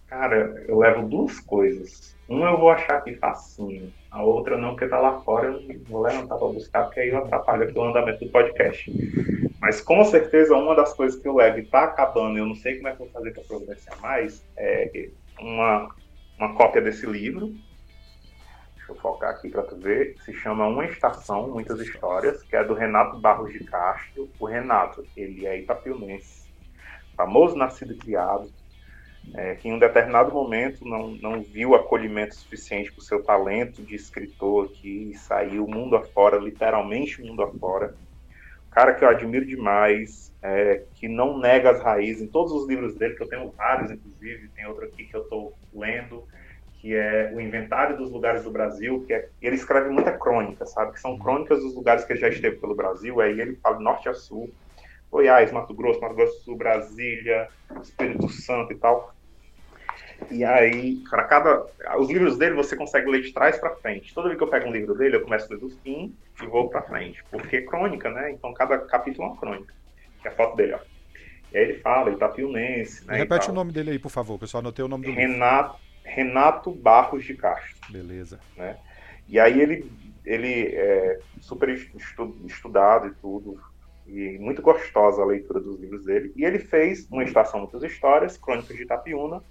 Cara, eu levo duas coisas. Uma eu vou achar aqui facinho, a outra não, porque tá lá fora, eu vou levantar para buscar, porque aí eu atrapalho aqui o andamento do podcast. Mas com certeza uma das coisas que eu levo e tá acabando, eu não sei como é que eu vou fazer para progressar mais, é uma, uma cópia desse livro, Deixa eu focar aqui para tu ver. Se chama Uma Estação, Muitas Histórias, que é do Renato Barros de Castro. O Renato, ele é itapiunense, famoso nascido e criado, é, que em um determinado momento não, não viu acolhimento suficiente para o seu talento de escritor aqui e saiu mundo afora, literalmente mundo afora. Cara que eu admiro demais, é, que não nega as raízes em todos os livros dele, que eu tenho vários, inclusive, tem outro aqui que eu estou lendo, que é o inventário dos lugares do Brasil, que é, ele escreve muita crônica, sabe? Que são uhum. crônicas dos lugares que ele já esteve pelo Brasil, aí ele fala norte a sul, Goiás, Mato Grosso, Mato Grosso do Sul, Brasília, Espírito Santo e tal. E aí, para cada. Os livros dele você consegue ler de trás para frente. Toda vez que eu pego um livro dele, eu começo a ler do fim e vou para frente. Porque é crônica, né? Então cada capítulo é uma crônica. Que é a foto dele, ó. E aí ele fala, Itapiunense, né? Repete o nome dele aí, por favor, que eu só anotei o nome do Renato, livro. Renato Barros de Castro. Beleza. Né? E aí ele, ele é super estudado e tudo, e muito gostosa a leitura dos livros dele. E ele fez uma estação muitas histórias, Crônicas de Itapiúna,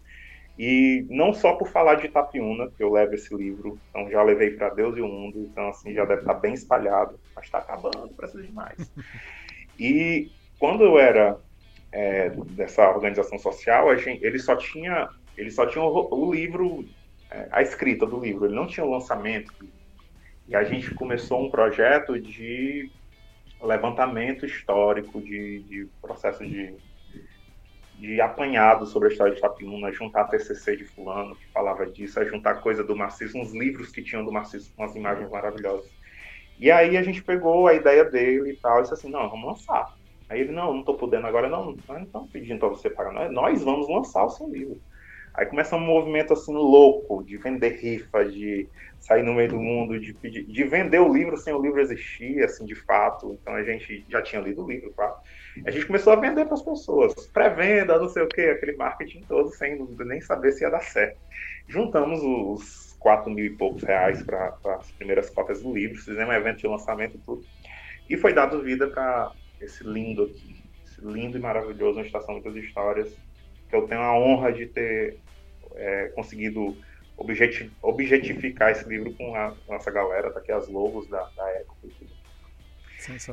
e não só por falar de Itapiúna, que eu levo esse livro, então já levei para Deus e o Mundo, então assim já deve estar bem espalhado, mas está acabando, precisa de mais. E quando eu era é, dessa organização social, gente, ele só tinha ele só tinha o, o livro, é, a escrita do livro, ele não tinha o lançamento. E a gente começou um projeto de levantamento histórico, de, de processo de, de apanhado sobre a história de Itapiúna, juntar TCC de fulano que falava disso, juntar coisa do marxismo, uns livros que tinham do marxismo, umas imagens maravilhosas. E aí a gente pegou a ideia dele e tal, e disse assim, não, vamos lançar. Aí ele, não, não estou podendo agora, não, não estamos pedindo para você pagar, nós vamos lançar o seu livro. Aí começa um movimento assim louco de vender rifa, de sair no meio do mundo, de, pedir, de vender o livro sem o livro existir, assim, de fato. Então a gente já tinha lido o livro, claro. A gente começou a vender para as pessoas, pré-venda, não sei o quê, aquele marketing todo, sem nem saber se ia dar certo. Juntamos os quatro mil e poucos reais para as primeiras cópias do livro, fizemos um evento de lançamento e tudo. E foi dado vida para esse lindo aqui, esse lindo e maravilhoso, uma estação de histórias, que eu tenho a honra de ter é, conseguido objetificar esse livro com a nossa galera, tá aqui as logos da, da Eco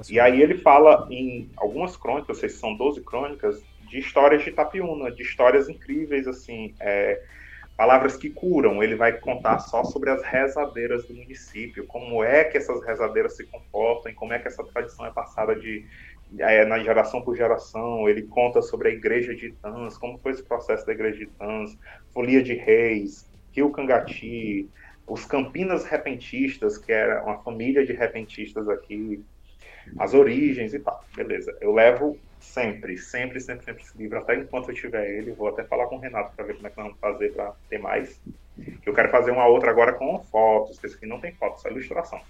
e aí ele fala em algumas crônicas, se são 12 crônicas, de histórias de Itapiúna, de histórias incríveis, assim, é, Palavras que curam, ele vai contar só sobre as rezadeiras do município, como é que essas rezadeiras se comportam como é que essa tradição é passada de, é, na geração por geração. Ele conta sobre a igreja de Itãs, como foi esse processo da igreja de Itãs, Folia de Reis, Rio Cangati, os Campinas Repentistas, que era uma família de repentistas aqui, as origens e tal. Beleza. Eu levo sempre, sempre, sempre, sempre esse livro, até enquanto eu tiver ele. Vou até falar com o Renato para ver como é que nós vamos fazer para ter mais. Eu quero fazer uma outra agora com fotos, que esse aqui não tem fotos, só ilustração.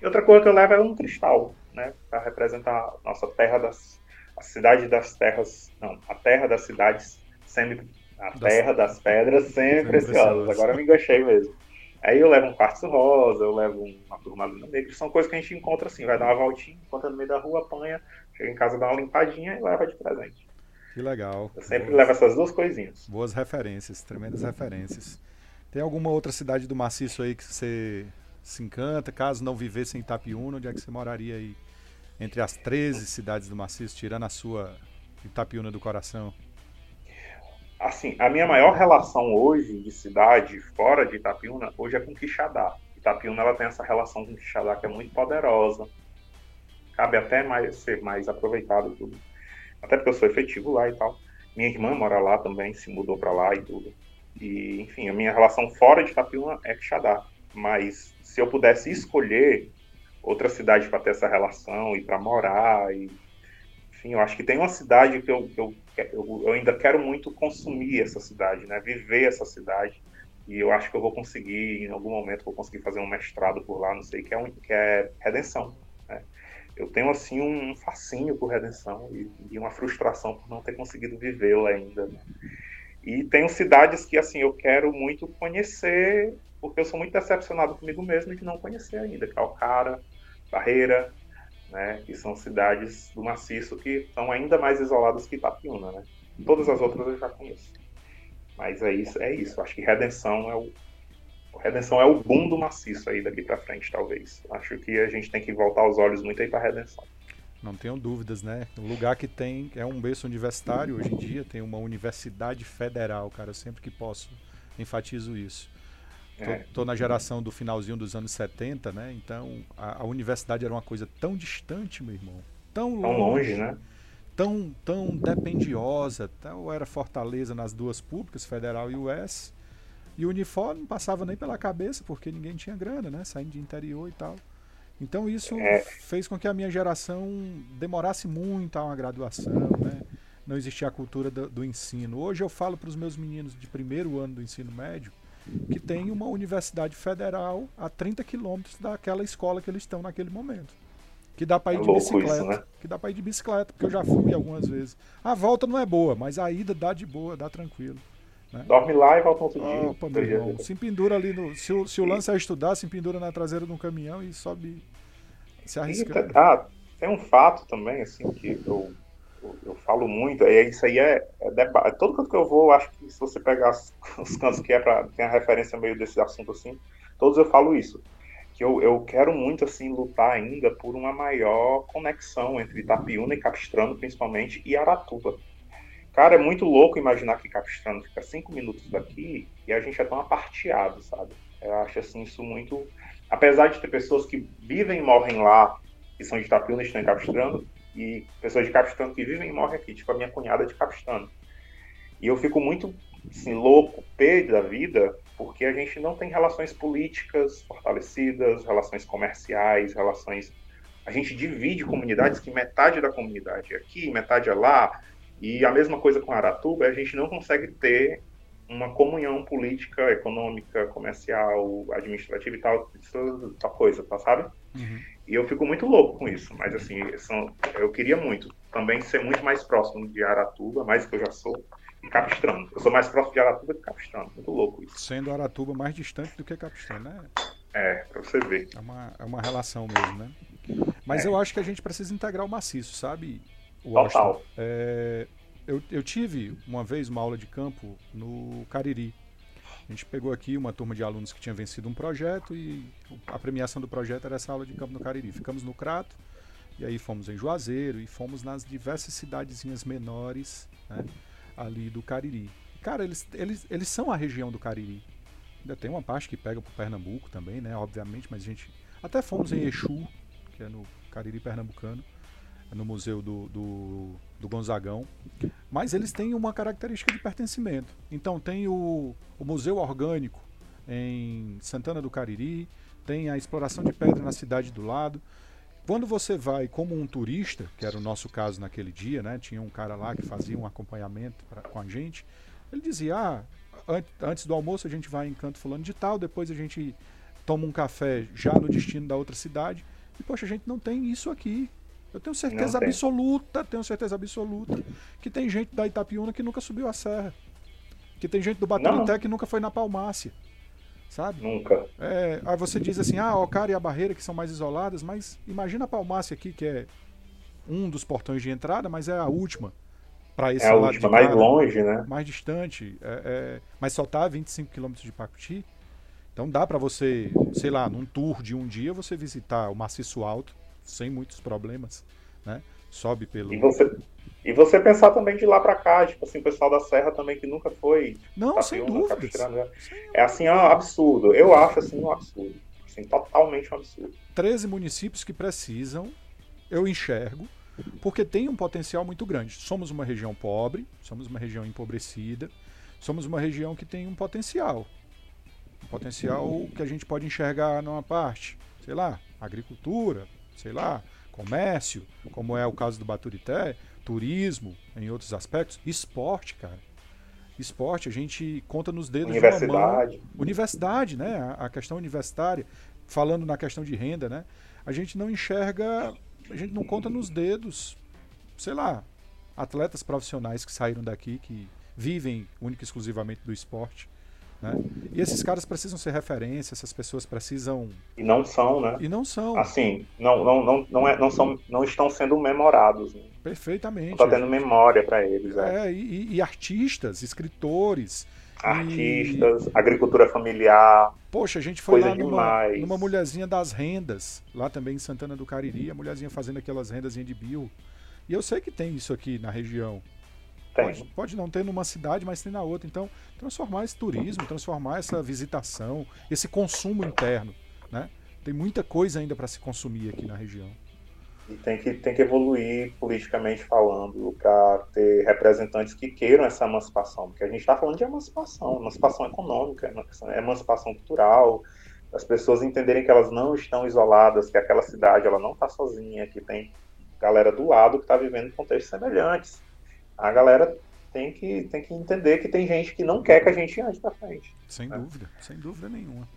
E outra coisa que eu levo é um cristal, né, para representar a nossa terra das a cidade das terras, não, a terra das cidades sempre a terra das pedras sempre preciosas. Agora eu me enganchei mesmo. Aí eu levo um quartzo rosa, eu levo uma turmalina negra, são coisas que a gente encontra assim, vai dar uma voltinha, encontra no meio da rua, apanha, chega em casa, dá uma limpadinha e leva de presente. Que legal. Eu sempre Boas. levo essas duas coisinhas. Boas referências, tremendas referências. Tem alguma outra cidade do maciço aí que você se encanta? Caso não vivesse em Itapiúna, onde é que você moraria aí? Entre as 13 cidades do maciço, tirando a sua Itapiúna do coração? Assim, a minha maior relação hoje de cidade fora de Itapiúna, hoje é com Quixadá. Itapiúna ela tem essa relação com Quixadá que é muito poderosa. Cabe até mais, ser mais aproveitado tudo. Até porque eu sou efetivo lá e tal. Minha irmã mora lá também, se mudou para lá e tudo. E, enfim, a minha relação fora de Itapiúna é Quixadá. Mas se eu pudesse escolher outra cidade para ter essa relação e para morar e enfim, eu acho que tem uma cidade que eu, que eu, eu, eu, ainda quero muito consumir essa cidade, né? Viver essa cidade. E eu acho que eu vou conseguir, em algum momento, vou conseguir fazer um mestrado por lá, não sei, que é, um, que é Redenção. Né? Eu tenho, assim, um fascínio por Redenção e, e uma frustração por não ter conseguido vivê-la ainda. Né? E tenho cidades que, assim, eu quero muito conhecer, porque eu sou muito decepcionado comigo mesmo de não conhecer ainda. Calcara, Barreira, né, que são cidades do maciço que estão ainda mais isoladas que Itapiúna, né? Todas as outras eu já conheço. Mas é isso, é isso. Acho que Redenção é o Redenção é o boom do maciço aí daqui para frente, talvez. Acho que a gente tem que voltar os olhos muito aí para Redenção. Não tenho dúvidas, né? Um lugar que tem é um berço universitário hoje em dia, tem uma universidade federal, cara. Sempre que posso enfatizo isso. Tô, é. na geração do finalzinho dos anos 70, né? Então a, a, universidade era uma coisa tão distante, meu irmão. Tão, tão longe, né? Tão, tão dependiosa. Então era Fortaleza nas duas públicas, Federal e US. E o uniforme não passava nem pela cabeça, porque ninguém tinha grana, né? Saindo de interior e tal. Então isso é. fez com que a minha geração demorasse muito a uma graduação, né? Não existia a cultura do, do ensino. Hoje eu falo para os meus meninos de primeiro ano do ensino médio que tem uma universidade federal a 30 quilômetros daquela escola que eles estão naquele momento. Que dá para ir é de bicicleta. Isso, né? Que dá para ir de bicicleta, porque eu já fui algumas vezes. A volta não é boa, mas a ida dá de boa, dá tranquilo. Né? Dorme lá e volta outro dia. Opa, meu irmão, se pendura ali no. Se o, se o lance é estudar, se pendura na traseira de um caminhão e sobe. Se arrisca. Ah, tem um fato também, assim, que eu eu, falo muito, é isso aí é, é debate. Todo canto que eu vou, acho que se você pegar os cantos que é para tem a referência meio desse assunto assim, todos eu falo isso. Que eu, eu quero muito assim lutar ainda por uma maior conexão entre Itapiúna e Capistrano, principalmente, e Aratuba. Cara, é muito louco imaginar que Capistrano fica cinco minutos daqui e a gente é tão aparteado, sabe? Eu acho assim isso muito. Apesar de ter pessoas que vivem e morrem lá, que são de Itapiúna e estão em Capistrano, e pessoas de Capistano que vivem e morrem aqui, tipo a minha cunhada de Capistano. E eu fico muito assim, louco, pé da vida, porque a gente não tem relações políticas fortalecidas, relações comerciais, relações. A gente divide comunidades que metade da comunidade é aqui, metade é lá, e a mesma coisa com Aratuba, a gente não consegue ter uma comunhão política, econômica, comercial, administrativa e tal, tal coisa, tá, sabe? Uhum. E eu fico muito louco com isso, mas assim, são, eu queria muito também ser muito mais próximo de Aratuba, mais do que eu já sou, e Capistrano. Eu sou mais próximo de Aratuba que Capistrano, muito louco isso. Sendo Aratuba mais distante do que Capistrano, né? É, pra você ver. É uma, é uma relação mesmo, né? Mas é. eu acho que a gente precisa integrar o maciço, sabe? Total. É, eu, eu tive uma vez uma aula de campo no Cariri. A gente pegou aqui uma turma de alunos que tinha vencido um projeto e a premiação do projeto era essa aula de campo no Cariri. Ficamos no Crato, e aí fomos em Juazeiro e fomos nas diversas cidadezinhas menores né, ali do Cariri. cara, eles, eles, eles são a região do Cariri. Ainda tem uma parte que pega pro Pernambuco também, né? Obviamente, mas a gente. Até fomos em Exu, que é no Cariri Pernambucano, no Museu do, do, do Gonzagão. Mas eles têm uma característica de pertencimento. Então tem o, o Museu Orgânico em Santana do Cariri, tem a exploração de pedra na cidade do lado. Quando você vai como um turista, que era o nosso caso naquele dia, né? Tinha um cara lá que fazia um acompanhamento pra, com a gente. Ele dizia: ah, an antes do almoço a gente vai em Canto Fulano de Tal, depois a gente toma um café já no destino da outra cidade. E, poxa, a gente não tem isso aqui. Eu tenho certeza absoluta, tenho certeza absoluta, que tem gente da Itapiúna que nunca subiu a serra. Que tem gente do Baturité que nunca foi na Palmácia sabe? Nunca. É, aí você diz assim, ah, o cara e a barreira que são mais isoladas, mas imagina a Palmácia aqui, que é um dos portões de entrada, mas é a última para esse é a lado última, mais longe, né? Mais distante, é, é, mas só tá a 25 km de Pacuti. Então dá para você, sei lá, num tour de um dia você visitar o Maciço Alto sem muitos problemas, né? Sobe pelo E você e você pensar também de lá para cá, tipo assim, o pessoal da Serra também que nunca foi. Não, sem dúvida. É assim, é um absurdo. Eu acho assim um absurdo. Assim, totalmente um absurdo. 13 municípios que precisam, eu enxergo, porque tem um potencial muito grande. Somos uma região pobre, somos uma região empobrecida, somos uma região que tem um potencial. Um potencial que a gente pode enxergar numa parte, sei lá, agricultura, sei lá, comércio, como é o caso do Baturité, turismo, em outros aspectos, esporte, cara. Esporte, a gente conta nos dedos Universidade. de uma mão. Universidade, né? A, a questão universitária, falando na questão de renda, né? A gente não enxerga, a gente não conta nos dedos, sei lá, atletas profissionais que saíram daqui, que vivem única e exclusivamente do esporte. Né? E esses caras precisam ser referência, essas pessoas precisam. E não são, né? E não são. Assim, não, não, não, não, é, não, são, não estão sendo memorados. Né? Perfeitamente. Não está tendo memória para eles. É, é e, e, artistas, escritores. Artistas, e... agricultura familiar. Poxa, a gente foi lá numa, numa mulherzinha das rendas, lá também em Santana do Cariri, a mulherzinha fazendo aquelas rendas de bio. E eu sei que tem isso aqui na região. Pode, pode, não ter numa cidade, mas tem na outra. Então, transformar esse turismo, transformar essa visitação, esse consumo interno. Né? Tem muita coisa ainda para se consumir aqui na região. E tem que, tem que evoluir politicamente falando para ter representantes que queiram essa emancipação. Porque a gente está falando de emancipação, emancipação econômica, emancipação cultural, as pessoas entenderem que elas não estão isoladas, que aquela cidade ela não está sozinha, que tem galera do lado que está vivendo em contextos semelhantes a galera tem que, tem que entender que tem gente que não quer que a gente ande para frente. Sem né? dúvida, sem dúvida nenhuma.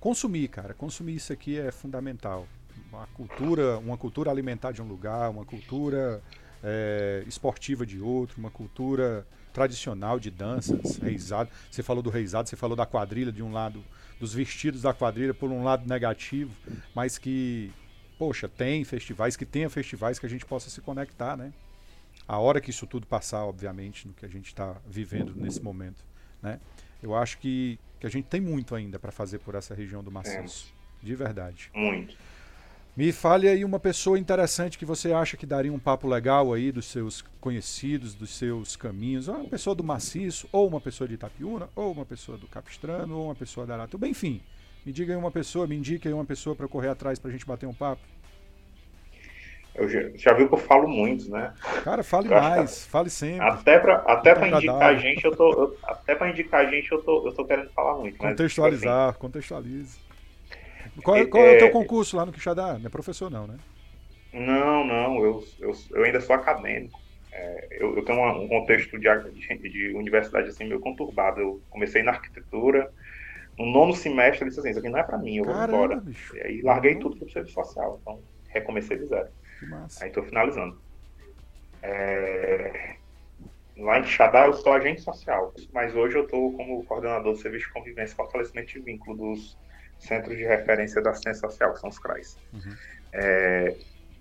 Consumir, cara, consumir isso aqui é fundamental. Uma cultura, uma cultura alimentar de um lugar, uma cultura é, esportiva de outro, uma cultura tradicional de danças, reizado. Você falou do reizado, você falou da quadrilha de um lado, dos vestidos da quadrilha por um lado negativo, mas que, poxa, tem festivais, que tenha festivais que a gente possa se conectar, né? A hora que isso tudo passar, obviamente, no que a gente está vivendo nesse momento, né? Eu acho que, que a gente tem muito ainda para fazer por essa região do maciço, é. de verdade. Muito. Me fale aí uma pessoa interessante que você acha que daria um papo legal aí dos seus conhecidos, dos seus caminhos. Uma pessoa do maciço, ou uma pessoa de Itapiúna, ou uma pessoa do Capistrano, ou uma pessoa da Aratuba. Enfim, me diga aí uma pessoa, me indique aí uma pessoa para correr atrás para a gente bater um papo. Eu já, já viu que eu falo muito, né? Cara, fale mais, fale sempre. Até para até para indicar a gente, eu tô eu, até para indicar a gente, eu tô eu tô querendo falar muito, Contextualizar, tipo assim, contextualize. Qual, é, qual é, é, o teu concurso lá no Quixadá? Não é professor não, né? Não, não, eu, eu, eu ainda sou acadêmico. É, eu, eu, tenho um contexto de, de, de, universidade assim meio conturbado. Eu comecei na arquitetura, no nono semestre eu disse assim, isso aqui não é para mim, eu vou Caramba, embora. Bicho. E aí larguei tudo para o serviço social, então recomecei de zero. Que massa. Aí estou finalizando. É... Lá em Xadá eu sou agente social, mas hoje eu estou como coordenador do Serviço de Convivência e Fortalecimento de Vínculo dos Centros de Referência da Ciência Social, que são os CRAs. Uhum. É...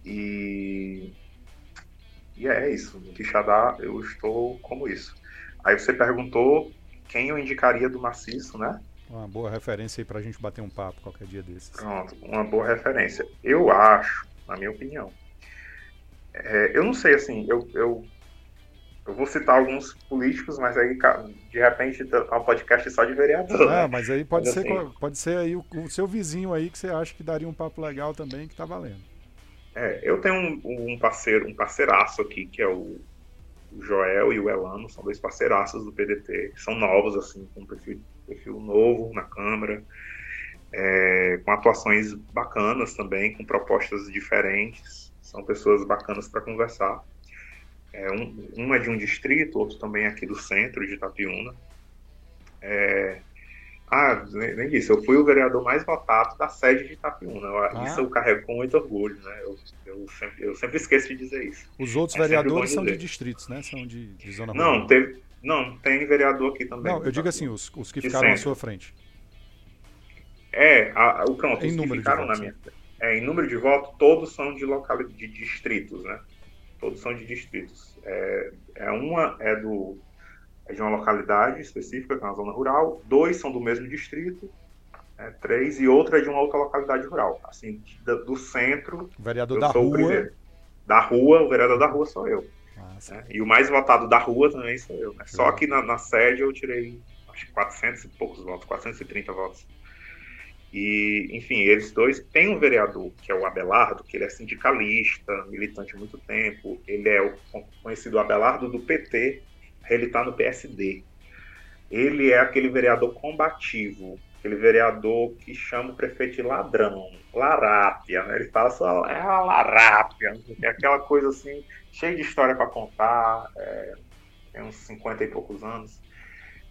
E... e é isso. Em Quixadá eu estou como isso. Aí você perguntou quem eu indicaria do maciço, né? Uma boa referência aí para a gente bater um papo qualquer dia desses. Pronto, uma boa referência. Eu acho, na minha opinião, é, eu não sei, assim, eu, eu, eu vou citar alguns políticos, mas aí de repente é um podcast só de vereador. Ah, né? mas aí pode mas, ser, assim, pode ser aí o, o, seu vizinho aí que você acha que daria um papo legal também, que tá valendo. É, eu tenho um, um parceiro, um parceiraço aqui, que é o, o Joel e o Elano, são dois parceiraços do PDT, são novos, assim, com um perfil, perfil novo na Câmara, é, com atuações bacanas também, com propostas diferentes, são pessoas bacanas para conversar. É, um, um, é de um distrito, outro também aqui do centro de Itapiúna. É, ah, nem, disse, eu fui o vereador mais votado da sede de Itapiúna. Ah. Isso eu carrego com muito orgulho, né? Eu, eu, sempre, eu sempre esqueço de dizer isso. Os outros é vereadores são de distritos, né? São de, de zona rural. Não, teve, não, tem vereador aqui também. Não, eu digo assim, os, os que ficaram centro. à sua frente. É, a, o pronto, em os que ficaram na minha é, em número de votos, todos são de local de distritos, né? Todos são de distritos. É, é uma é do é de uma localidade específica, que é uma zona rural. Dois são do mesmo distrito. É, três e outra é de uma outra localidade rural. Assim, do, do centro. O vereador da rua. Da rua, o vereador da rua sou eu. Né? E o mais votado da rua também sou eu. Né? Só que na, na sede eu tirei acho que 400 e poucos votos, 430 votos. E, enfim, eles dois têm um vereador, que é o Abelardo, que ele é sindicalista, militante há muito tempo. Ele é o conhecido Abelardo do PT, ele está no PSD. Ele é aquele vereador combativo, aquele vereador que chama o prefeito de ladrão, larápia, né? Ele fala só, é uma larápia, é aquela coisa assim, cheia de história para contar, é, tem uns 50 e poucos anos.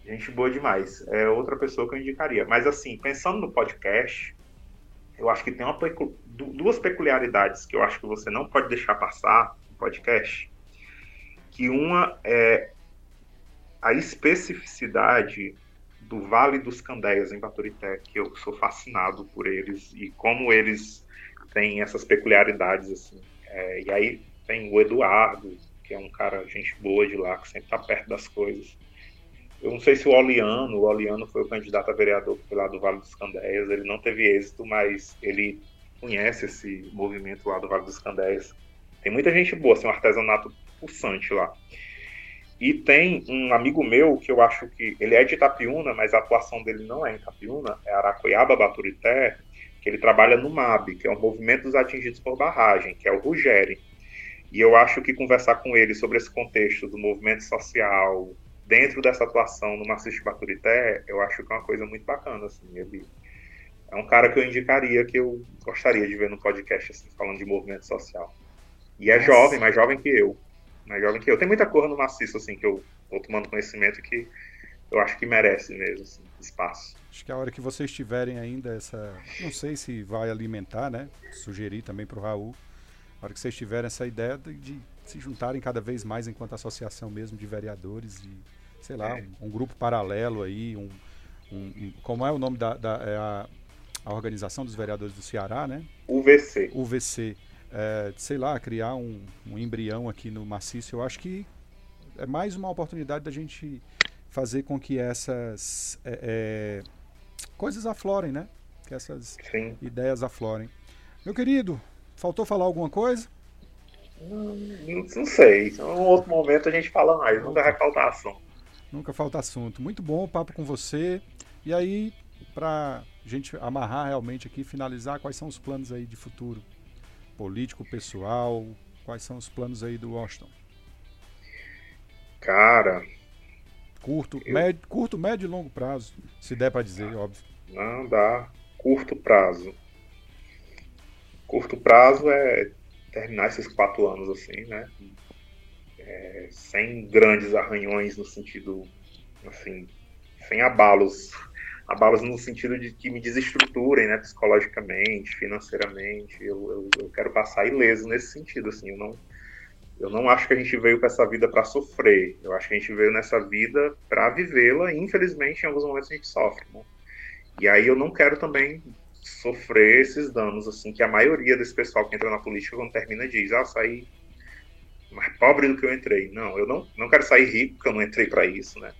Gente boa demais. É outra pessoa que eu indicaria. Mas assim, pensando no podcast, eu acho que tem uma, duas peculiaridades que eu acho que você não pode deixar passar no podcast. Que uma é a especificidade do Vale dos Candeias em Baturité, que eu sou fascinado por eles e como eles têm essas peculiaridades assim. É, e aí tem o Eduardo, que é um cara gente boa de lá, que sempre está perto das coisas. Eu não sei se o Oliano, o Oliano foi o candidato a vereador lá do Vale dos Candeias, ele não teve êxito, mas ele conhece esse movimento lá do Vale dos Candeias. Tem muita gente boa, assim, um artesanato pulsante lá. E tem um amigo meu que eu acho que ele é de Itapiúna, mas a atuação dele não é em Itapiúna, é Aracoiaba Baturité, que ele trabalha no MAB, que é o Movimento dos Atingidos por Barragem, que é o Rugeri. E eu acho que conversar com ele sobre esse contexto do movimento social, dentro dessa atuação no Maciço Baturité, eu acho que é uma coisa muito bacana, assim, ele é um cara que eu indicaria, que eu gostaria de ver no podcast, assim, falando de movimento social. E é Nossa. jovem, mais jovem que eu, mais jovem que eu. Tem muita coisa no Maciço, assim, que eu vou tomando conhecimento que eu acho que merece mesmo, assim, espaço. Acho que a hora que vocês tiverem ainda essa, não sei se vai alimentar, né, sugerir também para o Raul, a hora que vocês tiverem essa ideia de, de se juntarem cada vez mais enquanto associação mesmo de vereadores e sei lá, é. um, um, grupo paralelo aí, um, um, como é o nome da, da é a, a, organização dos vereadores do Ceará, né? UVC. UVC. É, sei lá, criar um, um embrião aqui no maciço, eu acho que é mais uma oportunidade da gente fazer com que essas é, é, coisas aflorem, né? Que essas Sim. ideias aflorem. Meu querido, faltou falar alguma coisa? Não, não sei. Em um outro momento a gente fala mais, nunca vai faltar assunto. Nunca falta assunto. Muito bom o papo com você. E aí, para gente amarrar realmente aqui, finalizar, quais são os planos aí de futuro? Político, pessoal, quais são os planos aí do Washington? Cara. Curto, eu... médio, curto, médio e longo prazo, se der para dizer, óbvio. Não dá. Curto prazo. Curto prazo é terminar esses quatro anos assim, né? Sem grandes arranhões no sentido, assim, sem abalos, abalos no sentido de que me desestruturem, né, psicologicamente, financeiramente. Eu, eu, eu quero passar ileso nesse sentido, assim. Eu não, eu não acho que a gente veio para essa vida para sofrer. Eu acho que a gente veio nessa vida para vivê-la. E infelizmente, em alguns momentos a gente sofre. Né? E aí eu não quero também sofrer esses danos, assim, que a maioria desse pessoal que entra na política quando termina diz, ah, mais pobre do que eu entrei. Não, eu não, não quero sair rico, porque eu não entrei para isso, né?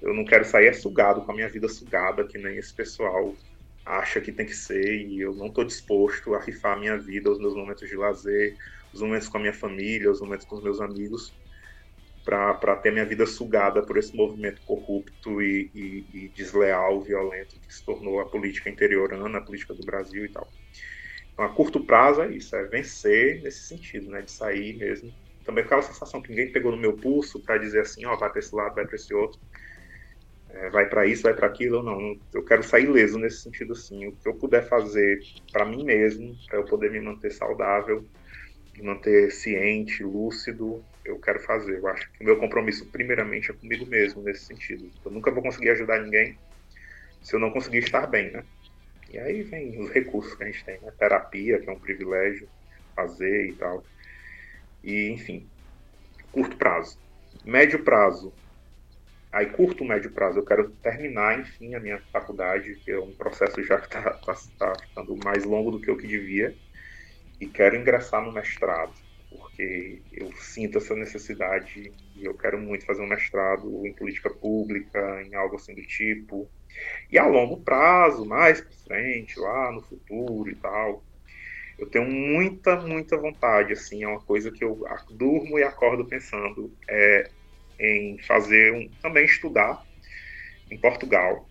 Eu não quero sair sugado, com a minha vida sugada, que nem esse pessoal acha que tem que ser, e eu não estou disposto a rifar a minha vida, os meus momentos de lazer, os momentos com a minha família, os momentos com os meus amigos, para ter minha vida sugada por esse movimento corrupto e, e, e, desleal, violento que se tornou a política interiorana, a política do Brasil e tal. Então, a curto prazo é isso, é vencer nesse sentido, né, de sair mesmo. Também aquela sensação que ninguém pegou no meu pulso para dizer assim, ó, oh, vai para esse lado, vai para esse outro, é, vai para isso, vai para aquilo. Não, eu quero sair leso nesse sentido, assim. O que eu puder fazer para mim mesmo, para eu poder me manter saudável, me manter ciente, lúcido, eu quero fazer. Eu acho que o meu compromisso, primeiramente, é comigo mesmo, nesse sentido. Eu nunca vou conseguir ajudar ninguém se eu não conseguir estar bem, né? E aí vem os recursos que a gente tem, né? Terapia, que é um privilégio fazer e tal. E, enfim, curto prazo. Médio prazo. Aí, curto, médio prazo, eu quero terminar, enfim, a minha faculdade, que é um processo já que está tá, tá ficando mais longo do que o que devia. E quero ingressar no mestrado porque eu sinto essa necessidade e eu quero muito fazer um mestrado em política pública, em algo assim do tipo. E a longo prazo, mais para frente, lá no futuro e tal, eu tenho muita, muita vontade, assim, é uma coisa que eu durmo e acordo pensando é em fazer um, também estudar em Portugal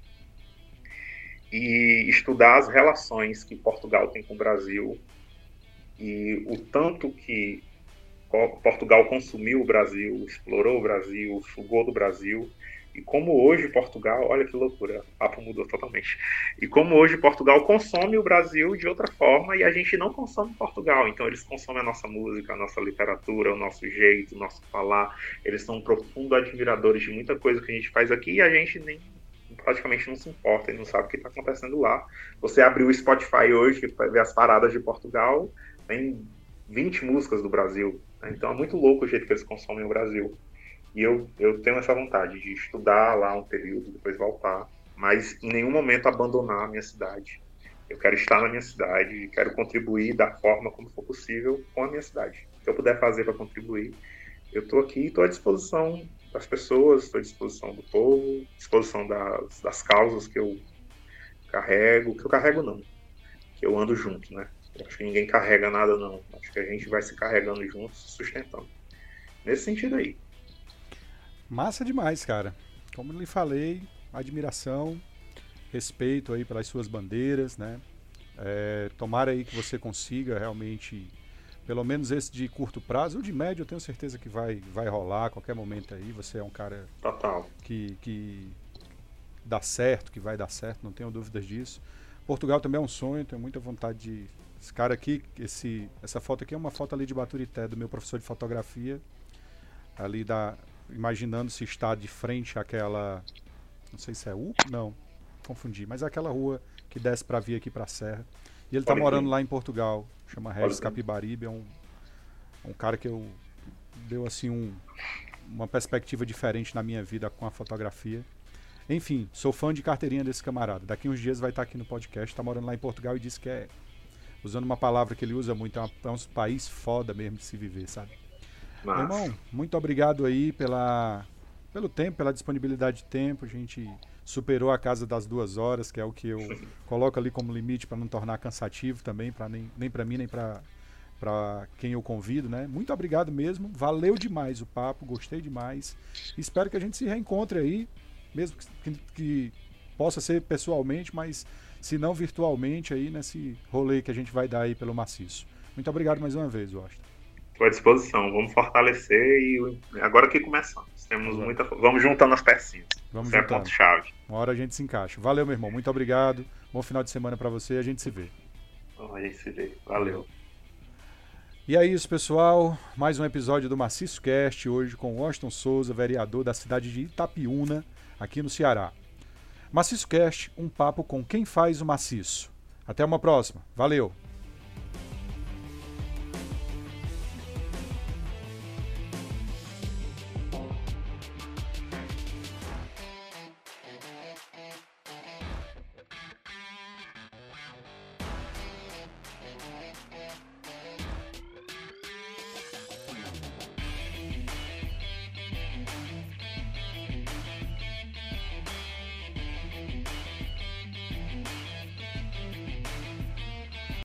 e estudar as relações que Portugal tem com o Brasil e o tanto que Portugal consumiu o Brasil, explorou o Brasil, sugou do Brasil. E como hoje Portugal, olha que loucura, o papo mudou totalmente. E como hoje Portugal consome o Brasil de outra forma e a gente não consome Portugal. Então eles consomem a nossa música, a nossa literatura, o nosso jeito, o nosso falar. Eles são profundos admiradores de muita coisa que a gente faz aqui e a gente nem praticamente não se importa e não sabe o que está acontecendo lá. Você abriu o Spotify hoje, vai ver as paradas de Portugal, tem 20 músicas do Brasil, né? Então é muito louco o jeito que eles consomem o Brasil. E eu, eu tenho essa vontade de estudar lá um período, depois voltar, mas em nenhum momento abandonar a minha cidade. Eu quero estar na minha cidade, quero contribuir da forma como for possível com a minha cidade. O que eu puder fazer para contribuir, eu estou aqui, estou à disposição das pessoas, estou à disposição do povo, à disposição das, das causas que eu carrego, que eu carrego não, que eu ando junto, né? Acho que ninguém carrega nada, não. Acho que a gente vai se carregando juntos, sustentando. Nesse sentido aí. Massa demais, cara. Como eu lhe falei, admiração, respeito aí pelas suas bandeiras, né? É, tomara aí que você consiga realmente, pelo menos esse de curto prazo, o de médio eu tenho certeza que vai, vai rolar a qualquer momento aí. Você é um cara Total. Que, que dá certo, que vai dar certo, não tenho dúvidas disso. Portugal também é um sonho, tenho muita vontade de esse cara aqui, esse, essa foto aqui é uma foto ali de Baturité, do meu professor de fotografia. Ali da. Imaginando se está de frente àquela. Não sei se é U? Não, confundi. Mas é aquela rua que desce para vir aqui para a Serra. E ele está morando lá em Portugal. Chama Regis Capibaribe. É um, um cara que eu. Deu assim um, uma perspectiva diferente na minha vida com a fotografia. Enfim, sou fã de carteirinha desse camarada. Daqui uns dias vai estar aqui no podcast. Está morando lá em Portugal e disse que é usando uma palavra que ele usa muito, é, é um país foda mesmo de se viver, sabe? Mas... Irmão, muito obrigado aí pela, pelo tempo, pela disponibilidade de tempo. A gente superou a casa das duas horas, que é o que eu coloco ali como limite para não tornar cansativo também, para nem, nem para mim, nem para para quem eu convido, né? Muito obrigado mesmo. Valeu demais o papo, gostei demais. Espero que a gente se reencontre aí, mesmo que, que possa ser pessoalmente, mas se não virtualmente aí nesse rolê que a gente vai dar aí pelo maciço. Muito obrigado mais uma vez, Washington. Estou à disposição. Vamos fortalecer e agora que começamos. Temos Exato. muita. Vamos juntando as pecinhas. Vamos Isso juntando. é ponto-chave. Uma hora a gente se encaixa. Valeu, meu irmão. Muito obrigado. Bom final de semana para você. A gente se vê. a gente se vê. Valeu. E é isso, pessoal. Mais um episódio do Maciço Cast, hoje com Washington Souza, vereador da cidade de Itapiúna, aqui no Ceará. Maciço Cast, um papo com quem faz o maciço. Até uma próxima. Valeu!